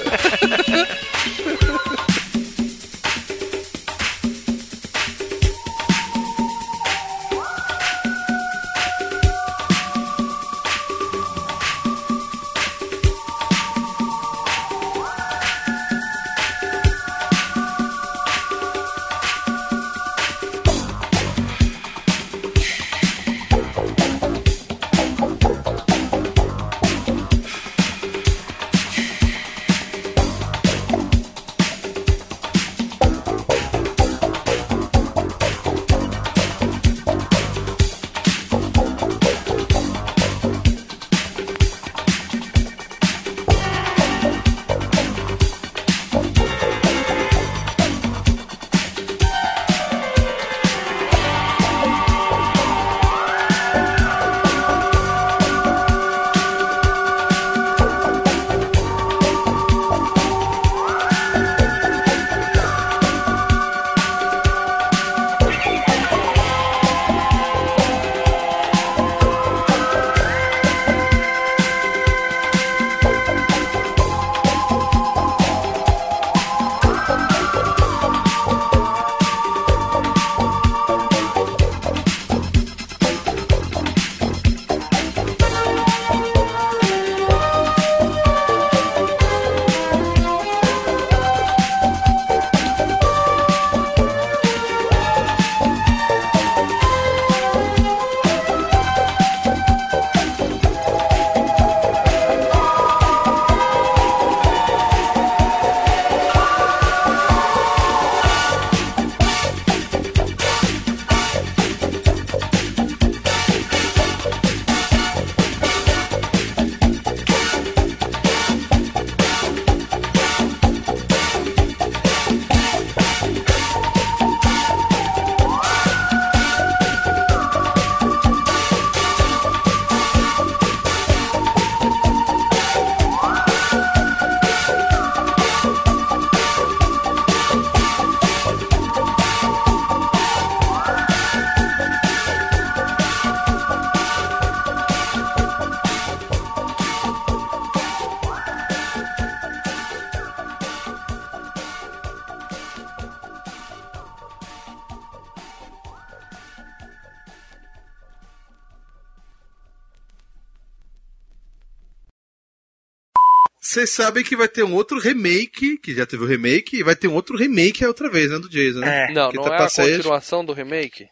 Vocês sabem que vai ter um outro remake, que já teve o remake, e vai ter um outro remake outra vez, né? Do Jason, né? É. Não, Que não tá é a continuação do remake?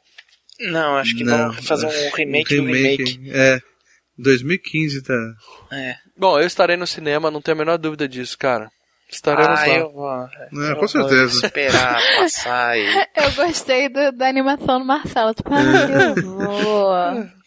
Não, acho que Não, vão fazer um remake do remake. É. 2015 tá. É. Bom, eu estarei no cinema, não tenho a menor dúvida disso, cara. Estaremos ah, lá. eu vou. É, eu com certeza. Vou esperar passar e. [laughs] Eu gostei do- da animação do Marcelo. Tipo, ah, eu vou. [laughs]